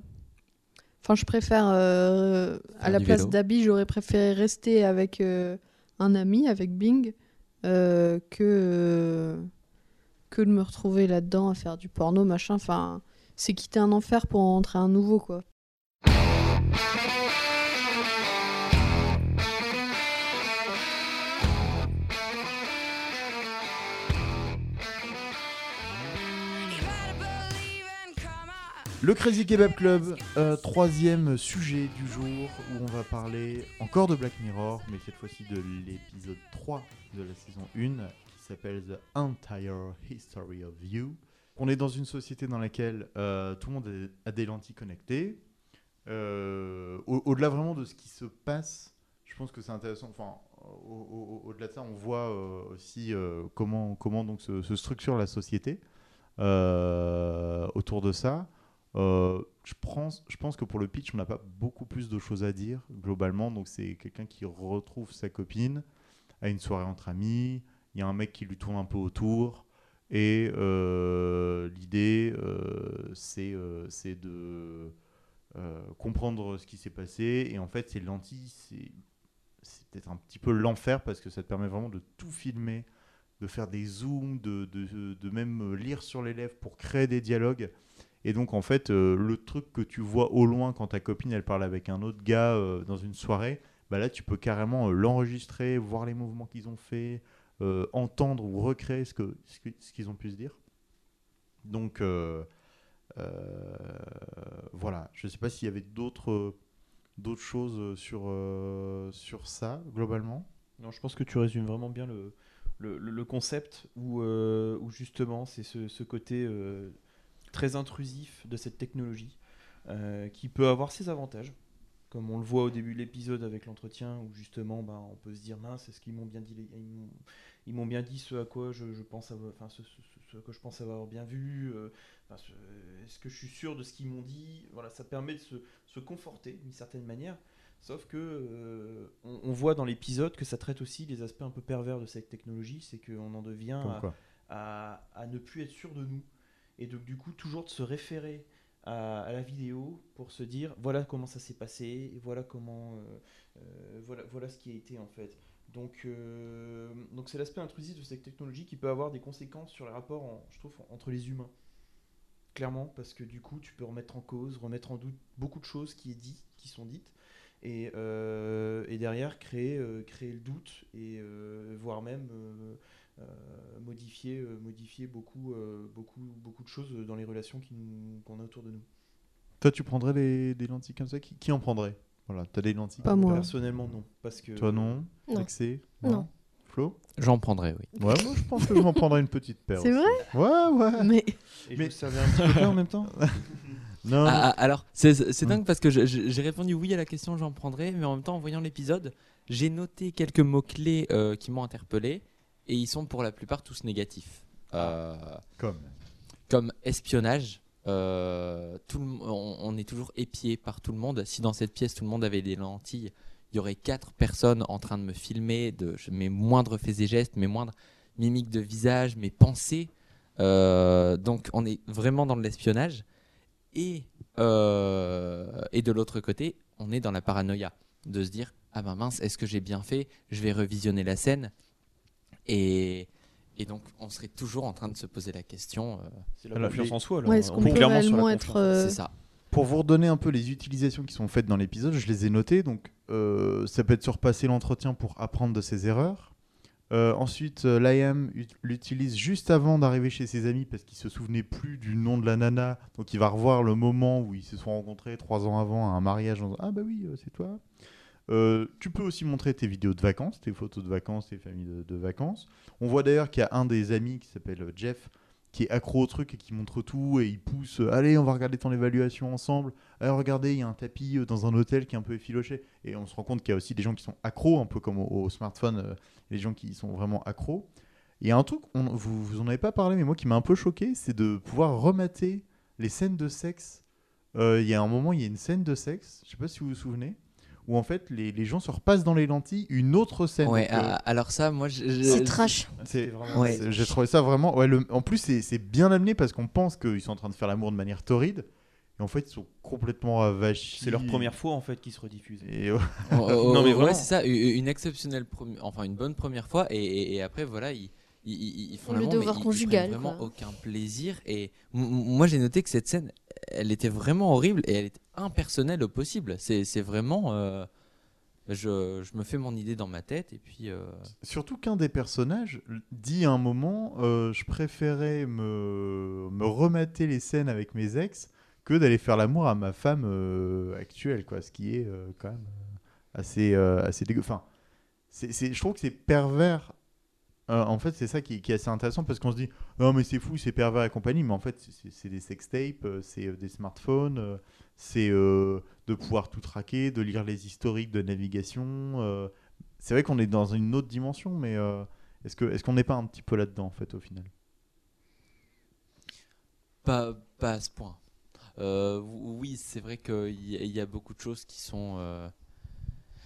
[SPEAKER 2] Enfin, je préfère, euh, à la place d'Abby, j'aurais préféré rester avec euh, un ami, avec Bing, euh, que, euh, que de me retrouver là-dedans à faire du porno, machin. Enfin, c'est quitter un enfer pour en rentrer un nouveau, quoi.
[SPEAKER 1] Le Crazy Kebab Club, euh, troisième sujet du jour où on va parler encore de Black Mirror, mais cette fois-ci de l'épisode 3 de la saison 1 qui s'appelle The Entire History of You. On est dans une société dans laquelle euh, tout le monde a des lentilles connectées. Euh, au- Au-delà vraiment de ce qui se passe, je pense que c'est intéressant. Enfin, au- au- au- au-delà de ça, on voit euh, aussi comment, comment donc se, structure la société autour de ça. Je, pense, je pense que pour le pitch, on n'a pas beaucoup plus de choses à dire globalement. Donc c'est quelqu'un qui retrouve sa copine à une soirée entre amis. Il y a un mec qui lui tourne un peu autour. Et euh, l'idée, euh, c'est euh, de euh, comprendre ce qui s'est passé. Et en fait, ces lentilles, c'est peut-être un petit peu l'enfer parce que ça te permet vraiment de tout filmer, de faire des zooms, de, de, de même lire sur les lèvres pour créer des dialogues. Et donc, en fait, le truc que tu vois au loin quand ta copine, elle parle avec un autre gars dans une soirée, bah là, tu peux carrément l'enregistrer, voir les mouvements qu'ils ont fait, euh, entendre ou recréer ce qu'ils ont pu se dire. Donc, euh, euh, voilà. Je ne sais pas s'il y avait d'autres choses sur, sur ça, globalement.
[SPEAKER 3] Non, je pense que tu résumes vraiment bien le, le, concept où, où justement c'est ce, côté très intrusif de cette technologie qui peut avoir ses avantages. Comme on le voit au début de l'épisode avec l'entretien où justement ben, on peut se dire mince, c'est ce qu'ils m'ont bien dit, les- ils m'ont- ils m'ont bien dit ce à quoi je, je pense avoir, enfin ce, quoi je pense avoir bien vu. euh, enfin, ce- Est-ce que je suis sûr de ce qu'ils m'ont dit? Voilà, ça permet de se, se conforter d'une certaine manière. Sauf que euh, on, on voit dans l'épisode que ça traite aussi les aspects un peu pervers de cette technologie, c'est qu'on en devient à- à ne plus être sûr de nous. Et donc du coup toujours de se référer à, la vidéo pour se dire voilà comment ça s'est passé, voilà comment euh, euh, voilà, voilà ce qui a été en fait. Donc euh, donc c'est l'aspect intrusif de cette technologie qui peut avoir des conséquences sur les rapports en- je trouve entre les humains. Clairement parce que du coup tu peux remettre en cause, remettre en doute beaucoup de choses qui, est dit, qui sont dites et, et derrière créer, créer le doute et voire même modifier, euh, modifier beaucoup, euh, beaucoup, beaucoup de choses dans les relations qu'on a autour de nous.
[SPEAKER 1] Toi, tu prendrais des, des lentilles comme ça? Qui, qui en prendrait? Voilà, t'as des lentilles
[SPEAKER 2] Pas moi.
[SPEAKER 3] Personnellement, non. Parce que,
[SPEAKER 1] Toi, non
[SPEAKER 4] Non.
[SPEAKER 1] Accès
[SPEAKER 4] Non.
[SPEAKER 1] Flo?
[SPEAKER 5] J'en prendrais, oui.
[SPEAKER 1] Ouais, moi, je pense que je m'en prendrais une petite paire.
[SPEAKER 2] C'est
[SPEAKER 1] aussi. Ouais, ouais.
[SPEAKER 2] Mais
[SPEAKER 3] Et
[SPEAKER 1] Mais-
[SPEAKER 3] je savais un petit peu en même temps.
[SPEAKER 1] Non,
[SPEAKER 5] Ah, ah, alors, c'est dingue parce que j'ai répondu oui à la question, j'en prendrais, mais en même temps, en voyant l'épisode, j'ai noté quelques mots-clés euh, qui m'ont interpellé, et ils sont pour la plupart tous négatifs. Euh,
[SPEAKER 1] comme.
[SPEAKER 5] comme espionnage, euh, tout le m- on, on est toujours épié par tout le monde. Si dans cette pièce, tout le monde avait des lentilles, il y aurait quatre personnes en train de me filmer de je- mes moindres faits et gestes, mes moindres mimiques de visage, mes pensées. Euh, donc on est vraiment dans de l'espionnage. Et, euh, et de l'autre côté, on est dans la paranoïa. De se dire, ah ben mince, est-ce que j'ai bien fait? Je vais revisionner la scène. Et, et donc on serait toujours en train de se poser la question. euh,
[SPEAKER 3] C'est la confiance en soi. Là.
[SPEAKER 2] ouais, est-ce
[SPEAKER 3] On
[SPEAKER 2] qu'on
[SPEAKER 3] est
[SPEAKER 2] peut réellement être. euh,
[SPEAKER 5] C'est ça.
[SPEAKER 1] Pour vous redonner un peu les utilisations qui sont faites dans l'épisode, je les ai notées. Donc, euh, ça peut être surpasser l'entretien pour apprendre de ses erreurs. Euh, ensuite, euh, Liam ut- l'utilise juste avant d'arriver chez ses amis parce qu'il se souvenait plus du nom de la nana. Donc, il va revoir le moment où ils se sont rencontrés trois ans avant à un mariage. En disant, ah bah oui, euh, c'est toi. Euh, tu peux aussi montrer tes vidéos de vacances, tes photos de vacances, tes familles de, vacances. On voit d'ailleurs qu'il y a un des amis qui s'appelle euh, Jeff qui est accro au truc et qui montre tout et il pousse euh, allez on va regarder ton évaluation ensemble. Alors regardez il y a un tapis dans un hôtel qui est un peu effiloché. Et on se rend compte qu'il y a aussi des gens qui sont accros un peu comme au, smartphone les gens qui sont vraiment accros. Il y a un truc vous, vous en avez pas parlé mais moi qui m'a un peu choqué c'est de pouvoir remater les scènes de sexe. Il y a un moment il y a une scène de sexe je sais pas si vous vous souvenez où en fait les, les gens se repassent dans les lentilles une autre scène
[SPEAKER 5] Ouais,
[SPEAKER 1] Donc, euh,
[SPEAKER 5] ah, alors ça, moi,
[SPEAKER 4] C'est trash.
[SPEAKER 1] c'est
[SPEAKER 3] vraiment-
[SPEAKER 5] Ouais.
[SPEAKER 1] J'ai trouvé ça vraiment. Ouais, le- En plus, c'est c'est bien amené parce qu'on pense qu'ils sont en train de faire l'amour de manière torride. Et en fait, ils sont complètement avachis.
[SPEAKER 3] C'est leur première fois en fait qui se rediffuse.
[SPEAKER 1] Et,
[SPEAKER 5] Oh, oh, oh,
[SPEAKER 3] Non, mais
[SPEAKER 5] ouais,
[SPEAKER 3] vraiment.
[SPEAKER 5] c'est ça, une exceptionnelle, premi- enfin une bonne première fois, et, et- et après voilà, ils, ils, ils- font
[SPEAKER 4] Le devoir
[SPEAKER 5] mais ils- ils
[SPEAKER 4] conjugal,
[SPEAKER 5] vraiment
[SPEAKER 4] quoi.
[SPEAKER 5] aucun plaisir. Et moi j'ai noté que cette scène, elle était vraiment horrible et elle était impersonnelle au possible. C'est vraiment, euh, je, je me fais mon idée dans ma tête et puis. euh,
[SPEAKER 1] surtout qu'un des personnages dit à un moment euh, Je préférais me, me remater les scènes avec mes ex que d'aller faire l'amour à ma femme actuelle. Quoi, ce qui est quand même assez, assez dégueu. Enfin, c'est- je trouve que c'est pervers euh, en fait, c'est ça qui, qui est assez intéressant parce qu'on se dit non, mais c'est fou, c'est pervers et compagnie. Mais en fait, c'est- c'est des sextapes, euh, c'est euh, des smartphones, euh, c'est euh, de pouvoir tout traquer, de lire les historiques de navigation. euh. c'est vrai qu'on est dans une autre dimension, mais euh, est-ce qu'on n'est pas un petit peu là-dedans en fait au final?
[SPEAKER 5] Pas, pas à ce point. Euh, oui, c'est vrai qu'il y, y a beaucoup de choses qui sont. euh,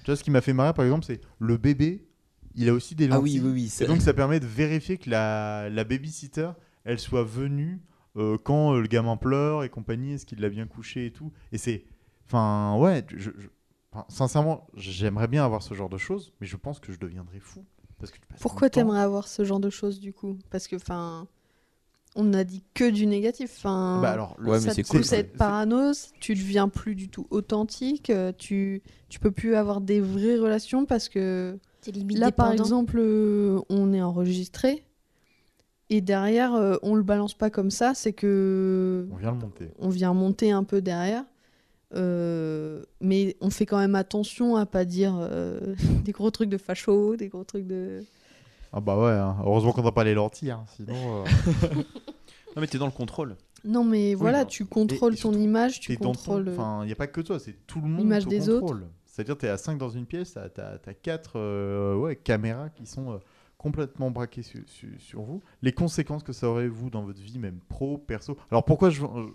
[SPEAKER 1] Tu vois, ce qui m'a fait marrer par exemple, c'est le bébé, il a aussi des
[SPEAKER 5] Ah
[SPEAKER 1] lentilles.
[SPEAKER 5] oui, oui, oui.
[SPEAKER 1] Et donc ça permet de vérifier que la, la babysitter, elle soit venue euh, quand euh, le gamin pleure et compagnie, est-ce qu'il l'a bien couché et tout. Et c'est... Enfin, ouais, je, je- enfin, sincèrement, j'aimerais bien avoir ce genre de choses, mais je pense que je deviendrais fou. Parce que tu
[SPEAKER 2] Pourquoi t'aimerais avoir ce genre de choses du coup? Parce que, enfin, on n'a dit que du négatif. Enfin,
[SPEAKER 1] Bah alors, le-
[SPEAKER 5] Ouais, mais
[SPEAKER 2] ça
[SPEAKER 5] c'est
[SPEAKER 2] te
[SPEAKER 5] cool,
[SPEAKER 2] pousse à être
[SPEAKER 1] c'est-
[SPEAKER 2] parano, tu deviens plus du tout authentique, euh, tu, tu peux plus avoir des vraies relations parce que Là, par exemple, euh, on est enregistré et derrière, euh, on le balance pas comme ça, c'est que
[SPEAKER 1] On vient le monter.
[SPEAKER 2] on vient monter un peu derrière. Euh, mais on fait quand même attention à pas dire euh, des gros trucs de facho, des gros trucs de.
[SPEAKER 1] Ah bah ouais, hein. heureusement qu'on n'a pas les lentilles, hein, sinon... euh,
[SPEAKER 3] Non, mais t'es dans le contrôle.
[SPEAKER 2] Non, mais voilà,
[SPEAKER 1] non.
[SPEAKER 2] tu contrôles
[SPEAKER 1] et
[SPEAKER 2] ton
[SPEAKER 1] surtout,
[SPEAKER 2] image, tu
[SPEAKER 1] ton-
[SPEAKER 2] contrôles.
[SPEAKER 1] Enfin, il n'y a pas que toi, c'est tout le monde
[SPEAKER 2] l'image des
[SPEAKER 1] contrôle. C'est-à-dire, tu es à 5 dans une pièce, tu as, 4 ouais, caméras qui sont euh, complètement braquées su- su- sur vous. Les conséquences que ça aurait, vous, dans votre vie, même pro, perso. Alors, pourquoi je, euh,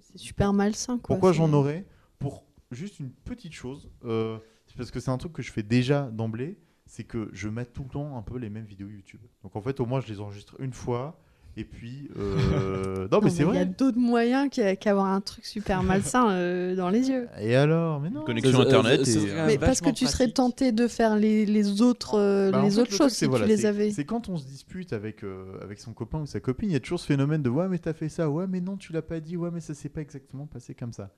[SPEAKER 2] C'est super malsain, quoi.
[SPEAKER 1] pourquoi j'en aurais Pour juste une petite chose, euh, c'est parce que c'est un truc que je fais déjà d'emblée, c'est que je mets tout le temps un peu les mêmes vidéos YouTube. Donc, en fait, au moins, je les enregistre une fois. Et puis, euh, non, mais c'est
[SPEAKER 2] Il y a
[SPEAKER 1] vrai.
[SPEAKER 2] d'autres moyens qu'à- qu'avoir un truc super malsain euh, dans les yeux.
[SPEAKER 1] Et alors Mais non.
[SPEAKER 3] Connexion internet et-
[SPEAKER 2] Mais parce que tu serais tenté de faire les, les autres, euh,
[SPEAKER 1] Bah, en
[SPEAKER 2] les
[SPEAKER 1] fait,
[SPEAKER 2] autres
[SPEAKER 1] le
[SPEAKER 2] choses si
[SPEAKER 1] voilà,
[SPEAKER 2] tu les avais.
[SPEAKER 1] C'est quand on se dispute avec, euh, avec son copain ou sa copine, il y a toujours ce phénomène de ouais, mais t'as fait ça, ouais, mais non, tu l'as pas dit, ouais, mais ça s'est pas exactement passé comme ça.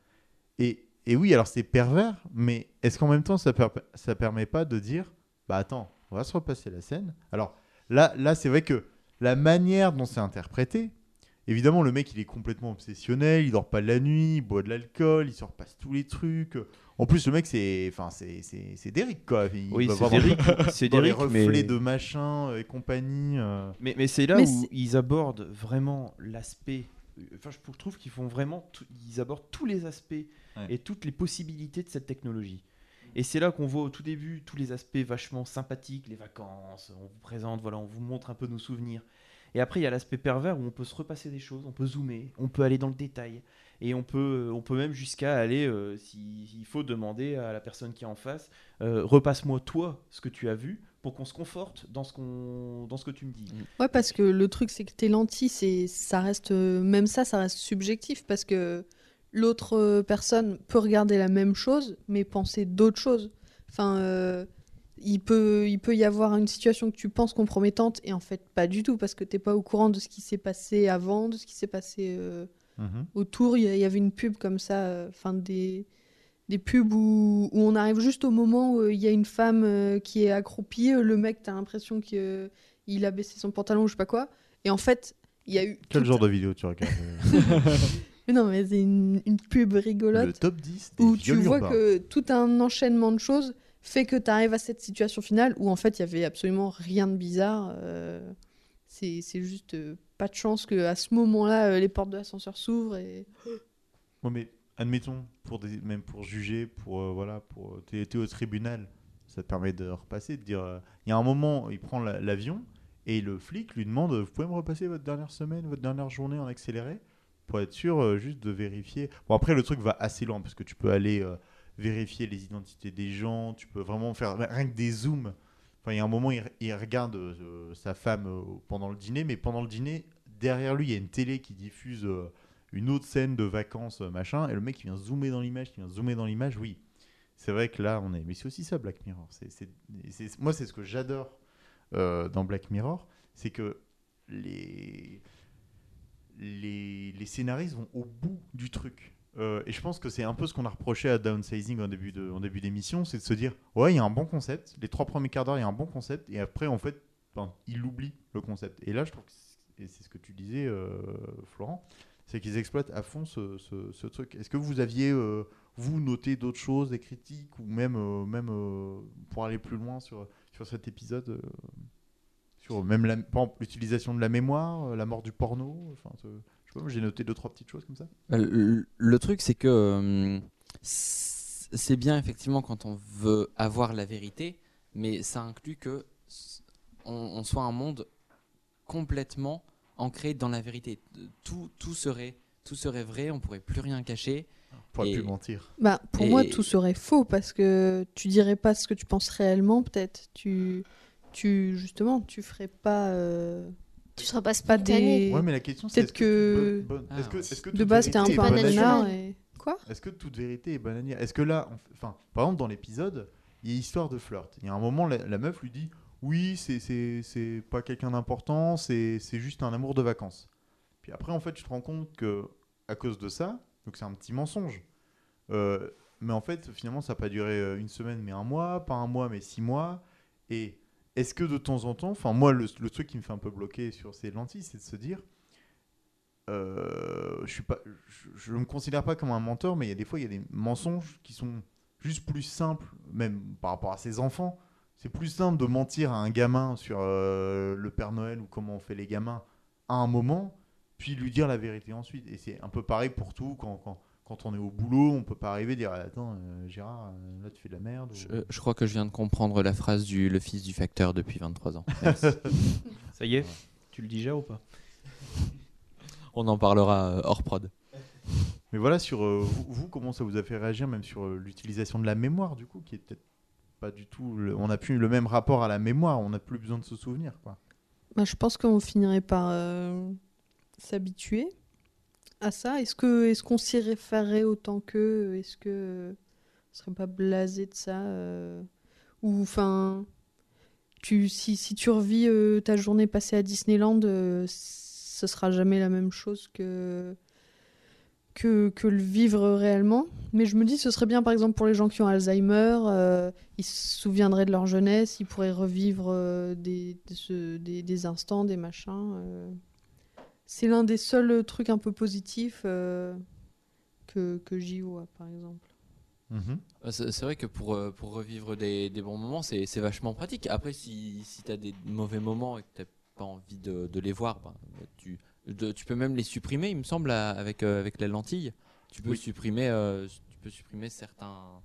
[SPEAKER 1] Et, et oui, alors c'est pervers, mais est-ce qu'en même temps ça, per- ça permet pas de dire bah attends, on va se repasser la scène Alors là, là c'est vrai que la manière dont c'est interprété, évidemment, le mec il est complètement obsessionnel, il dort pas de la nuit, il boit de l'alcool, il se repasse tous les trucs. En plus, le mec c'est enfin, c'est, c'est, c'est Derrick quoi. Il
[SPEAKER 3] Oui,
[SPEAKER 1] va
[SPEAKER 3] c'est Derrick. C'est
[SPEAKER 1] dans les
[SPEAKER 3] Derrick,
[SPEAKER 1] reflets
[SPEAKER 3] mais...
[SPEAKER 1] de machin euh, et compagnie. euh.
[SPEAKER 3] Mais, mais c'est là
[SPEAKER 2] Mais
[SPEAKER 3] où
[SPEAKER 2] c'est-
[SPEAKER 3] ils abordent vraiment l'aspect. Enfin, je trouve qu'ils font vraiment. tout- Ils abordent tous les aspects
[SPEAKER 1] Ouais.
[SPEAKER 3] et toutes les possibilités de cette technologie. Et c'est là qu'on voit au tout début tous les aspects vachement sympathiques, les vacances, on vous présente, voilà, on vous montre un peu nos souvenirs. Et après, il y a l'aspect pervers où on peut se repasser des choses, on peut zoomer, on peut aller dans le détail. Et on peut, on peut même jusqu'à aller, euh, si- s'il faut demander à la personne qui est en face, euh, repasse-moi toi ce que tu as vu pour qu'on se conforte dans ce, qu'on, dans ce que tu me dis.
[SPEAKER 2] Ouais, parce que le truc, c'est que tes lentilles, c'est, ça reste, euh, même ça, ça reste subjectif parce que l'autre euh, personne peut regarder la même chose, mais penser d'autres choses. Enfin, euh, il, peut, il peut y avoir une situation que tu penses compromettante et en fait, pas du tout parce que t'es pas au courant de ce qui s'est passé avant, de ce qui s'est passé euh, autour. Il y, avait une pub comme ça, euh, enfin, des. Des pubs où, où on arrive juste au moment où il y a une femme qui est accroupie, le mec, t'as l'impression que il a baissé son pantalon ou je sais pas quoi. Et en fait, il y a eu.
[SPEAKER 1] Quel genre de vidéo tu regardes
[SPEAKER 2] Mais non, mais c'est une, une pub
[SPEAKER 1] Le
[SPEAKER 2] rigolote
[SPEAKER 1] top 10 des
[SPEAKER 2] où tu vois
[SPEAKER 1] urbains.
[SPEAKER 2] que tout un enchaînement de choses fait que tu arrives à cette situation finale où en fait il y avait absolument rien de bizarre. euh, c'est juste euh, pas de chance que à ce moment-là euh, les portes de l'ascenseur s'ouvrent et
[SPEAKER 1] Ouais, mais admettons, pour des, même pour juger, pour voilà, pour t'es au tribunal, ça te permet de repasser, de dire, il y a un moment, il prend la- l'avion et le flic lui demande, vous pouvez me repasser votre dernière semaine, votre dernière journée en accéléré, pour être sûr euh, juste de vérifier. Bon après le truc va assez loin parce que tu peux aller euh, vérifier les identités des gens, tu peux vraiment faire rien que des zooms. Enfin, il y a un moment, il, regarde euh, sa femme pendant le dîner, mais pendant le dîner, derrière lui, il y a une télé qui diffuse une autre scène de vacances, machin, et le mec qui vient zoomer dans l'image, qui vient zoomer dans l'image, oui. C'est vrai que là, on est. Mais c'est aussi ça, Black Mirror. C'est- c'est- Moi, c'est ce que j'adore dans Black Mirror, c'est que les... les scénaristes vont au bout du truc. Euh, et je pense que c'est un peu ce qu'on a reproché à Downsizing en début d'émission, c'est de se dire ouais, il y a un bon concept. Les trois premiers quarts d'heure, il y a un bon concept, et après, en fait, ben, il oublie le concept. Et là, je trouve que c'est- et c'est ce que tu disais, euh, Florent, c'est qu'ils exploitent à fond ce, truc. Est-ce que vous aviez, euh, vous, noté d'autres choses, des critiques, ou même, même pour aller plus loin sur, sur cet épisode, Sur même l'utilisation de la mémoire, euh, la mort du porno. Enfin, je sais pas, j'ai noté deux trois petites choses comme ça.
[SPEAKER 5] Euh, Le, le truc, c'est que euh, c'est bien effectivement quand on veut avoir la vérité, mais ça inclut que on, on soit un monde complètement ancré dans la vérité. Tout, tout serait, tout serait vrai, on pourrait plus rien cacher.
[SPEAKER 1] On pourrait
[SPEAKER 5] Et-
[SPEAKER 1] plus mentir.
[SPEAKER 2] Bah, pour
[SPEAKER 5] Et-
[SPEAKER 2] moi, tout serait faux parce que tu dirais pas ce que tu penses réellement, peut-être. Tu, tu, justement, tu ferais pas. euh,
[SPEAKER 4] Tu seras pas
[SPEAKER 2] Pas
[SPEAKER 4] spontané.
[SPEAKER 2] des-
[SPEAKER 1] Ouais, mais la question c'est est-ce
[SPEAKER 2] que-
[SPEAKER 1] bonne-
[SPEAKER 5] Ah,
[SPEAKER 1] est-ce que,
[SPEAKER 5] ouais.
[SPEAKER 1] est-ce que
[SPEAKER 2] De base, t'es un peu un et. Quoi?
[SPEAKER 1] Est-ce que toute vérité est bonne Est-ce que là, on- enfin, par exemple, dans l'épisode, il y a histoire de flirt. Il y a un moment, la, la meuf lui dit Oui, c'est- c'est c'est pas quelqu'un d'important, c'est c'est juste un amour de vacances. Puis après, en fait, tu te rends compte que, à cause de ça, donc c'est un petit mensonge. Euh, mais en fait, finalement, ça n'a pas duré euh, une semaine, mais un mois, pas un mois, mais six mois. Et est-ce que de temps en temps, enfin, moi, le, truc qui me fait un peu bloquer sur ces lentilles, c'est de se dire euh, je suis me considère pas comme un menteur mais il y a des fois il y a des mensonges qui sont juste plus simples même par rapport à ses enfants. C'est plus simple de mentir à un gamin sur euh, le Père Noël ou comment on fait les gamins à un moment puis lui dire la vérité ensuite. Et c'est un peu pareil pour tout quand, quand on est au boulot on peut pas arriver et dire attends euh, Gérard euh, là tu fais de la merde
[SPEAKER 5] Je,
[SPEAKER 1] ou-
[SPEAKER 5] je crois que je viens de comprendre la phrase du le fils du facteur depuis 23 ans.
[SPEAKER 3] Ça y est Tu le dis déjà ou pas?
[SPEAKER 5] On en parlera euh, hors prod.
[SPEAKER 1] mais voilà sur euh, vous, vous, comment ça vous a fait réagir même sur euh, l'utilisation de la mémoire du coup qui est peut-être pas du tout le- on n'a plus le même rapport à la mémoire on n'a plus besoin de se souvenir quoi.
[SPEAKER 2] Bah, je pense qu'on finirait par euh, s'habituer à ça. Est-ce que est-ce qu'on s'y référerait autant qu'eux? Est-ce que euh, on serait pas blasé de ça euh, Ou enfin, tu si, si tu revis euh, ta journée passée à Disneyland, euh, ce sera jamais la même chose que que, que le vivre réellement. Mais je me dis, ce serait bien, par exemple, pour les gens qui ont Alzheimer, euh, ils se souviendraient de leur jeunesse, ils pourraient revivre euh, des, des, instants, des machins. euh. C'est l'un des seuls trucs un peu positifs euh, que, que j'y vois, par exemple.
[SPEAKER 1] Mhm.
[SPEAKER 5] Euh, C'est vrai que pour, euh, pour revivre des, des bons moments, c'est c'est vachement pratique. Après, si, si tu as des mauvais moments et que tu n'as pas envie de, de les voir, ben, tu, de- tu peux même les supprimer, il me semble, avec, euh, avec la lentille. Tu peux,
[SPEAKER 1] Oui.
[SPEAKER 5] supprimer, euh, tu peux supprimer certains,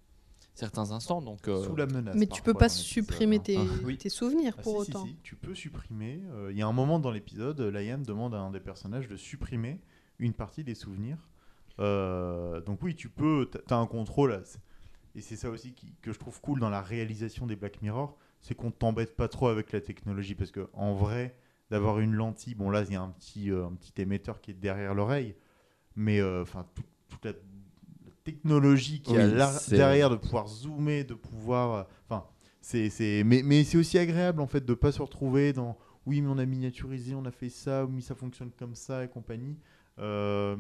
[SPEAKER 5] certains instants. Donc, euh,
[SPEAKER 1] sous la menace
[SPEAKER 2] Mais tu peux pas supprimer
[SPEAKER 1] hein.
[SPEAKER 2] tes,
[SPEAKER 5] Ah,
[SPEAKER 1] oui.
[SPEAKER 2] tes souvenirs
[SPEAKER 1] Ah,
[SPEAKER 2] pour
[SPEAKER 1] si, si,
[SPEAKER 2] autant.
[SPEAKER 1] si, tu peux supprimer. euh, Il y a un moment dans l'épisode, Liam demande à un des personnages de supprimer une partie des souvenirs. Euh, donc oui, tu peux, tu as un contrôle. Et c'est ça aussi qui- que je trouve cool dans la réalisation des Black Mirror, c'est qu'on t'embête pas trop avec la technologie. Parce que en vrai, d'avoir une lentille, bon là, il y a un petit, euh, un petit émetteur qui est derrière l'oreille. Mais euh, enfin, tout- toute la technologie qui
[SPEAKER 5] Oui,
[SPEAKER 1] a là-
[SPEAKER 5] c'est-
[SPEAKER 1] derrière de pouvoir zoomer, de pouvoir... euh, Enfin, c'est, c'est... Mais, mais c'est aussi agréable en fait de pas se retrouver dans oui mais on a miniaturisé, on a fait ça, oui ça fonctionne comme ça et compagnie. Euh,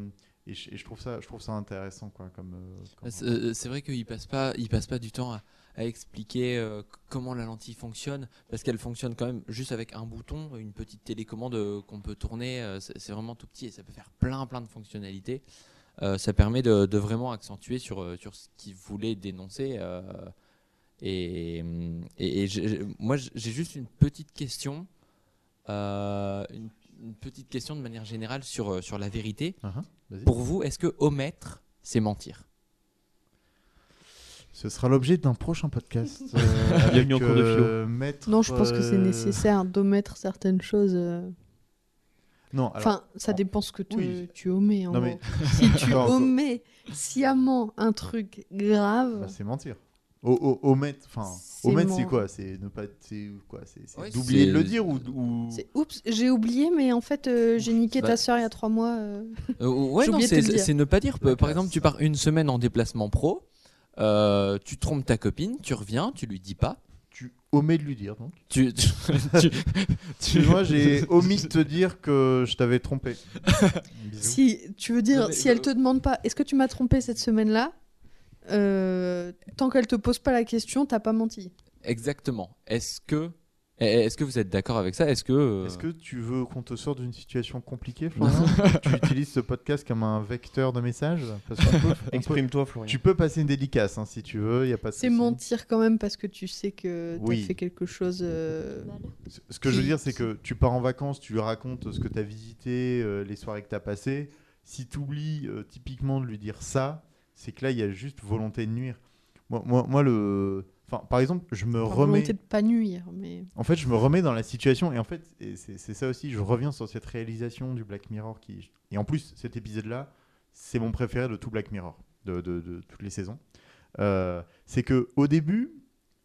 [SPEAKER 1] et, je, et je trouve ça, je trouve ça intéressant quoi comme. euh, comme-
[SPEAKER 5] C'est c'est vrai qu'il passe pas, il passe pas du temps à, à expliquer euh, comment la lentille fonctionne, parce qu'elle fonctionne quand même juste avec un bouton, une petite télécommande qu'on peut tourner. c'est c'est vraiment tout petit et ça peut faire plein plein de fonctionnalités. Euh, ça permet de, de vraiment accentuer sur euh, sur ce qu'il voulait dénoncer. euh, et moi j'ai juste une petite question, euh, une, une petite question de manière générale sur sur la vérité.
[SPEAKER 1] Vas-y.
[SPEAKER 5] Pour vous, est-ce que omettre c'est mentir?
[SPEAKER 1] Ce sera l'objet d'un prochain podcast. euh,
[SPEAKER 3] Bienvenue
[SPEAKER 1] avec,
[SPEAKER 3] en cours de philo.
[SPEAKER 1] maître,
[SPEAKER 2] Non, je pense que c'est nécessaire d'omettre certaines choses.
[SPEAKER 1] Non, alors,
[SPEAKER 2] Enfin, ça
[SPEAKER 1] en-
[SPEAKER 2] dépend ce que tu,
[SPEAKER 1] oui.
[SPEAKER 2] tu omets. En
[SPEAKER 1] non
[SPEAKER 2] gros.
[SPEAKER 1] mais
[SPEAKER 2] Si tu
[SPEAKER 1] Non,
[SPEAKER 2] omets sciemment un truc grave,
[SPEAKER 1] bah, c'est mentir. O- o- omettre, enfin,
[SPEAKER 2] C'est
[SPEAKER 1] omettre c'est quoi? C'est ne pas, c'est quoi? C'est
[SPEAKER 5] Ouais,
[SPEAKER 1] d'oublier de le dire ou, ou...
[SPEAKER 2] oups, j'ai oublié, mais en fait, euh, j'ai niqué
[SPEAKER 5] Bah,
[SPEAKER 2] ta soeur il y a trois mois. euh.
[SPEAKER 5] Euh, ouais, non, c'est ne pas dire.
[SPEAKER 1] La
[SPEAKER 5] Par exemple, tu pars une semaine en déplacement pro, euh, tu trompes ta copine, tu reviens, tu lui dis pas.
[SPEAKER 1] Tu omets de lui dire donc.
[SPEAKER 5] Tu, tu, tu- tu-
[SPEAKER 1] Moi, j'ai omis de te dire que je t'avais trompé.
[SPEAKER 2] Si tu veux dire, si elle
[SPEAKER 5] euh,
[SPEAKER 2] te demande pas, est-ce que tu m'as trompé cette semaine-là euh, Tant qu'elle te pose pas la question, t'as pas menti.
[SPEAKER 5] Exactement. Est-ce que, Est-ce que vous êtes d'accord avec ça? Est-ce que. euh,
[SPEAKER 1] Est-ce que tu veux qu'on te sorte d'une situation compliquée, Florian? Tu utilises ce podcast comme un vecteur de peut-
[SPEAKER 3] Exprime-toi, Florian.
[SPEAKER 1] Tu peux passer une dédicace hein, si tu veux, y a pas
[SPEAKER 2] C'est mentir quand même parce que tu sais que tu as
[SPEAKER 1] Oui.
[SPEAKER 2] fait quelque chose. euh.
[SPEAKER 1] Ce- que je veux dire, c'est que tu pars en vacances, tu lui racontes ce que tu as visité, euh, les soirées que tu as passées. Si tu oublies typiquement de lui dire ça, c'est que là, il y a juste volonté de nuire. Moi, moi, moi, le. Enfin, par exemple, je me
[SPEAKER 2] par
[SPEAKER 1] remets.
[SPEAKER 2] de pas nuire, mais
[SPEAKER 1] En fait, je me remets dans la situation et en fait, c'est ça aussi. Je reviens sur cette réalisation du Black Mirror qui. Et en plus, cet épisode-là, c'est mon préféré de tout Black Mirror, de, de- de toutes les saisons. Euh, c'est que au début,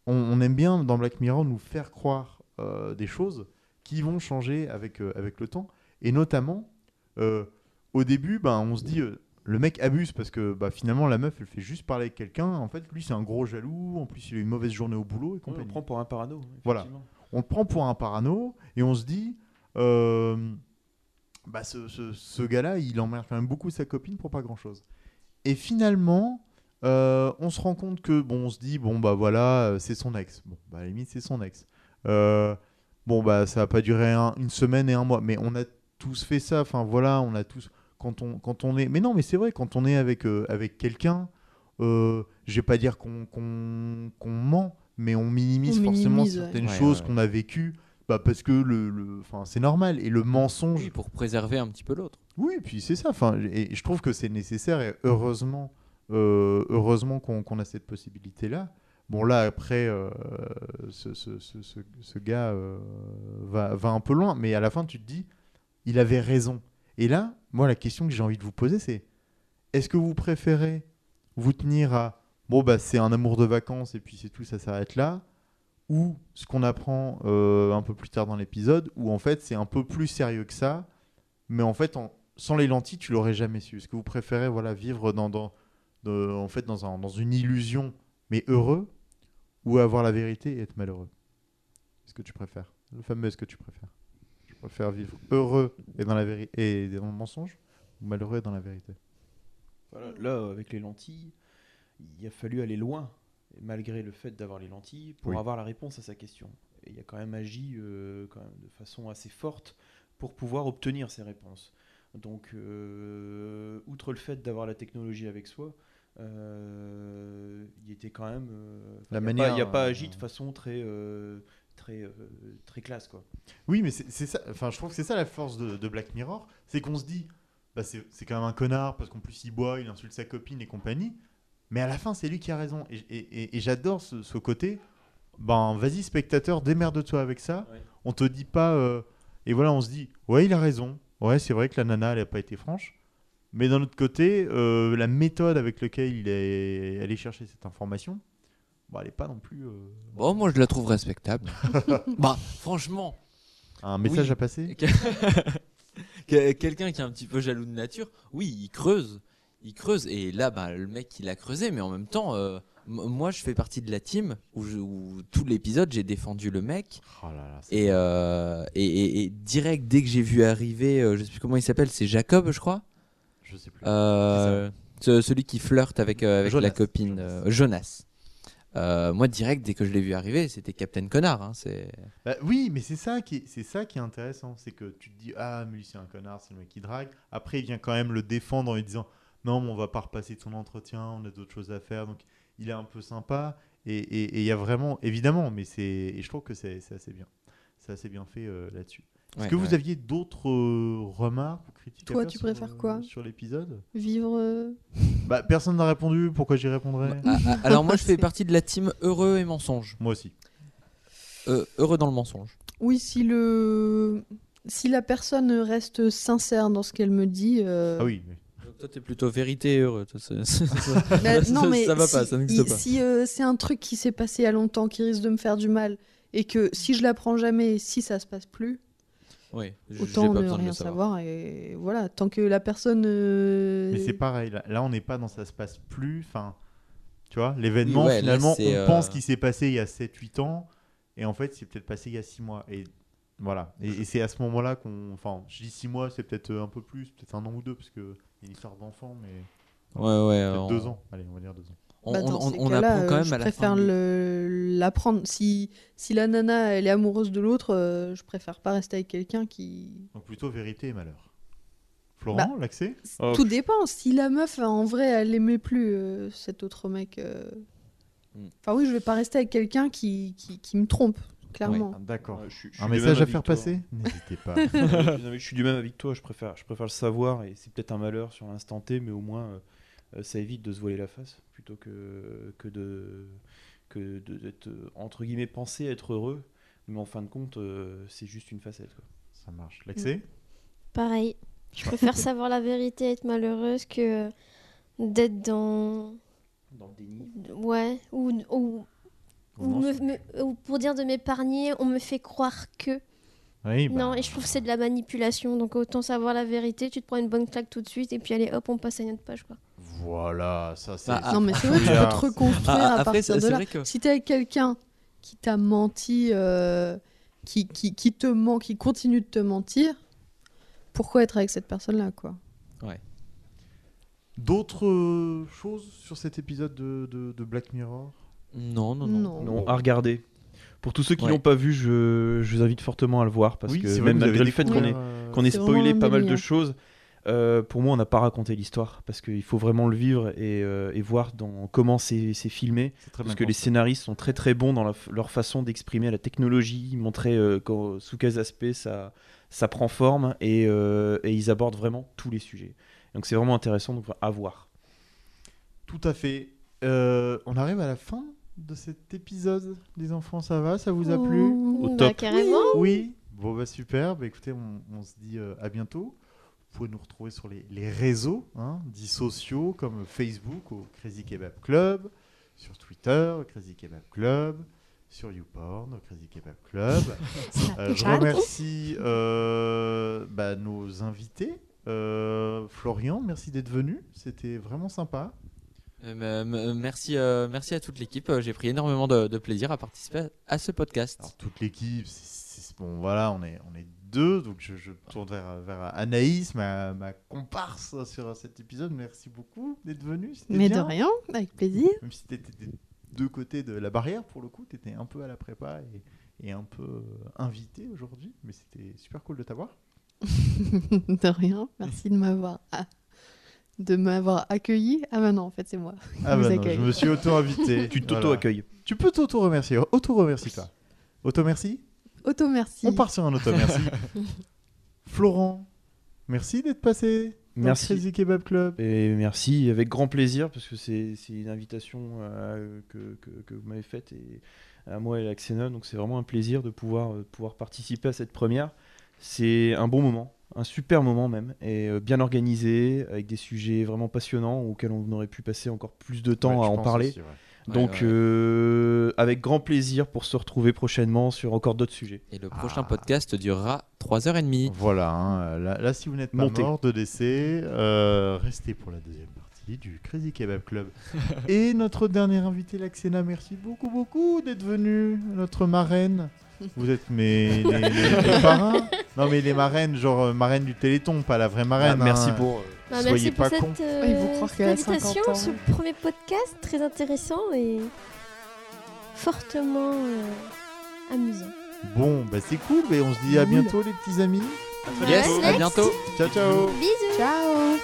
[SPEAKER 1] on, on aime bien dans Black Mirror nous faire croire euh, des choses qui vont changer avec euh, avec le temps. Et notamment, au début, ben, on se dit. Le mec abuse parce que bah, finalement la meuf elle fait juste parler avec quelqu'un. En fait, lui c'est un gros jaloux. En plus, il a eu une mauvaise journée au boulot et
[SPEAKER 3] on le prend pour un parano.
[SPEAKER 1] Voilà. on le prend pour un parano et on se dit euh, bah ce, ce- ce gars-là, il emmerde quand même beaucoup sa copine pour pas grand-chose. Et finalement, euh, on se rend compte que bon, on se dit bon bah voilà, euh, c'est son ex. Bon, bah à la limite c'est son ex. Euh, bon bah ça va pas durer un- une semaine et un mois, mais on a tous fait ça. Enfin voilà, on a tous quand on quand on est. Mais non, mais c'est vrai quand on est avec euh, avec quelqu'un. Euh, je vais pas dire qu'on qu'on qu'on ment, mais on minimise
[SPEAKER 2] On
[SPEAKER 1] forcément
[SPEAKER 2] minimise,
[SPEAKER 1] certaines
[SPEAKER 5] Ouais,
[SPEAKER 1] choses
[SPEAKER 5] ouais.
[SPEAKER 1] qu'on a vécues, bah parce que le, le- enfin c'est normal et le mensonge.
[SPEAKER 5] Oui, pour préserver un petit peu l'autre.
[SPEAKER 1] Oui, et puis c'est ça. Enfin, et je trouve que c'est nécessaire et heureusement, euh, heureusement qu'on qu'on a cette possibilité-là. Bon là après, euh, ce, ce- ce- ce- ce gars euh, va, va un peu loin, mais à la fin tu te dis, il avait raison. Et là, moi la question que j'ai envie de vous poser, c'est est-ce que vous préférez vous tenir à bon bah c'est un amour de vacances et puis c'est tout, ça s'arrête là, ou ce qu'on apprend euh, un peu plus tard dans l'épisode, où en fait c'est un peu plus sérieux que ça, mais en fait sans les lentilles tu l'aurais jamais su. Est-ce que vous préférez voilà vivre dans, dans une illusion mais heureux, ou avoir la vérité et être malheureux? Est-ce que tu préfères? Le fameux est-ce que tu préfères? Préfère vivre heureux et dans la vérité et dans le mensonge, ou malheureux et dans la vérité
[SPEAKER 3] Voilà, là, avec les lentilles, il a fallu aller loin, malgré le fait d'avoir les lentilles, pour
[SPEAKER 1] Oui.
[SPEAKER 3] avoir la réponse à sa question. Et il a quand même agi euh, quand même de façon assez forte pour pouvoir obtenir ces réponses. Donc, euh, outre le fait d'avoir la technologie avec soi, euh, il était quand même. euh,
[SPEAKER 1] La manière,
[SPEAKER 3] il n'a pas agi de façon très, très, euh, très classe, quoi.
[SPEAKER 1] Oui, mais c'est c'est ça. Enfin, je trouve que c'est ça la force de, de Black Mirror, c'est qu'on se dit, bah, c'est c'est quand même un connard parce qu'en plus il boit, il insulte sa copine et compagnie. Mais à la fin, c'est lui qui a raison. Et, et- et- et j'adore ce, ce côté. Ben, vas-y spectateur, démerde-toi avec ça.
[SPEAKER 3] Ouais.
[SPEAKER 1] On te dit pas. euh, et voilà, on se dit, ouais, il a raison. Ouais, c'est vrai que la nana, elle a pas été franche. Mais d'un autre côté, euh, la méthode avec laquelle il est allé chercher cette information, bah, elle est pas non plus. euh,
[SPEAKER 5] Bon, moi je la trouve respectable. bah, franchement,
[SPEAKER 1] un message
[SPEAKER 5] Oui.
[SPEAKER 1] à passer?
[SPEAKER 5] que- quelqu'un qui est un petit peu jaloux de nature, oui, il creuse. Il creuse. Et là, bah, le mec, il a creusé. Mais en même temps, euh, moi, je fais partie de la team où, je- où tout l'épisode, j'ai défendu le mec.
[SPEAKER 1] Oh là là, c'est-
[SPEAKER 5] Et, euh, et, et- et direct, dès que j'ai vu arriver, euh, je sais plus comment il s'appelle, c'est Jacob, je crois.
[SPEAKER 1] Je sais plus.
[SPEAKER 5] Euh, ce- celui qui flirte avec, euh, avec
[SPEAKER 1] Jonas.
[SPEAKER 5] la copine
[SPEAKER 1] Jonas.
[SPEAKER 5] euh, Jonas. Euh, moi, direct, dès que je l'ai vu arriver, c'était Captain Connard. hein, c'est...
[SPEAKER 1] Bah oui, mais c'est ça qui est, intéressant, c'est que tu te dis ah mais lui c'est un connard, c'est le mec qui drague. Après il vient quand même le défendre en lui disant non mais on va pas repasser de son entretien, on a d'autres choses à faire. Donc il est un peu sympa et il y a vraiment évidemment, mais c'est et je trouve que c'est c'est assez bien, c'est assez bien fait euh, là-dessus. Est-ce
[SPEAKER 5] Ouais,
[SPEAKER 1] que vous
[SPEAKER 5] ouais.
[SPEAKER 1] aviez d'autres euh, remarques ou critiques à
[SPEAKER 2] Toi,
[SPEAKER 1] faire
[SPEAKER 2] tu
[SPEAKER 1] sur,
[SPEAKER 2] préfères
[SPEAKER 1] euh,
[SPEAKER 2] quoi
[SPEAKER 1] sur l'épisode?
[SPEAKER 2] Vivre. euh,
[SPEAKER 1] Bah personne n'a répondu. Pourquoi j'y répondrais?
[SPEAKER 5] Ah, ah, alors, moi, je fais partie de la team heureux et mensonge.
[SPEAKER 1] Moi aussi.
[SPEAKER 5] Euh, heureux dans le mensonge.
[SPEAKER 2] Oui, si le. Si la personne reste sincère dans ce qu'elle me dit. euh,
[SPEAKER 1] Ah oui. mais-
[SPEAKER 5] toi, t'es plutôt vérité et heureux. toi, c'est- c'est-
[SPEAKER 2] bah,
[SPEAKER 5] ça-
[SPEAKER 2] non, mais
[SPEAKER 5] ça va
[SPEAKER 2] si,
[SPEAKER 5] pas, ça n'existe pas.
[SPEAKER 2] Si euh, c'est un truc qui s'est passé il y a longtemps, qui risque de me faire du mal, et que si je l'apprends jamais, si ça se passe plus,
[SPEAKER 5] Oui,
[SPEAKER 2] autant ne rien
[SPEAKER 5] savoir.
[SPEAKER 2] savoir. Et voilà, tant que la personne. euh,
[SPEAKER 1] Mais c'est pareil, là, là, on n'est pas dans ça se passe plus. Enfin, tu vois, l'événement,
[SPEAKER 5] Oui, ouais, là,
[SPEAKER 1] finalement, on
[SPEAKER 5] euh,
[SPEAKER 1] pense qu'il s'est passé il y a 7-8 ans, et en fait, c'est peut-être passé il y a 6 mois. Et voilà. Et, et c'est à ce moment-là qu'on. Enfin, je dis 6 mois, c'est peut-être euh, un peu plus, peut-être un an ou deux, parce qu'il y a une histoire d'enfant, mais
[SPEAKER 5] Ouais, ouais.
[SPEAKER 1] peut-être
[SPEAKER 5] on,
[SPEAKER 1] 2 ans. Allez, on va dire 2 ans.
[SPEAKER 5] On,
[SPEAKER 2] Bah, dans
[SPEAKER 5] on-
[SPEAKER 2] ces
[SPEAKER 5] on
[SPEAKER 2] cas-là,
[SPEAKER 5] apprend quand
[SPEAKER 2] euh,
[SPEAKER 5] même
[SPEAKER 2] je
[SPEAKER 5] à la
[SPEAKER 2] préfère
[SPEAKER 5] du-
[SPEAKER 2] l'apprendre. Si, si la nana elle est amoureuse de l'autre, euh, je préfère pas rester avec quelqu'un qui.
[SPEAKER 1] Donc plutôt vérité et malheur. Florent,
[SPEAKER 2] Bah,
[SPEAKER 1] l'accès
[SPEAKER 3] Oh,
[SPEAKER 2] Tout dépend. Si la meuf en vrai elle aimait plus euh, cet autre mec. euh,
[SPEAKER 5] Mm.
[SPEAKER 2] Enfin oui, je vais pas rester avec quelqu'un qui, qui, qui me trompe, clairement.
[SPEAKER 1] D'accord. Un message à faire
[SPEAKER 3] toi.
[SPEAKER 1] passer? N'hésitez pas.
[SPEAKER 3] Je suis du même avec toi, je préfère, je préfère le savoir et c'est peut-être un malheur sur l'instant T, mais au moins ça évite de se voiler la face plutôt que, que de que de- d'être euh, entre guillemets pensé être heureux, mais en fin de compte euh, c'est juste une facette. Quoi.
[SPEAKER 1] Ça marche. L'accès
[SPEAKER 4] Pareil. Je préfère savoir la vérité et être malheureuse que d'être dans.
[SPEAKER 3] Dans le déni.
[SPEAKER 4] Ouais. Ou, ou, ou
[SPEAKER 1] Non,
[SPEAKER 4] me-
[SPEAKER 1] c'est-
[SPEAKER 4] me- ou pour dire de m'épargner, on me fait croire que.
[SPEAKER 1] Oui, bah,
[SPEAKER 4] Non, et je trouve que c'est de la manipulation. Donc autant savoir la vérité, tu te prends une bonne claque tout de suite et puis allez hop, on passe à une autre page. Quoi.
[SPEAKER 1] Voilà, ça c'est.
[SPEAKER 5] Bah, ah,
[SPEAKER 2] Non mais c'est vrai, tu peux te reconstruire
[SPEAKER 5] Ah,
[SPEAKER 2] à
[SPEAKER 5] après,
[SPEAKER 2] partir de là.
[SPEAKER 5] que.
[SPEAKER 2] Si t'es avec quelqu'un qui t'a menti, euh, qui, qui, qui te ment, qui continue de te mentir, pourquoi être avec cette personne-là, quoi?
[SPEAKER 1] D'autres euh, choses sur cet épisode de, de- de Black Mirror?
[SPEAKER 5] Non, non, non.
[SPEAKER 2] Non.
[SPEAKER 3] Non, à regarder. Pour tous ceux qui
[SPEAKER 5] Ouais.
[SPEAKER 3] l'ont pas vu, je, je vous invite fortement à le voir parce
[SPEAKER 1] Oui,
[SPEAKER 3] que même malgré le fait qu'on ait,
[SPEAKER 1] euh,
[SPEAKER 3] qu'on spoilé pas mal de choses, euh, pour moi on n'a pas raconté l'histoire parce qu'il faut vraiment le vivre et, euh, et voir dans comment c'est filmé.
[SPEAKER 1] très
[SPEAKER 3] Parce que les scénaristes sont très très bons dans la leur façon d'exprimer la technologie, montrer euh, quand- sous quels aspects ça, ça prend forme et, euh, et ils abordent vraiment tous les sujets. Donc c'est vraiment intéressant donc, à voir.
[SPEAKER 1] Tout à fait. Euh, on arrive à la fin de cet épisode, les enfants, ça va Ça vous a plu?
[SPEAKER 3] Au
[SPEAKER 4] Bah,
[SPEAKER 3] top.
[SPEAKER 4] carrément.
[SPEAKER 1] Oui. Bon, bah super. Bah, écoutez, on, on se dit euh, à bientôt. Vous pouvez nous retrouver sur les, les réseaux, hein, dits sociaux, comme Facebook au Crazy Kebab Club, sur Twitter, au Crazy Kebab Club, sur YouPorn, au Crazy Kebab Club. Euh, je remercie euh, bah, nos invités. Euh, Florian, merci d'être venu. C'était vraiment sympa.
[SPEAKER 5] Euh, m- merci, euh, merci à toute l'équipe. J'ai pris énormément de, de plaisir à participer à ce podcast.
[SPEAKER 1] Alors, toute l'équipe, c'est- c'est- bon, voilà, on est, on est deux, donc je, je tourne vers, vers Anaïs, ma, ma comparse sur cet épisode. Merci beaucoup d'être venu. c'était
[SPEAKER 2] Mais
[SPEAKER 1] bien.
[SPEAKER 2] de rien, avec plaisir.
[SPEAKER 1] Même si tu étais des deux côtés de la barrière, pour le coup, tu étais un peu à la prépa et, et un peu euh, invité aujourd'hui, mais c'était super cool de t'avoir.
[SPEAKER 2] de rien. Merci de m'avoir ah, de m'avoir accueilli. Ah bah non, en fait, c'est moi.
[SPEAKER 1] Ah
[SPEAKER 2] vous
[SPEAKER 1] bah non,
[SPEAKER 2] accueille.
[SPEAKER 1] je me suis auto-invité.
[SPEAKER 3] Tu
[SPEAKER 1] Voilà.
[SPEAKER 3] t'auto-accueilles.
[SPEAKER 1] Tu peux t'auto-remercier. Auto-remercie toi. Auto-merci
[SPEAKER 2] Auto merci.
[SPEAKER 1] On part sur un auto-merci. Florent, merci d'être passé.
[SPEAKER 3] Merci.
[SPEAKER 1] Crazy Kebab Club.
[SPEAKER 3] Et merci, avec grand plaisir, parce que c'est c'est une invitation euh, que, que- que vous m'avez faite et à moi et à Xenon, donc c'est vraiment un plaisir de pouvoir, euh, pouvoir participer à cette première. C'est un bon moment, un super moment même, et euh, bien organisé, avec des sujets vraiment passionnants auxquels on aurait pu passer encore plus de temps
[SPEAKER 1] Ouais,
[SPEAKER 3] à en parler.
[SPEAKER 1] aussi, ouais.
[SPEAKER 3] Donc,
[SPEAKER 5] ouais.
[SPEAKER 3] euh, avec grand plaisir pour se retrouver prochainement sur encore d'autres sujets.
[SPEAKER 5] Et le prochain
[SPEAKER 1] Ah.
[SPEAKER 5] podcast durera 3h30.
[SPEAKER 1] Voilà, hein, là, là, si vous n'êtes pas
[SPEAKER 3] Montez.
[SPEAKER 1] mort de décès, euh, restez pour la deuxième partie du Crazy Kebab Club. Et notre dernier invité, Laxena, merci beaucoup, beaucoup d'être venu, notre marraine. Vous êtes mes les, les- les parrains Non, mais les marraines, genre euh, marraine du Téléthon, pas la vraie marraine.
[SPEAKER 3] Ah, merci
[SPEAKER 1] hein.
[SPEAKER 3] pour. Euh,
[SPEAKER 4] Bah,
[SPEAKER 1] Soyez
[SPEAKER 4] merci
[SPEAKER 1] pas
[SPEAKER 4] pour cette, euh,
[SPEAKER 2] croire
[SPEAKER 4] cette
[SPEAKER 2] a
[SPEAKER 4] invitation,
[SPEAKER 2] 50 ans.
[SPEAKER 4] ce premier podcast très intéressant et fortement euh, amusant.
[SPEAKER 1] Bon, bah c'est cool, mais on se dit à
[SPEAKER 2] Cool.
[SPEAKER 1] bientôt, les petits amis.
[SPEAKER 5] Yes, à bientôt.
[SPEAKER 1] Ciao, ciao
[SPEAKER 4] Bisous.
[SPEAKER 2] Ciao